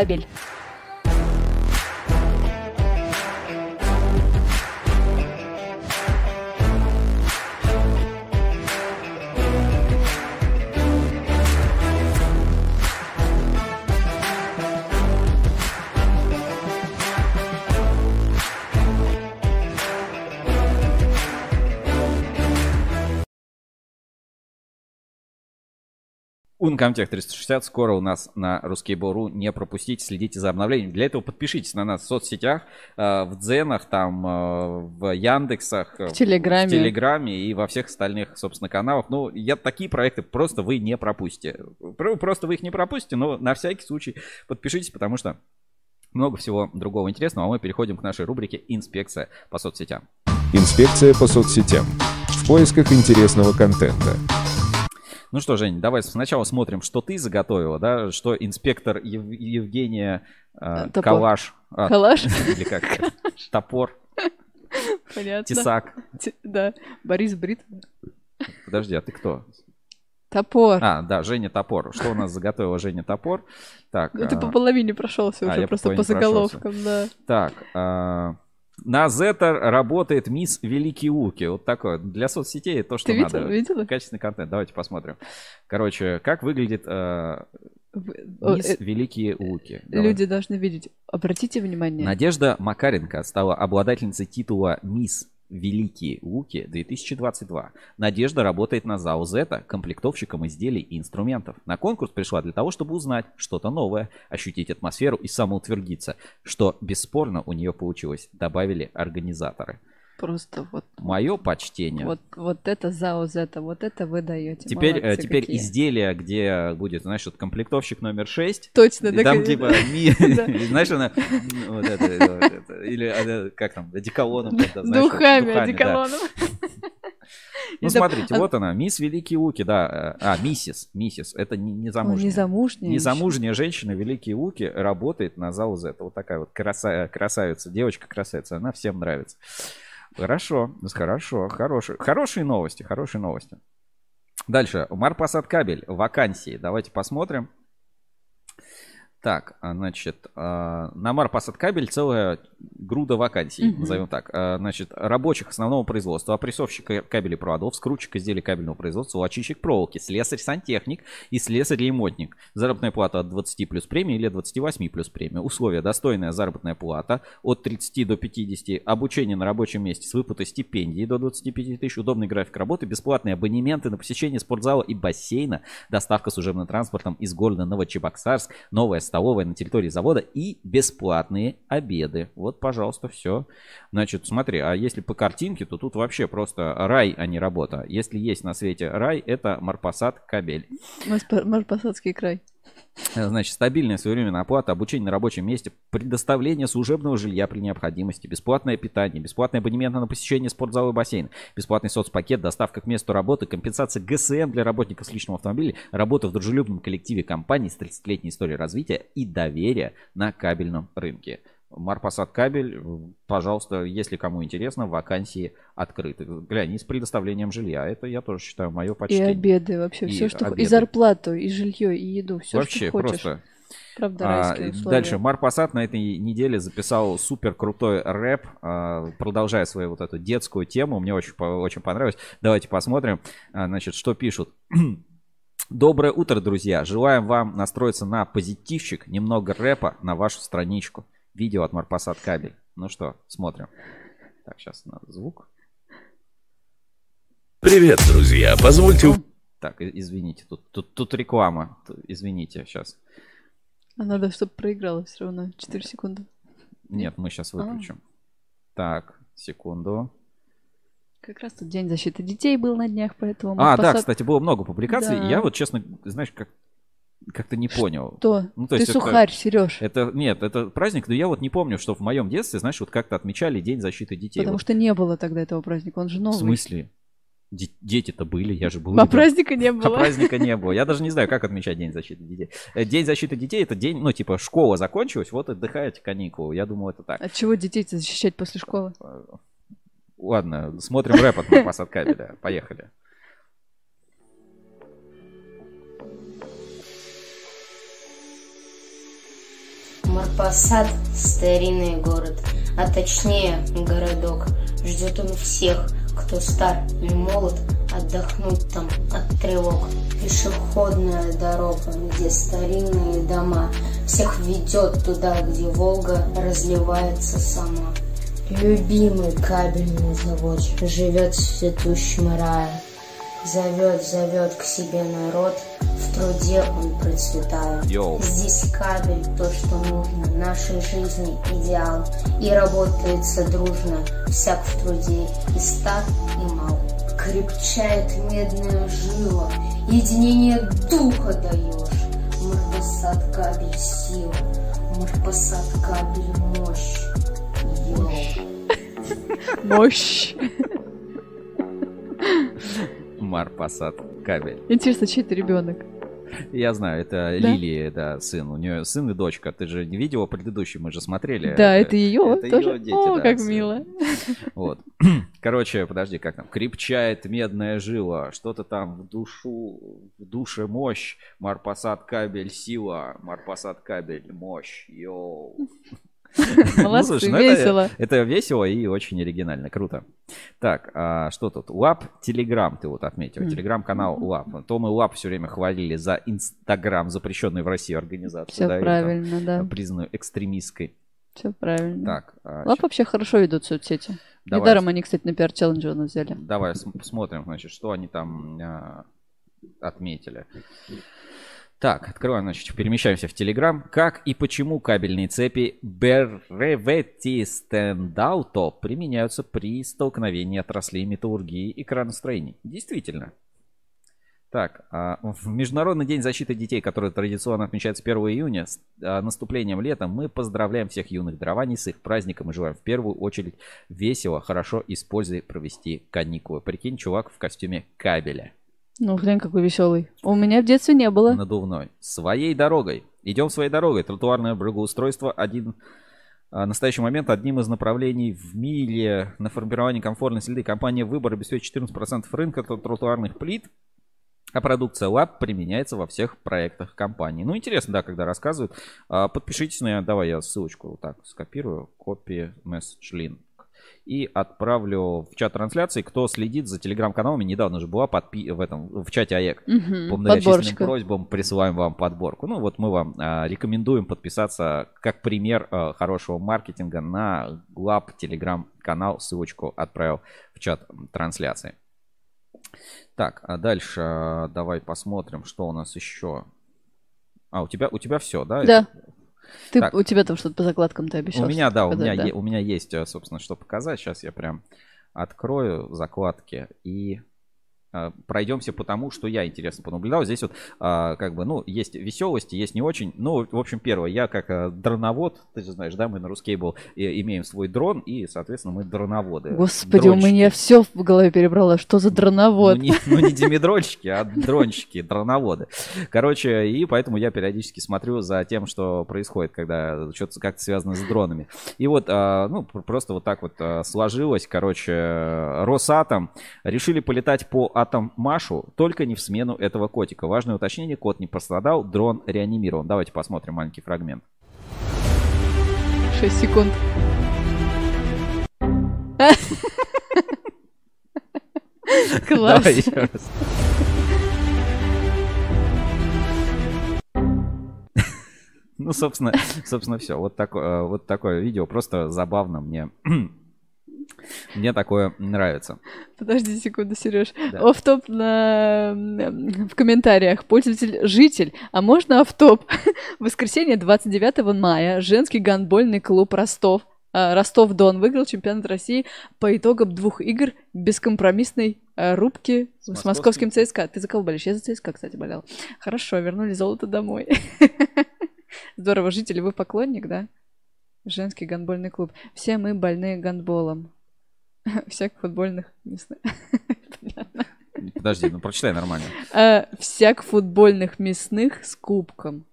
Uncomtech 360 скоро у нас на Ruskable.ru. Не пропустите, следите за обновлением. Для этого подпишитесь на нас в соцсетях, э, в Дзенах, там, э, в Яндексах, э, В Телеграме. в Телеграме и во всех остальных, собственно, каналах. Ну, я такие проекты просто вы не пропустите. Про- Просто вы их не пропустите, но на всякий случай подпишитесь, потому что много всего другого интересного. А мы переходим к нашей рубрике «Инспекция по соцсетям». Инспекция по соцсетям. В поисках интересного контента. Ну что, Жень, давай сначала смотрим, что ты заготовила, да, что инспектор Ев- Евгения э, Топор. Калаш. а, Калаш? Или как? Топор. Понятно. Тесак. Те- Да, Борис Брит. Подожди, а ты кто? Топор. А, да, Женя Топор. Что у нас заготовила Женя Топор? Так. Ну, ты а, по половине прошелся а, уже, просто по по заголовкам, да. Так, а, на Зетер работает мисс Великий Уки. Вот такое. Для соцсетей то, что Ты видел- надо. видела? Качественный контент. Давайте посмотрим. Короче, как выглядит э, мисс э, Великие Уки. Давай. Люди должны видеть. Обратите внимание. Надежда Макаренко стала обладательницей титула «Мисс Великие Луки 2022». Надежда работает на ЗАО «Зета» комплектовщиком изделий и инструментов. На конкурс пришла для того, чтобы узнать что-то новое, ощутить атмосферу и самоутвердиться, что бесспорно у нее получилось, добавили организаторы. Просто вот. Мое почтение. Вот, вот это ЗАО Зета, вот это вы даете. Теперь, э, Молодцы теперь какие. изделие, где будет, знаешь, вот комплектовщик номер 6. Точно, так там типа, ми- Да. знаешь, она, вот это, это, или э, как там, одеколоном. Духами, да. одеколоном. Ну, Это- смотрите, а- вот она, мисс Великие Луки, да. А, миссис, миссис, это не, не замужняя. незамужняя Незамужняя женщина Великие Луки работает на ЗАО «Зета». Вот такая вот краса- красавица, девочка-красавица, она всем нравится. Хорошо, хорошо, хорошие, хорошие новости, хорошие новости. Дальше, Марпасад кабель, вакансии, давайте посмотрим. Так, а, значит, а, на Марпасад кабель целая груда вакансий, Мгм. назовем так. А, Значит, рабочих основного производства, опрессовщик кабелей проводов, скрутчик изделий кабельного производства, очистчик проволоки, слесарь-сантехник и слесарь-ремонтник. Заработная плата от 20 плюс премия или от 28 плюс премия. Условия. Достойная заработная плата от 30 до 50. Обучение на рабочем месте с выплатой стипендии до 25 тысяч. Удобный график работы. Бесплатные абонементы на посещение спортзала и бассейна. Доставка служебным транспортом из города Новочебоксарск. Новая столовая на территории завода. И бесплатные обеды. Вот, пожалуйста, все. Значит, смотри, а если по картинке, то тут вообще просто рай, а не работа. Если есть на свете рай, это Марпасад кабель. Марпасадский край. Э, Значит, стабильная своевременная оплата, обучение на рабочем месте, предоставление служебного жилья при необходимости, бесплатное питание, бесплатный абонемент на посещение спортзала и бассейна, бесплатный соцпакет, доставка к месту работы, компенсация ГСМ для работников с личного автомобиля, работа в дружелюбном коллективе компании с 30-летней историей развития и доверия на кабельном рынке. Марпасад кабель, э, пожалуйста, если кому интересно, вакансии открыты. Глянь, и с предоставлением жилья. Это я тоже считаю мое И почтение. обеды вообще. И все, что... И обеды. зарплату, и жилье, и еду. Все, Вообще что хочешь. просто. Правда, А, дальше Марпасад на этой неделе записал супер крутой рэп, а, продолжая свою вот эту детскую тему. Мне очень, очень понравилось. Давайте посмотрим, а, значит, что пишут. Доброе утро, друзья. Желаем вам настроиться на позитивчик, немного рэпа на вашу страничку. Видео от Марпасад кабель. Ну что, смотрим. Так, сейчас надо звук. Привет, друзья. Позвольте... Так, извините, тут, тут, тут реклама. Извините, сейчас. А надо, чтобы проигралось все равно. 4 секунды. Нет, мы сейчас А. выключим. Так, секунду. Как раз тут День защиты детей был на днях, поэтому... А, Марпасад- да, кстати, было много публикаций. Да. Я вот, честно, знаешь, как как-то не понял. Что? Ну, Ты это- сухарь, Сереж. Это нет, это праздник, но я вот не помню, что в моем детстве, знаешь, вот как-то отмечали День защиты детей. Потому Вот что не было тогда этого праздника, он же в новый. смысле? Де- Дети-то были, я же был. А праздника не А было. праздника не было. Я даже не знаю, как отмечать День защиты детей. Э, День защиты детей это день, ну, типа, школа закончилась, вот отдыхаете каникулы. Я думал, это так. От чего детей-то защищать после школы? Ладно, смотрим рэп от Марпасад кабеля. Поехали. Марпасад – старинный город, а точнее городок. Ждет он всех, кто стар и молод, отдохнуть там от тревог. Пешеходная дорога, где старинные дома, всех ведет туда, где Волга разливается сама. Любимый кабельный завод живет в цветущем рае. Зовет, зовет к себе народ, в труде он процветает. Йоу. Здесь кабель, то, что нужно, нашей жизни идеал. И работается дружно, всяк в труде, и стар, и мал. Крепчает медная жила, единение духа даешь. Марпасад кабель сила, Марпасад кабель мощь. Йоу. Мощь. Марпасад кабель. Интересно, чей это ребенок? Я знаю, это Да? Лилии, да, сын. У нее сын и дочка. Ты же не видела предыдущий, мы же смотрели. Да, это ее это тоже. её дети, О, да, как сын. мило. Вот. Короче, подожди, как там? Крепчает медная жила. Что-то там в душу, в душе мощь. Марпасад кабель сила. Марпасад кабель мощь. Йоу. Молодцы, Ну, весело. Это, весело и очень оригинально. Круто. Так, а что тут? LAPP Телеграм ты вот отметил. Телеграм-канал LAPP. То мы LAPP все время хвалили за Инстаграм, запрещенную в России организацию. Или правильно, да. Признанную экстремистской. Все правильно. Так, а, LAPP вообще хорошо ведут соцсети. Давай. Недаром они, кстати, на у нас взяли. Давай см- посмотрим, значит, что они там а, отметили. Так, открываем, значит, перемещаемся в Telegram. Как и почему кабельные цепи Brevetti Standauto применяются при столкновении отраслей металлургии и краностроений? Действительно. Так, а, в Международный день защиты детей, который традиционно отмечается 1 июня, с а, наступлением лета, мы поздравляем всех юных дарований с их праздником и желаем в первую очередь весело, хорошо и с пользой провести каникулы. Прикинь, чувак в костюме кабеля. Ну, глянь, какой веселый. У меня в детстве не было. Надувной. Своей дорогой. Идем своей дорогой. Тротуарное благоустройство один а, в настоящий момент одним из направлений в мире на формирование комфортной среды компания «Выбор» обеспечит 14% рынка тротуарных плит. А продукция Lab применяется во всех проектах компании. Ну, интересно, да, когда рассказывают. А, Подпишитесь на... Давай я ссылочку вот так скопирую. Copy message link. И отправлю в чат трансляции. Кто следит за телеграм-каналами, недавно же была подпи... в этом в чате АЕК. Мгм, По многочисленным просьбам присылаем вам подборку. Ну вот мы вам а, рекомендуем подписаться как пример а, хорошего маркетинга на Глаб телеграм-канал. Ссылочку отправил в чат трансляции. Так, а дальше а, давай посмотрим, что у нас еще. А, у тебя, у тебя все, да? Да. Ты, Так. у тебя там что-то по закладкам ты обещал. У меня, да, у показать, меня, да. е- у меня есть, э, собственно, что показать. Сейчас я прям открою закладки и пройдемся по тому, что я интересно понаблюдал. Здесь вот а, как бы, ну, есть веселости, есть не очень. Ну, в общем, первое, я как э, дроновод, ты же знаешь, да, мы на Рускейбл имеем свой дрон, и, соответственно, мы дроноводы. Господи, у Дронщики. меня все в голове перебрало. Что за дроновод? Ну, не, ну, не димедрольщики, а дронщики, дроноводы. Короче, и поэтому я периодически смотрю за тем, что происходит, когда что-то как-то связано с дронами. И вот, а, ну, пр- просто вот так вот а, сложилось. Короче, Росатом решили полетать по Атоммашу, только не в смену этого котика. Важное уточнение, кот не пострадал, дрон реанимирован. Давайте посмотрим маленький фрагмент. 6 секунд. Класс. Давай еще раз. Ну, собственно, собственно, все. Вот такое, вот такое видео. Просто забавно мне. Мне такое нравится. Подожди секунду, Сереж. Да. Офтоп на... в комментариях. Пользователь житель. А можно офтоп? В воскресенье 29 мая женский гандбольный клуб Ростов а, Ростов-Дон выиграл чемпионат России по итогам двух игр бескомпромиссной а, рубки с, московским ЦСКА. Ты за кого болеешь? Я за ЦСКА, кстати, болел. Хорошо, вернули золото домой. Здорово, жители, вы поклонник, да? Женский гандбольный клуб. Все мы больны гандболом. Всяк футбольных мясных. Подожди, ну прочитай нормально. А, Всяк футбольных мясных с кубком.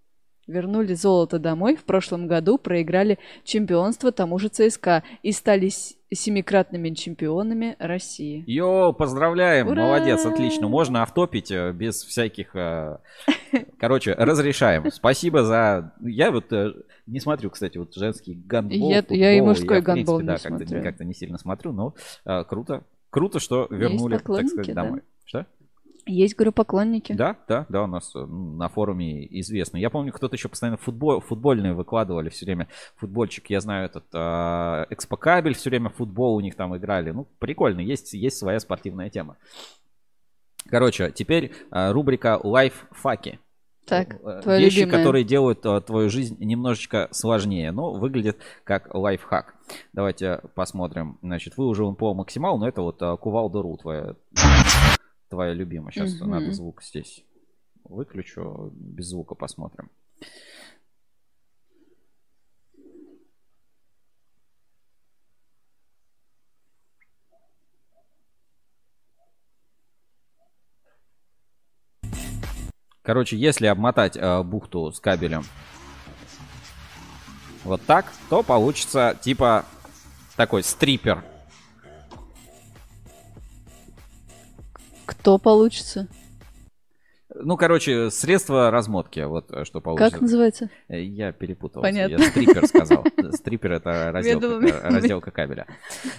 Вернули золото домой. В прошлом году проиграли чемпионство тому же ЦСКА и стали семикратными чемпионами России. Йо, поздравляем, Ура! молодец, отлично. Можно автопить э, без всяких... э, Короче, разрешаем. Спасибо за... Я вот э, не смотрю, кстати, вот женский гандбол, Я- я и футбол, мужской принципе, гандбол не да, как-то, смотрю. как-то не сильно смотрю, но э, круто. Круто, что вернули, так сказать, да. домой. Что? Есть, говорю, поклонники. Да, да, да, у нас э, на форуме известно. Я помню, кто-то еще постоянно футбол, футбольные выкладывали все время. Футбольчик, я знаю, этот э, Экспокабель все время футбол у них там играли. Ну, прикольно, есть, есть своя спортивная тема. Короче, теперь э, рубрика лайффаки. Так, твоя Вещи, любимая. которые делают э, твою жизнь немножечко сложнее, но выглядит как лайфхак. Давайте посмотрим. Значит, выуживаем по максималу, но это вот э, кувалда ру твоя, твоя любимая. Сейчас Мгм. надо звук здесь выключу, без звука посмотрим. Короче, если обмотать э, бухту с кабелем вот так, то получится типа такой стрипер. Кто получится? Ну, короче, средство размотки, вот э, что получится. Как называется? Э, Я перепутал. Понятно. Я стрипер сказал. Стрипер это разделка, э, разделка кабеля.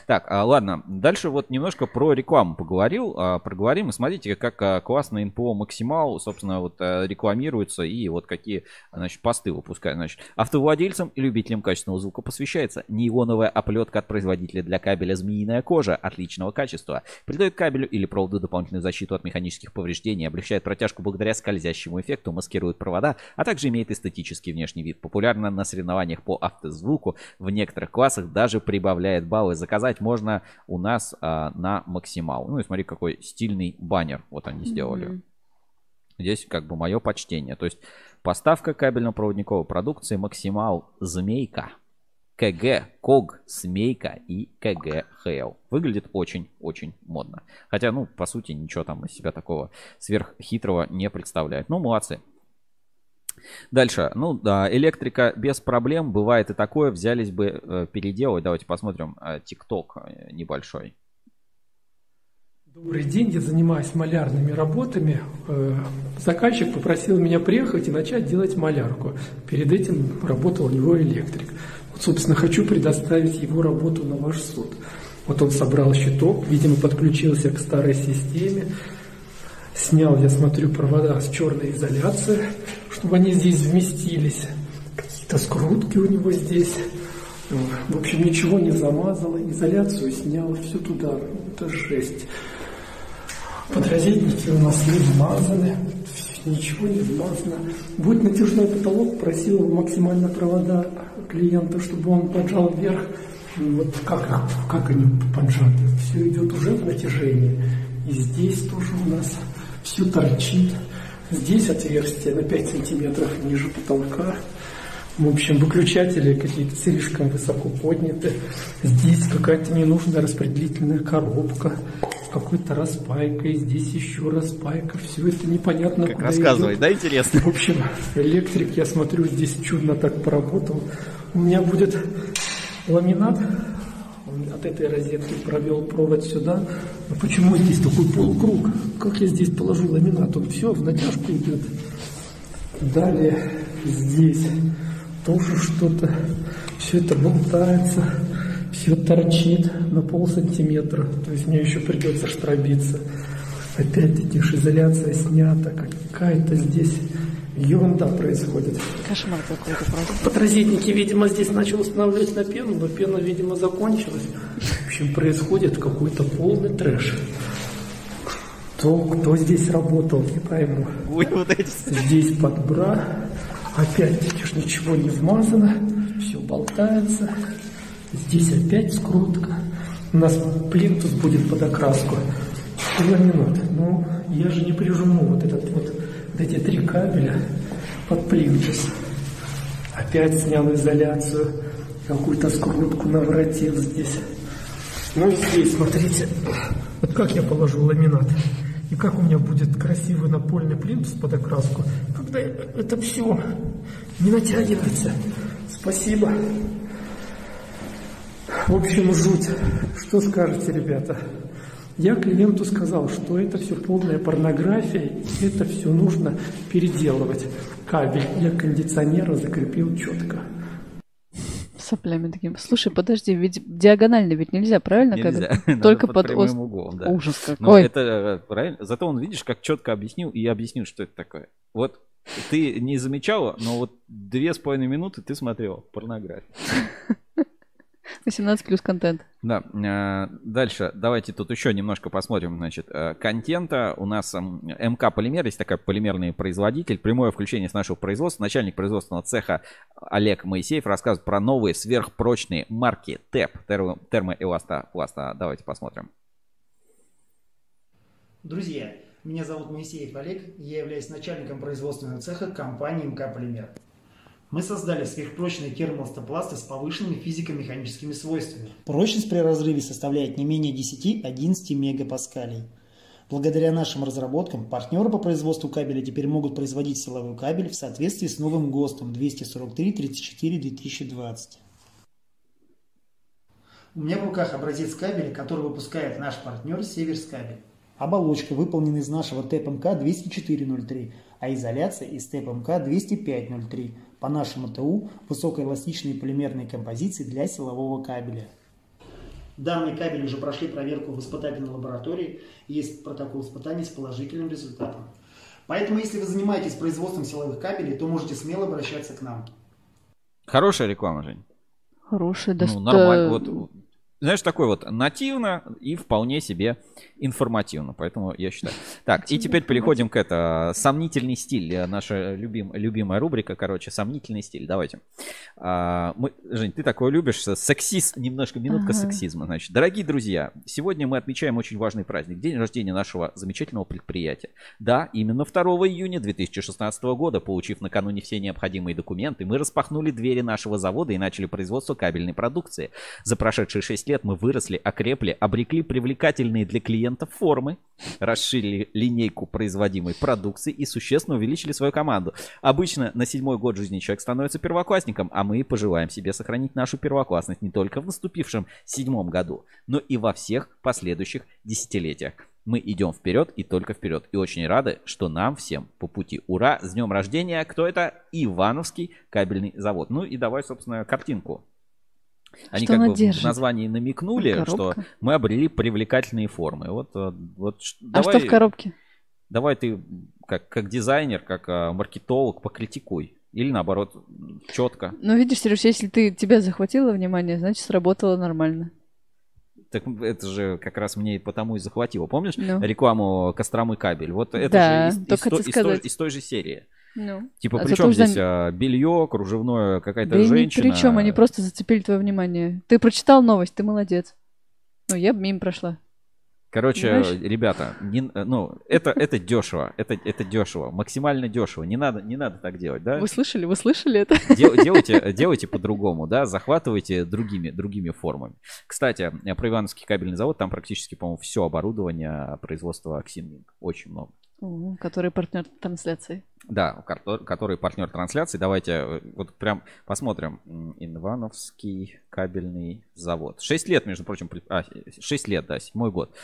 Так, а, ладно. Дальше вот немножко про рекламу поговорил. а, Проговорим. И смотрите, как а, классно НПО Максимал, собственно, вот а, рекламируется и вот какие, значит, посты выпускают. Значит, автовладельцам и любителям качественного звука посвящается нейлоновая оплетка от производителя для кабеля «Змеиная кожа» отличного качества. Придает кабелю или проводу дополнительную защиту от механических повреждений, облегчает протяжку благодаря скользящему эффекту, маскирует провода, а также имеет эстетический внешний вид. Популярна на соревнованиях по автозвуку. В некоторых классах даже прибавляет баллы. Заказать можно у нас а, на максимал. Ну и смотри, какой стильный баннер вот они сделали. Мгм. Здесь как бы мое почтение. То есть поставка кабельно-проводниковой продукции максимал змейка. КГ, КОГ, Смейка и КГ Хейл. Выглядит очень-очень модно. Хотя, ну, по сути, ничего там из себя такого сверххитрого не представляет. Ну, молодцы. Дальше. Ну, да, электрика без проблем. Бывает и такое. Взялись бы э, переделать. Давайте посмотрим. э, ТикТок э, небольшой. Добрый день, я занимаюсь малярными работами. Э, Заказчик попросил меня приехать и начать делать малярку. Перед этим работал его электрик. Вот, собственно, хочу предоставить его работу на ваш суд. Вот он собрал щиток, видимо, подключился к старой системе. Снял, я смотрю, провода с черной изоляции, чтобы они здесь вместились. Какие-то скрутки у него здесь. В общем, ничего не замазало, изоляцию снял, все туда. Это жесть. Подрозетники у нас не вмазаны, ничего не вмазано. Будет натяжной потолок, просил максимально провода клиента, чтобы он поджал вверх. Ну, Вот как, как они поджаты? Все идет уже в натяжении. И здесь тоже у нас все торчит. Здесь отверстие на 5 сантиметров ниже потолка. В общем, выключатели какие-то слишком высоко подняты. Здесь какая-то ненужная распределительная коробка какой-то распайкой. Здесь еще распайка. Все это непонятно Как рассказывай, идет. да, интересно? В общем, электрик, я смотрю, здесь чудно так поработал. У меня будет ламинат. Он от этой розетки провел провод сюда. Но почему здесь такой полукруг? Как я здесь положу ламинат? Он все в натяжку идет. Далее здесь тоже что-то. Все это болтается. Все торчит на пол сантиметра. То есть мне еще придется штробиться. Опять-таки изоляция снята. Какая-то здесь ерунда происходит. Кошмар какой-то просто. Подрозетники, видимо, здесь начал устанавливать на пену, но пена, видимо, закончилась. В общем, происходит какой-то полный трэш. Кто, кто здесь работал, не пойму. Ой, вот эти. Здесь под бра. Опять видишь, ничего не вмазано. Все болтается. Здесь опять скрутка. У нас плинтус будет под окраску. Ламинат. Ну, я же не прижму вот этот вот, вот эти три кабеля под плинтус. Опять снял изоляцию. Какую-то скрутку наворотил здесь. Ну и здесь, смотрите, вот как я положу ламинат. И как у меня будет красивый напольный плинтус под окраску, когда это все не натягивается. Спасибо. В общем, жуть. Что скажете, ребята? Я клиенту сказал, что это все полная порнография, и это все нужно переделывать. Кабель для кондиционера закрепил четко. Соплями такими. Слушай, подожди, ведь диагонально ведь нельзя, правильно? Нельзя. Как- Только под под прямым ост- углом, да. Ужас Но какой. это э, правильно. Зато он, видишь, как четко объяснил и объяснил, что это такое. Вот ты не замечала, но вот две с половиной минуты ты смотрела порнографию. 18 плюс контент. Да, э, дальше давайте тут еще немножко посмотрим, значит, э, контента. У нас м, МК Полимер, есть такой полимерный производитель, прямое включение с нашего производства. Начальник производственного цеха Олег Моисеев рассказывает про новые сверхпрочные марки ТЭП, термо- термоэластопласта. Давайте посмотрим. Друзья, меня зовут Моисеев Олег, я являюсь начальником производственного цеха компании МК Полимер. Мы создали сверхпрочные термоэластопласты с повышенными физико-механическими свойствами. Прочность при разрыве составляет не менее 10-11 мегапаскалей. Благодаря нашим разработкам партнеры по производству кабеля теперь могут производить силовой кабель в соответствии с новым ГОСТом 243-34-2020. У меня в руках образец кабеля, который выпускает наш партнер Северскабель. Оболочка выполнена из нашего ТЭП-МК 20403, а изоляция из ТЭП-МК 20503. По нашему ТУ высокоэластичные полимерные композиции для силового кабеля. Данные кабели уже прошли проверку в испытательной лаборатории, есть протокол испытаний с положительным результатом. Поэтому, если вы занимаетесь производством силовых кабелей, то можете смело обращаться к нам. Хорошая реклама, Жень. Хороший, да. Ну, нормально. Вот, знаешь, такой вот нативно и вполне себе информативно. Поэтому я считаю. Так, и теперь переходим к это. Сомнительный стиль. э, Наша любим, любимая рубрика, короче, сомнительный стиль. Давайте. А, мы, Жень, ты такое любишь. Сексист, немножко минутка Ага. сексизма. Значит, дорогие друзья, сегодня мы отмечаем очень важный праздник. День рождения нашего замечательного предприятия. Да, именно 2 июня 2016 года, получив накануне все необходимые документы, мы распахнули двери нашего завода и начали производство кабельной продукции. За прошедшие 6 лет мы выросли, окрепли, обрекли привлекательные для клиентов формы, расширили линейку производимой продукции и существенно увеличили свою команду. Обычно на седьмой год жизни человек становится первоклассником, а мы пожелаем себе сохранить нашу первоклассность не только в наступившем седьмом году, но и во всех последующих десятилетиях. Мы идем вперед и только вперед. И очень рады, что нам всем по пути. Ура! С днем рождения! Кто это? Ивановский кабельный завод. Ну и давай, собственно, картинку. Они Что как она бы держит? в названии намекнули, Коробка. что мы обрели привлекательные формы. Вот, э, вот ш- А что в коробке? Давай ты как, как дизайнер, как а, маркетолог покритикуй. Или наоборот, четко. Ну, видишь, Сереж, если ты тебя захватило внимание, значит, сработало нормально. Так это же как раз мне и потому и захватило. Помнишь Ну. рекламу Костромы кабель? Вот это Да, же из, из из той, из той же серии. Ну. Типа, А при чем здесь они- а, белье, кружевное, какая-то Да и ни женщина? при чем, они просто зацепили твое внимание. Ты прочитал новость, ты молодец. Ну, я мимо прошла. Короче, Понимаешь? ребята, не- ну, это, это дешево, это, это дешево, максимально дешево. Не надо, не надо так делать, да? Вы слышали, вы слышали это? Дел- делайте, делайте по-другому, да, захватывайте другими, другими формами. Кстати, э, про Ивановский кабельный завод, там практически, по-моему, все оборудование производства Аксинминг. Очень много. О, Который партнер трансляции. Да, который партнер трансляции. Давайте э, вот прям посмотрим. Ивановский кабельный завод. 6 лет, между прочим, а, 6 лет, да, седьмой год.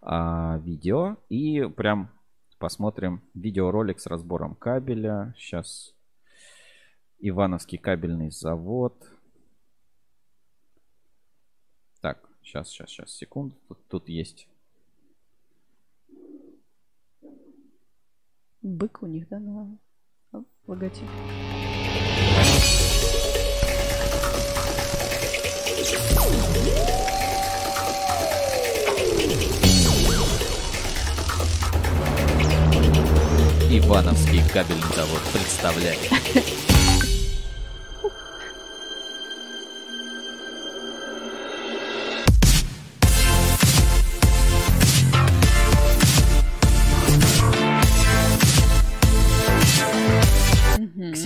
А, видео. И прям посмотрим видеоролик с разбором кабеля. Сейчас Ивановский кабельный завод. Так, сейчас, сейчас, сейчас, секунду. Тут есть. Бык у них, да, на логотип. Ивановский кабельный завод представляет.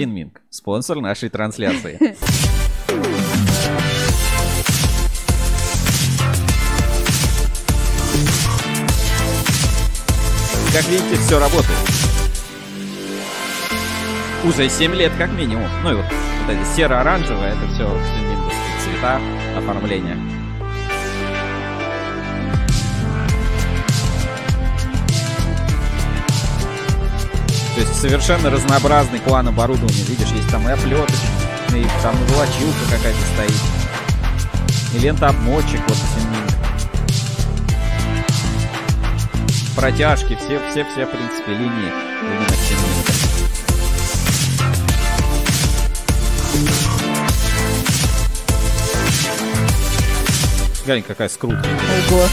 Ксинминг, спонсор нашей трансляции. Как видите, все работает. Уже 7 лет как минимум. Ну и вот, вот эти серо-оранжевое, это все цвета оформления. То есть совершенно разнообразный план оборудования. Видишь, есть там и оплеточный, и там и волочилка какая-то стоит. И лента обмотчик, вот Синминг. Протяжки, все, все, все, в принципе, линии именно. Глянь, какая скрутка. Ого.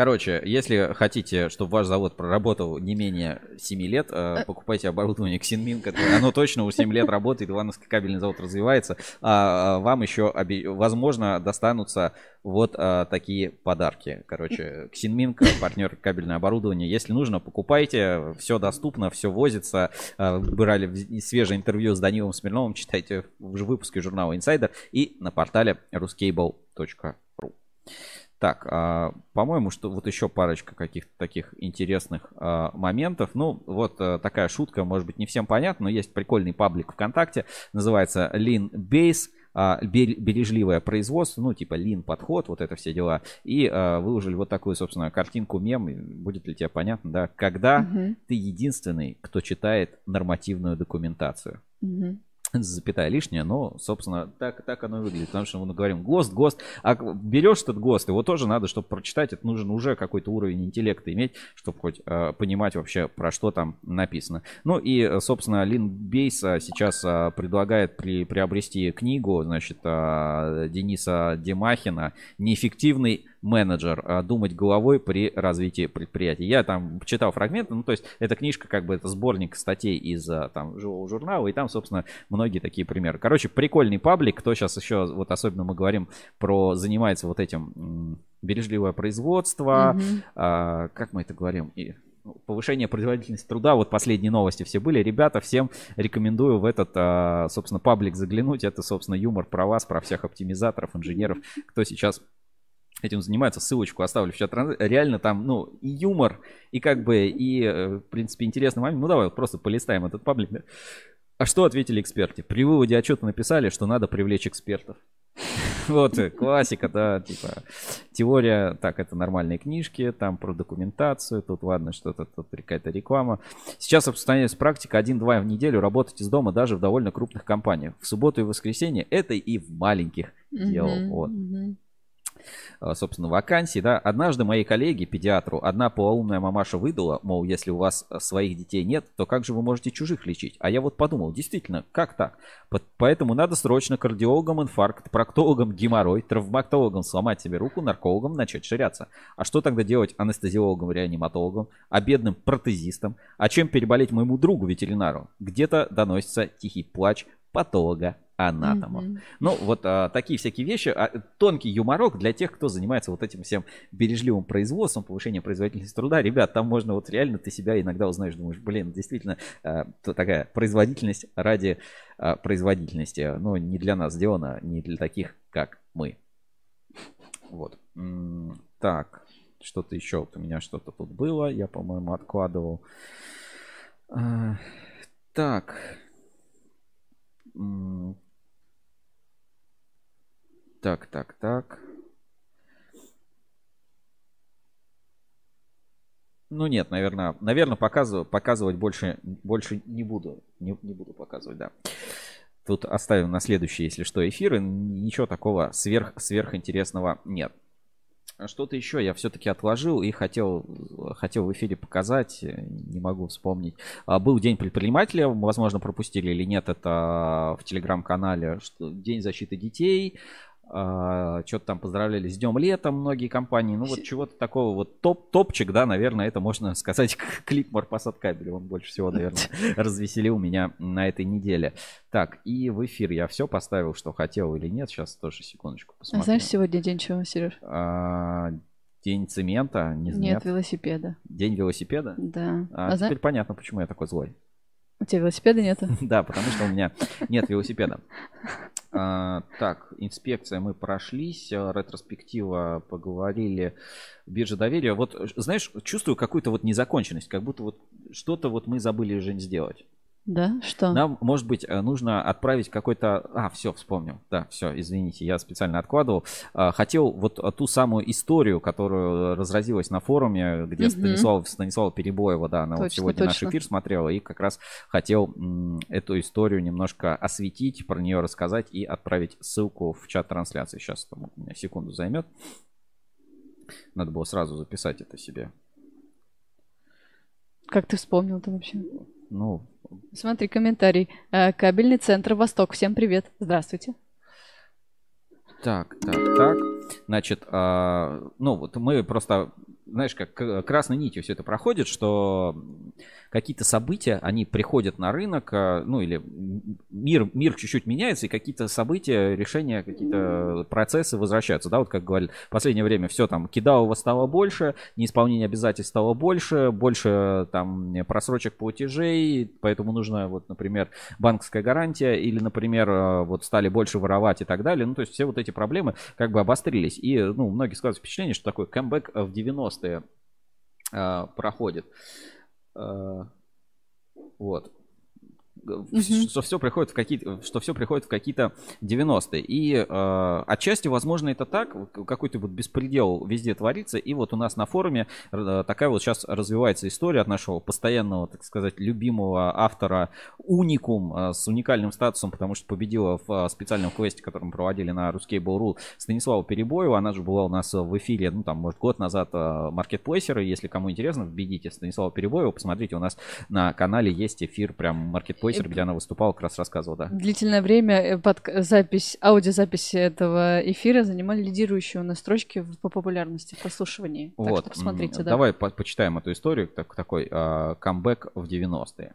Короче, если хотите, чтобы ваш завод проработал не менее 7 лет, э, покупайте оборудование Ксинмин, оно точно уже 7 лет работает, Ивановский кабельный завод развивается, а а вам еще, возможно, достанутся вот а, такие подарки. Короче, Ксинминг, партнер кабельное оборудование. Если нужно, покупайте, все доступно, все возится. А, Брали свежее интервью с Данилом Смирновым, читайте в выпуске журнала Insider и на портале ruscable.ru. Так, а, по-моему, что вот еще парочка каких-то таких интересных а, моментов. Ну, вот а, такая шутка, может быть, не всем понятна, но есть прикольный паблик ВКонтакте, называется Lean Base, а, бер- бережливое производство, ну, типа Lean подход, вот это все дела. И а, выложили вот такую, собственно, картинку мем, будет ли тебе понятно, да, когда Мгм. ты единственный, кто читает нормативную документацию Мгм. запятая лишняя, но, собственно, так, так оно и выглядит. Потому что мы говорим ГОСТ, ГОСТ, а берешь этот ГОСТ, его тоже надо, чтобы прочитать, это нужен уже какой-то уровень интеллекта иметь, чтобы хоть э, понимать вообще, про что там написано. Ну и, э, собственно, Лин Бейс э, сейчас э, предлагает при, приобрести книгу, значит, э, Дениса Демахина «Неэффективный менеджер. э, Думать головой при развитии предприятия». Я там читал фрагменты, ну то есть эта книжка как бы это сборник статей из э, там живого журнала, и там, собственно, многие такие примеры. Короче, прикольный паблик, кто сейчас еще, вот особенно мы говорим про, занимается вот этим бережливое производство, Мгм. а, как мы это говорим, и ну, повышение производительности труда, вот последние новости все были. Ребята, всем рекомендую в этот, а, собственно, паблик заглянуть. Это, собственно, юмор про вас, про всех оптимизаторов, инженеров, кто сейчас этим занимаются, ссылочку оставлю в чат Реально там, ну, и юмор, и как бы, и, э, в принципе, интересный момент. Ну, давай вот просто полистаем этот паблик. А что ответили эксперты? При выводе отчета написали, что надо привлечь экспертов. Вот, э, классика, да, типа, теория, так, это нормальные книжки, там про документацию, тут ладно, что-то, тут какая-то реклама. Сейчас распространяется практика 1-2 в неделю работать из дома даже в довольно крупных компаниях. В субботу и воскресенье это и в маленьких делал, вот. А, собственно, вакансий, да. Однажды моей коллеге, педиатру, одна полоумная мамаша выдала, мол, если у вас э, своих детей нет, то как же вы можете чужих лечить? А я вот подумал, действительно, как так? Поэтому надо срочно кардиологам инфаркт, проктологам геморрой, травматологам сломать себе руку, наркологам начать ширяться. А что тогда делать анестезиологам, реаниматологам, а бедным протезистам? А чем переболеть моему другу ветеринару? Где-то доносится тихий плач патолога анатомов. Mm-hmm. Ну, вот а, такие всякие вещи. А, тонкий юморок для тех, кто занимается вот этим всем бережливым производством, повышением производительности труда. Ребят, там можно вот реально ты себя иногда узнаешь, думаешь, блин, действительно, а, такая производительность ради а, производительности. Ну, не для нас сделана, не для таких, как мы. Вот. Так, что-то еще вот у меня что-то тут было. Я, по-моему, откладывал. А, так. Так, так, так. Ну нет, наверное, наверное, показывать, показывать больше, больше не буду. Не, не буду показывать, да. Тут оставим на следующий, если что, эфиры. Ничего такого сверх, сверхинтересного нет. Что-то еще я все-таки отложил и хотел, хотел в эфире показать, не могу вспомнить. А, был День предпринимателя, возможно, пропустили или нет, это в телеграм-канале, День защиты детей. А, что-то там поздравляли с днем лета многие компании. Ну вот чего-то такого вот топ топчик, да, наверное, это можно сказать клип Марпасад кабель. Он больше всего, наверное, развеселил меня на этой неделе. Так, и в эфир я все поставил, что хотел или нет. Сейчас тоже секундочку посмотрю. А знаешь, сегодня день чего, Сереж? А, день цемента, не знаю. Нет, велосипеда. День велосипеда? Да. А, а теперь зна... понятно, почему я такой злой. У тебя велосипеда нету? Да, потому что у меня нет велосипеда. А, так, инспекция мы прошлись, э, ретроспектива поговорили, биржа доверия. Вот, знаешь, чувствую какую-то вот незаконченность, как будто вот что-то вот мы забыли, Жень, сделать. Да, что? Нам, может быть, э, нужно отправить какой-то... А, все, вспомнил. Да, все, извините, я специально откладывал. А, хотел вот ту самую историю, которую разразилась на форуме, где угу. Станислав, Станислава Перебоева, да, она точно, вот сегодня точно. наш эфир смотрела, и как раз хотел эту историю немножко осветить, про нее рассказать и отправить ссылку в чат трансляции. Сейчас там у меня секунду займет. Надо было сразу записать это себе. Как ты вспомнил-то вообще? Ну, Смотри, комментарий. Э, кабельный центр Восток. Всем привет. Здравствуйте. Так, так, так. Значит, а, ну вот мы просто знаешь, как красной нитью все это проходит, что какие-то события, они приходят на рынок, а, ну или мир, мир чуть-чуть меняется, и какие-то события, решения, какие-то процессы возвращаются, да, вот как говорили, в последнее время все там, кидалово стало больше, неисполнение обязательств стало больше, больше там просрочек платежей, поэтому нужно, вот, например, банковская гарантия, или, например, а, вот стали больше воровать и так далее, ну, то есть все вот эти проблемы как бы обострились, и, ну, многие складывают впечатление, что такой камбэк в 90 90-е э, проходит. Э, вот угу. что все приходит в какие-то, что все приходит в какие-то 90-е. И э, отчасти, возможно, это так, какой-то вот беспредел везде творится. И вот у нас на форуме э, такая вот сейчас развивается история от нашего постоянного, так сказать, любимого автора Уникум э, с уникальным статусом, потому что победила в э, специальном квесте, который мы проводили на Ruskable.ru Станислава Перебоева. Она же была у нас в эфире, ну там, может, год назад маркетплейсеры. Если кому интересно, вбедите Станислава Перебоева, посмотрите, у нас на канале есть эфир прям маркетплейсер Она выступала, как раз рассказывала, да. Длительное время э, под запись, аудиозаписи этого эфира занимали лидирующие у нас строчки по популярности, в прослушивании. Вот. Так что посмотрите, да. Давай по почитаем эту историю, так, такой э, камбэк в 90-е.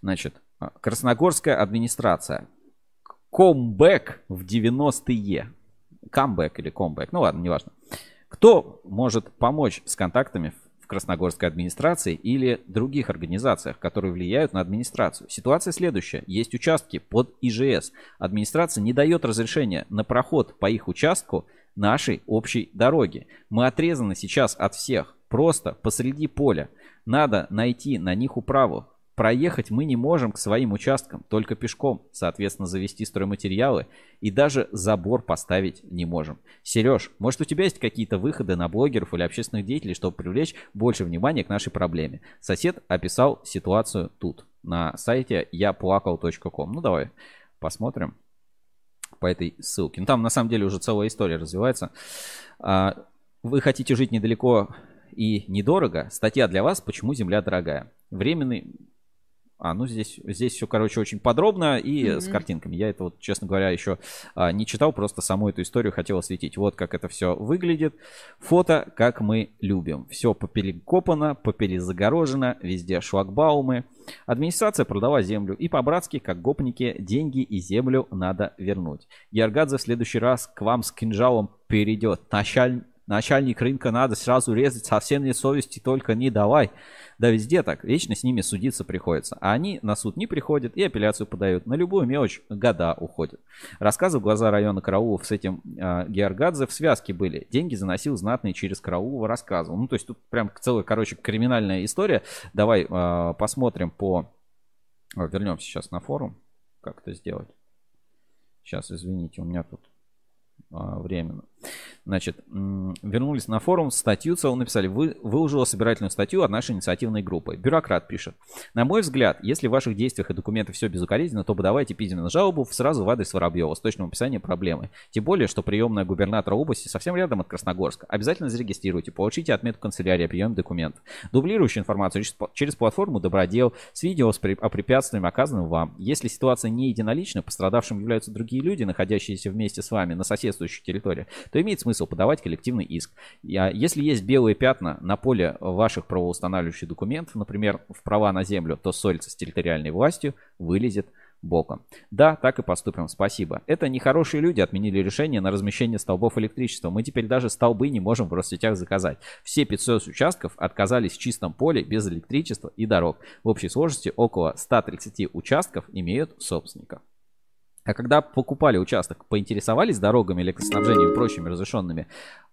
Значит, а, Красногорская администрация. Комбэк в 90-е. Камбэк или комбэк, ну ладно, неважно. Кто может помочь с контактами Красногорской администрации или других организациях, которые влияют на администрацию. Ситуация следующая. Есть участки под ИЖС. Администрация не дает разрешения на проход по их участку нашей общей дороги. Мы отрезаны сейчас от всех, просто посреди поля. Надо найти на них управу. Проехать мы не можем к своим участкам, только пешком, соответственно, завести стройматериалы и даже забор поставить не можем. Сереж, может у тебя есть какие-то выходы на блогеров или общественных деятелей, чтобы привлечь больше внимания к нашей проблеме? Сосед описал ситуацию тут, на сайте яплакал.ком. Ну давай посмотрим по этой ссылке. Ну там на самом деле уже целая история развивается. А, вы хотите жить недалеко и недорого? Статья для вас «Почему земля дорогая?» Временный а, ну здесь, здесь все, короче, очень подробно и mm-hmm. с картинками. Я это вот, честно говоря, еще а, не читал, просто саму эту историю хотел осветить. Вот как это все выглядит. Фото, как мы любим. Все поперекопано, поперезагорожено, везде шлагбаумы. Администрация продала землю. И по-братски, как гопники, деньги и землю надо вернуть. Яргадзе в следующий раз к вам с кинжалом перейдет. Началь... Начальник рынка надо сразу резать, совсем нет совести, только не давай. Да везде так, вечно с ними судиться приходится. А они на суд не приходят и апелляцию подают. На любую мелочь года уходят. Рассказы в глаза района Караулов с этим э, Георгадзе в связке были. Деньги заносил знатные через Караулова рассказывал. Ну, то есть тут прям целая, короче, криминальная история. Давай э, посмотрим по... О, вернемся сейчас на форум. Как это сделать? Сейчас, извините, у меня тут а, временно. Значит, вернулись на форум, статью целую написали. Вы, выложила собирательную статью от нашей инициативной группы. Бюрократ пишет. На мой взгляд, если в ваших действиях и документах все безукоризненно, то подавайте письменную жалобу сразу в адрес Воробьева с точным описанием проблемы. Тем более, что приемная губернатора области совсем рядом от Красногорска. Обязательно зарегистрируйте, получите отметку канцелярии о приеме документов. Дублирующую информацию через платформу Добродел с видео с при, о препятствиях, оказанным вам. Если ситуация не единолична, пострадавшим являются другие люди, находящиеся вместе с вами на соседствующей территории, то имеет смысл подавать коллективный иск. Если есть белые пятна на поле ваших правоустанавливающих документов, например, в права на землю, то ссориться с территориальной властью вылезет боком. Да, так и поступим, спасибо. Это нехорошие люди отменили решение на размещение столбов электричества. Мы теперь даже столбы не можем в Россетях заказать. Все 500 участков отказались в чистом поле без электричества и дорог. В общей сложности около 130 участков имеют собственников. А когда покупали участок, поинтересовались дорогами, электроснабжением и прочими разрешенными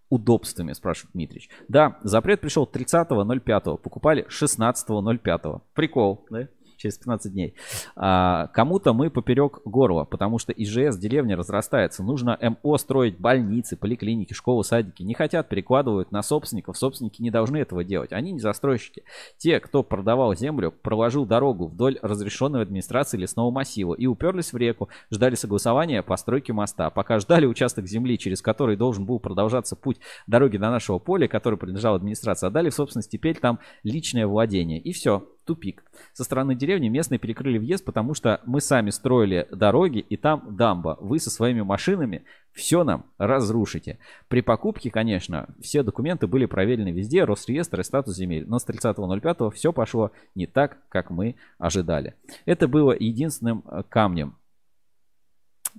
удобствами, спрашивает Дмитрич. Да, запрет пришел 30.05, покупали 16.05. Прикол, да? Через 15 дней. А, кому-то мы поперек горла, потому что ИЖС деревня разрастается. Нужно МО строить больницы, поликлиники, школы, садики. Не хотят, перекладывают на собственников. Собственники не должны этого делать. Они не застройщики. Те, кто продавал землю, проложил дорогу вдоль разрешенной администрации лесного массива и уперлись в реку, ждали согласования постройки моста. Пока ждали участок земли, через который должен был продолжаться путь дороги до нашего поля, который принадлежал администрации, отдали в собственность теперь там личное владение. И все тупик. Со стороны деревни местные перекрыли въезд, потому что мы сами строили дороги, и там дамба. Вы со своими машинами все нам разрушите. При покупке, конечно, все документы были проверены везде, Росреестр и статус земель. Но с 30.05 все пошло не так, как мы ожидали. Это было единственным э, камнем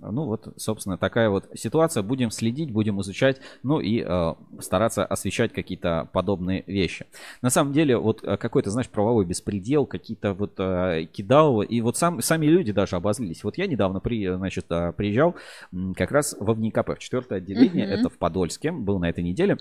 ну вот, собственно, такая вот ситуация. Будем следить, будем изучать, ну и э, стараться освещать какие-то подобные вещи. На самом деле, вот э, какой-то, знаешь, правовой беспредел, какие-то вот э, кидалово, и вот сам, сами люди даже обозлились. Вот я недавно при, значит, э, приезжал как раз во ВНИКП, в четвертое отделение, uh-huh. это в Подольске, был на этой неделе.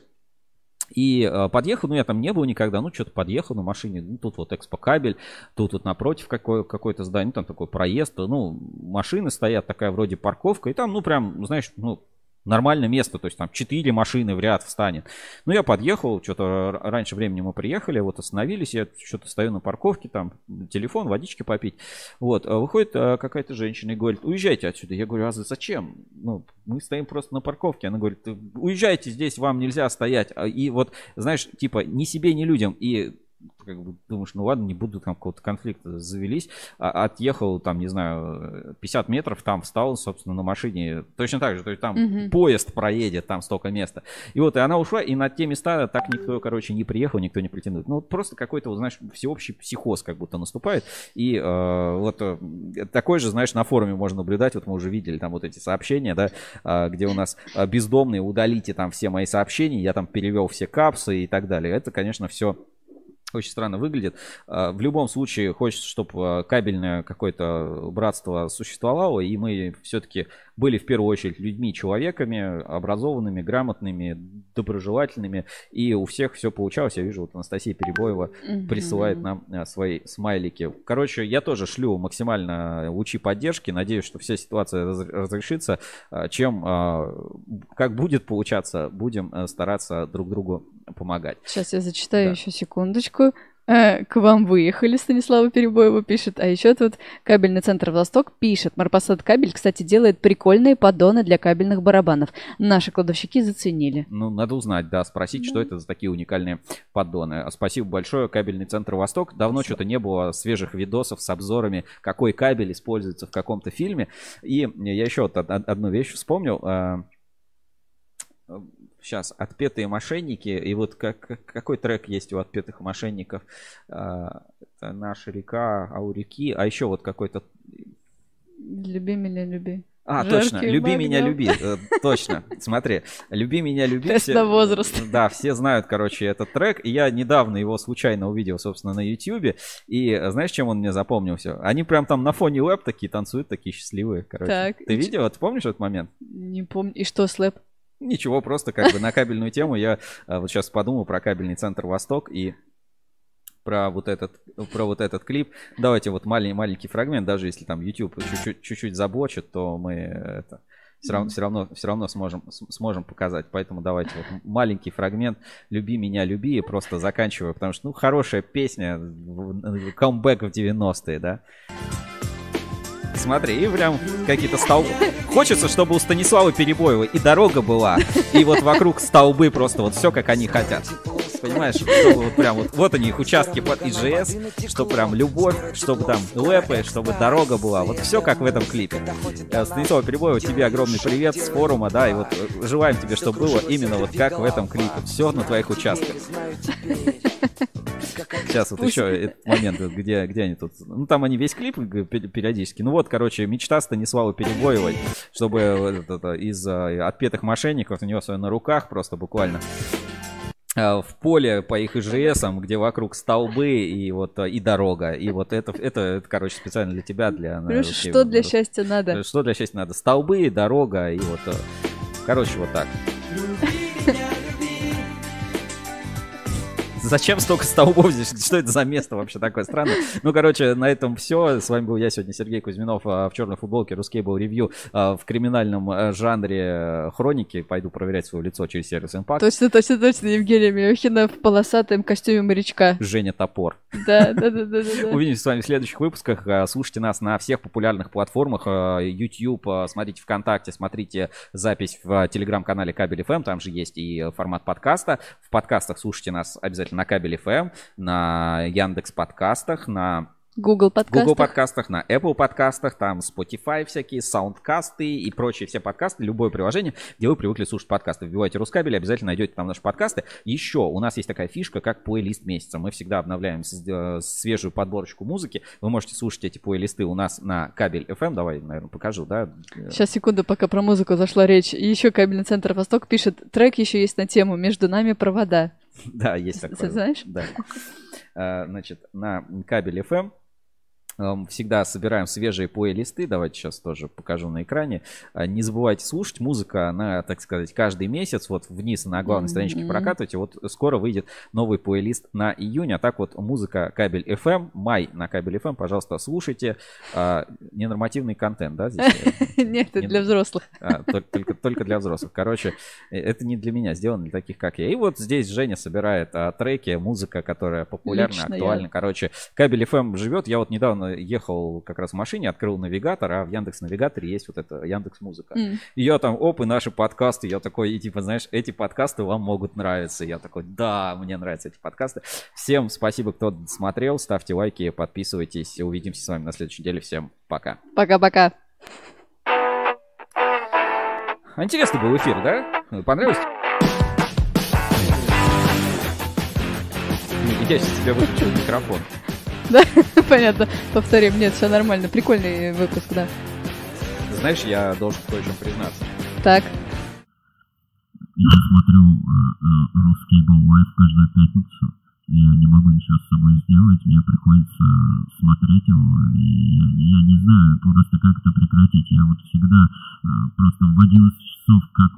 И э, подъехал, ну я там не был никогда, ну что-то подъехал на машине, ну тут вот экспокабель, тут вот напротив какое, какое-то здание, там такой проезд, ну машины стоят, такая вроде парковка, и там, ну прям, знаешь, ну нормальное место, то есть там 4 машины в ряд встанет. Ну, я подъехал, что-то раньше времени мы приехали, вот остановились, я что-то стою на парковке, там телефон, водички попить. Вот, а выходит а, какая-то женщина и говорит, уезжайте отсюда. Я говорю, а зачем? Ну, мы стоим просто на парковке. Она говорит, уезжайте здесь, вам нельзя стоять. А, и вот, знаешь, типа, ни себе, ни людям. И как бы думаешь, ну ладно, не буду там какого-то конфликта завелись. А, отъехал там, не знаю, 50 метров, там встал, собственно, на машине. Точно так же, то есть там угу. поезд проедет, там столько места. И вот и она ушла, и на те места так никто, короче, не приехал, никто не претендует. Ну вот просто какой-то, вот, знаешь, всеобщий психоз как будто наступает. И э, вот э, такой же, знаешь, на форуме можно наблюдать, вот мы уже видели там вот эти сообщения, да, э, где у нас э, бездомные, удалите там все мои сообщения, я там перевел все капсы и так далее. Это, конечно, все очень странно выглядит. А, в любом случае хочется, чтобы а, кабельное какое-то братство существовало, и мы все-таки были в первую очередь людьми, человеками, образованными, грамотными, доброжелательными, и у всех все получалось. Я вижу, вот Анастасия Перебоева присылает нам а, свои смайлики. Короче, я тоже шлю максимально лучи поддержки. Надеюсь, что вся ситуация раз- разрешится. А, Чем, как будет получаться, будем стараться друг другу помогать. Сейчас я зачитаю еще секундочку. Э, К вам выехали, Станислава Перебоева пишет. А еще тут кабельный центр Восток пишет. Марпасад кабель, кстати, делает прикольные поддоны для кабельных барабанов. Наши кладовщики заценили. Ну, надо узнать, да, спросить, что это за такие уникальные поддоны. А Спасибо большое, кабельный центр Восток. Давно что-то не было свежих видосов с обзорами, какой кабель используется в каком-то фильме. И я еще одну вещь вспомнил. Сейчас, отпетые мошенники. И вот как, как- какой трек есть у отпетых мошенников? А, Это наша река, а у реки. А еще вот какой-то Люби меня, люби. а, Жаркий точно. Люби меня, Магнум. люби. Э, Точно. Смотри. Люби меня, люби. Тест на возраст. Да, все знают, короче, этот трек. И я недавно его случайно увидел, собственно, на YouTube. И знаешь, чем он мне запомнился? Они прям там на фоне ЛЭП такие танцуют, такие счастливые, короче. Так, Ты видел? Ты помнишь этот момент? Не помню. И что, слэп? Ничего, просто как бы на кабельную тему я э, вот сейчас подумал про кабельный центр Восток и про вот этот, про вот этот клип. Давайте вот маленький, маленький фрагмент, даже если там YouTube чуть-чуть, чуть-чуть заблочит, то мы это все равно, все равно, все равно сможем, сможем показать. Поэтому давайте вот маленький фрагмент «Люби меня, люби» и просто заканчиваю, потому что, ну, хорошая песня, камбэк в 90-е, да. Смотри, и прям какие-то столбы. Хочется, чтобы у Станислава Перебоева и дорога была, и вот вокруг столбы просто вот все, как они хотят. Понимаешь, вот прям вот, вот они их участки под ИЖС, чтобы прям любовь, чтобы там лэпы, чтобы дорога была. Вот все как в этом клипе. Э, Станислав Перебоева, тебе огромный привет с форума, да, и вот э, желаем тебе, чтобы было именно вот как в этом клипе. Все на твоих участках. Сейчас вот еще этот момент, где, где они тут. Ну, там они весь клип периодически. Ну вот, короче, мечта Станислава Перебоевой, чтобы из э, отпетых мошенников у него на руках просто буквально э, в поле по их ИЖСам, где вокруг столбы и вот э, и дорога. И вот это, это, это, короче, специально для тебя, для... Вообще, что для счастья надо? Что для счастья надо? Столбы, дорога и вот... Короче, вот так. Зачем столько столбов здесь? Что это за место вообще такое странное? Ну, короче, на этом все. С вами был я сегодня, Сергей Кузьминов, а, в черной футболке, Рускейбл ревью а, в криминальном э, жанре э, хроники. Пойду проверять свое лицо через сервис Impact. Точно, точно, точно, Евгения Мелехина в полосатом костюме морячка. Женя Топор. Да, да, да, да. Увидимся с вами в следующих выпусках. А, Слушайте нас на всех популярных платформах. YouTube, смотрите ВКонтакте, смотрите запись в телеграм-канале Кабель FM. Там же есть и э, формат подкаста. В подкастах слушайте нас обязательно на Кабель FM, на Яндекс подкастах, на Google подкастах. Google подкастах, на Apple подкастах, там Spotify всякие, саундкасты и прочие все подкасты, любое приложение, где вы привыкли слушать подкасты. Вбивайте Рускабель, обязательно найдете там наши подкасты. Еще у нас есть такая фишка, как плейлист месяца. Мы всегда обновляем э, свежую подборочку музыки. Вы можете слушать эти плейлисты у нас на Кабель FM. Давай, наверное, покажу, да? Сейчас, секунду, пока про музыку зашла речь. Еще кабельный центр Восток пишет, трек еще есть на тему «Между нами провода». Да, есть такое. знаешь? Да. А, Значит, на кабель FM всегда собираем свежие плейлисты. Давайте сейчас тоже покажу на экране. А, Не забывайте слушать. Музыка, она, так сказать, каждый месяц вот вниз на главной страничке Мгм. прокатывайте. Вот скоро выйдет новый плейлист на июнь. А так вот музыка кабель FM, май на кабель FM, пожалуйста, слушайте. А, Ненормативный контент, да, здесь? Нет, это для взрослых. а, тол- только, для взрослых. Короче, э, это не для меня, сделано для таких, как я. И вот здесь Женя собирает а, треки, музыка, которая популярна, актуальна. Короче, кабель FM живет. Я вот недавно ехал как раз в машине, открыл навигатор, а в Яндекс Навигаторе есть вот это Яндекс Музыка. М. И я там, оп, и наши подкасты. Я такой, и типа, знаешь, эти подкасты вам могут нравиться. Я такой, да, мне нравятся эти подкасты. Всем спасибо, кто смотрел. Ставьте лайки, подписывайтесь. Увидимся с вами на следующей неделе. Всем пока. Пока-пока. Интересный был эфир, да? Понравилось? Я сейчас тебе выключил микрофон. Да, понятно. Повторим. Нет, все нормально. Прикольный выпуск, да. Знаешь, я должен кое чем признаться. Так. Я смотрю э, э, RusCable Live каждую пятницу. Я не могу ничего с собой сделать, мне приходится смотреть его, и я, я не знаю просто как это прекратить. Я вот всегда просто в 11 часов, как,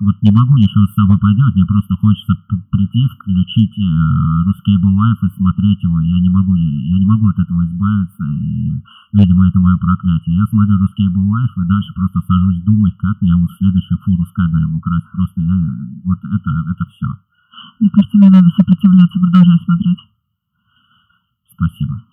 вот не могу ничего с собой поделать, мне просто хочется прийти, включить Ruscable Life и смотреть его. Я не могу, я не могу от этого избавиться, и, видимо, это мое проклятие. Я смотрю Ruscable Life и дальше просто сажусь думать, как мне вот следующую фуру с кабелем украсть. Просто я, вот это, это все. Мне кажется, мне надо сопротивляться, продолжай смотреть. Спасибо.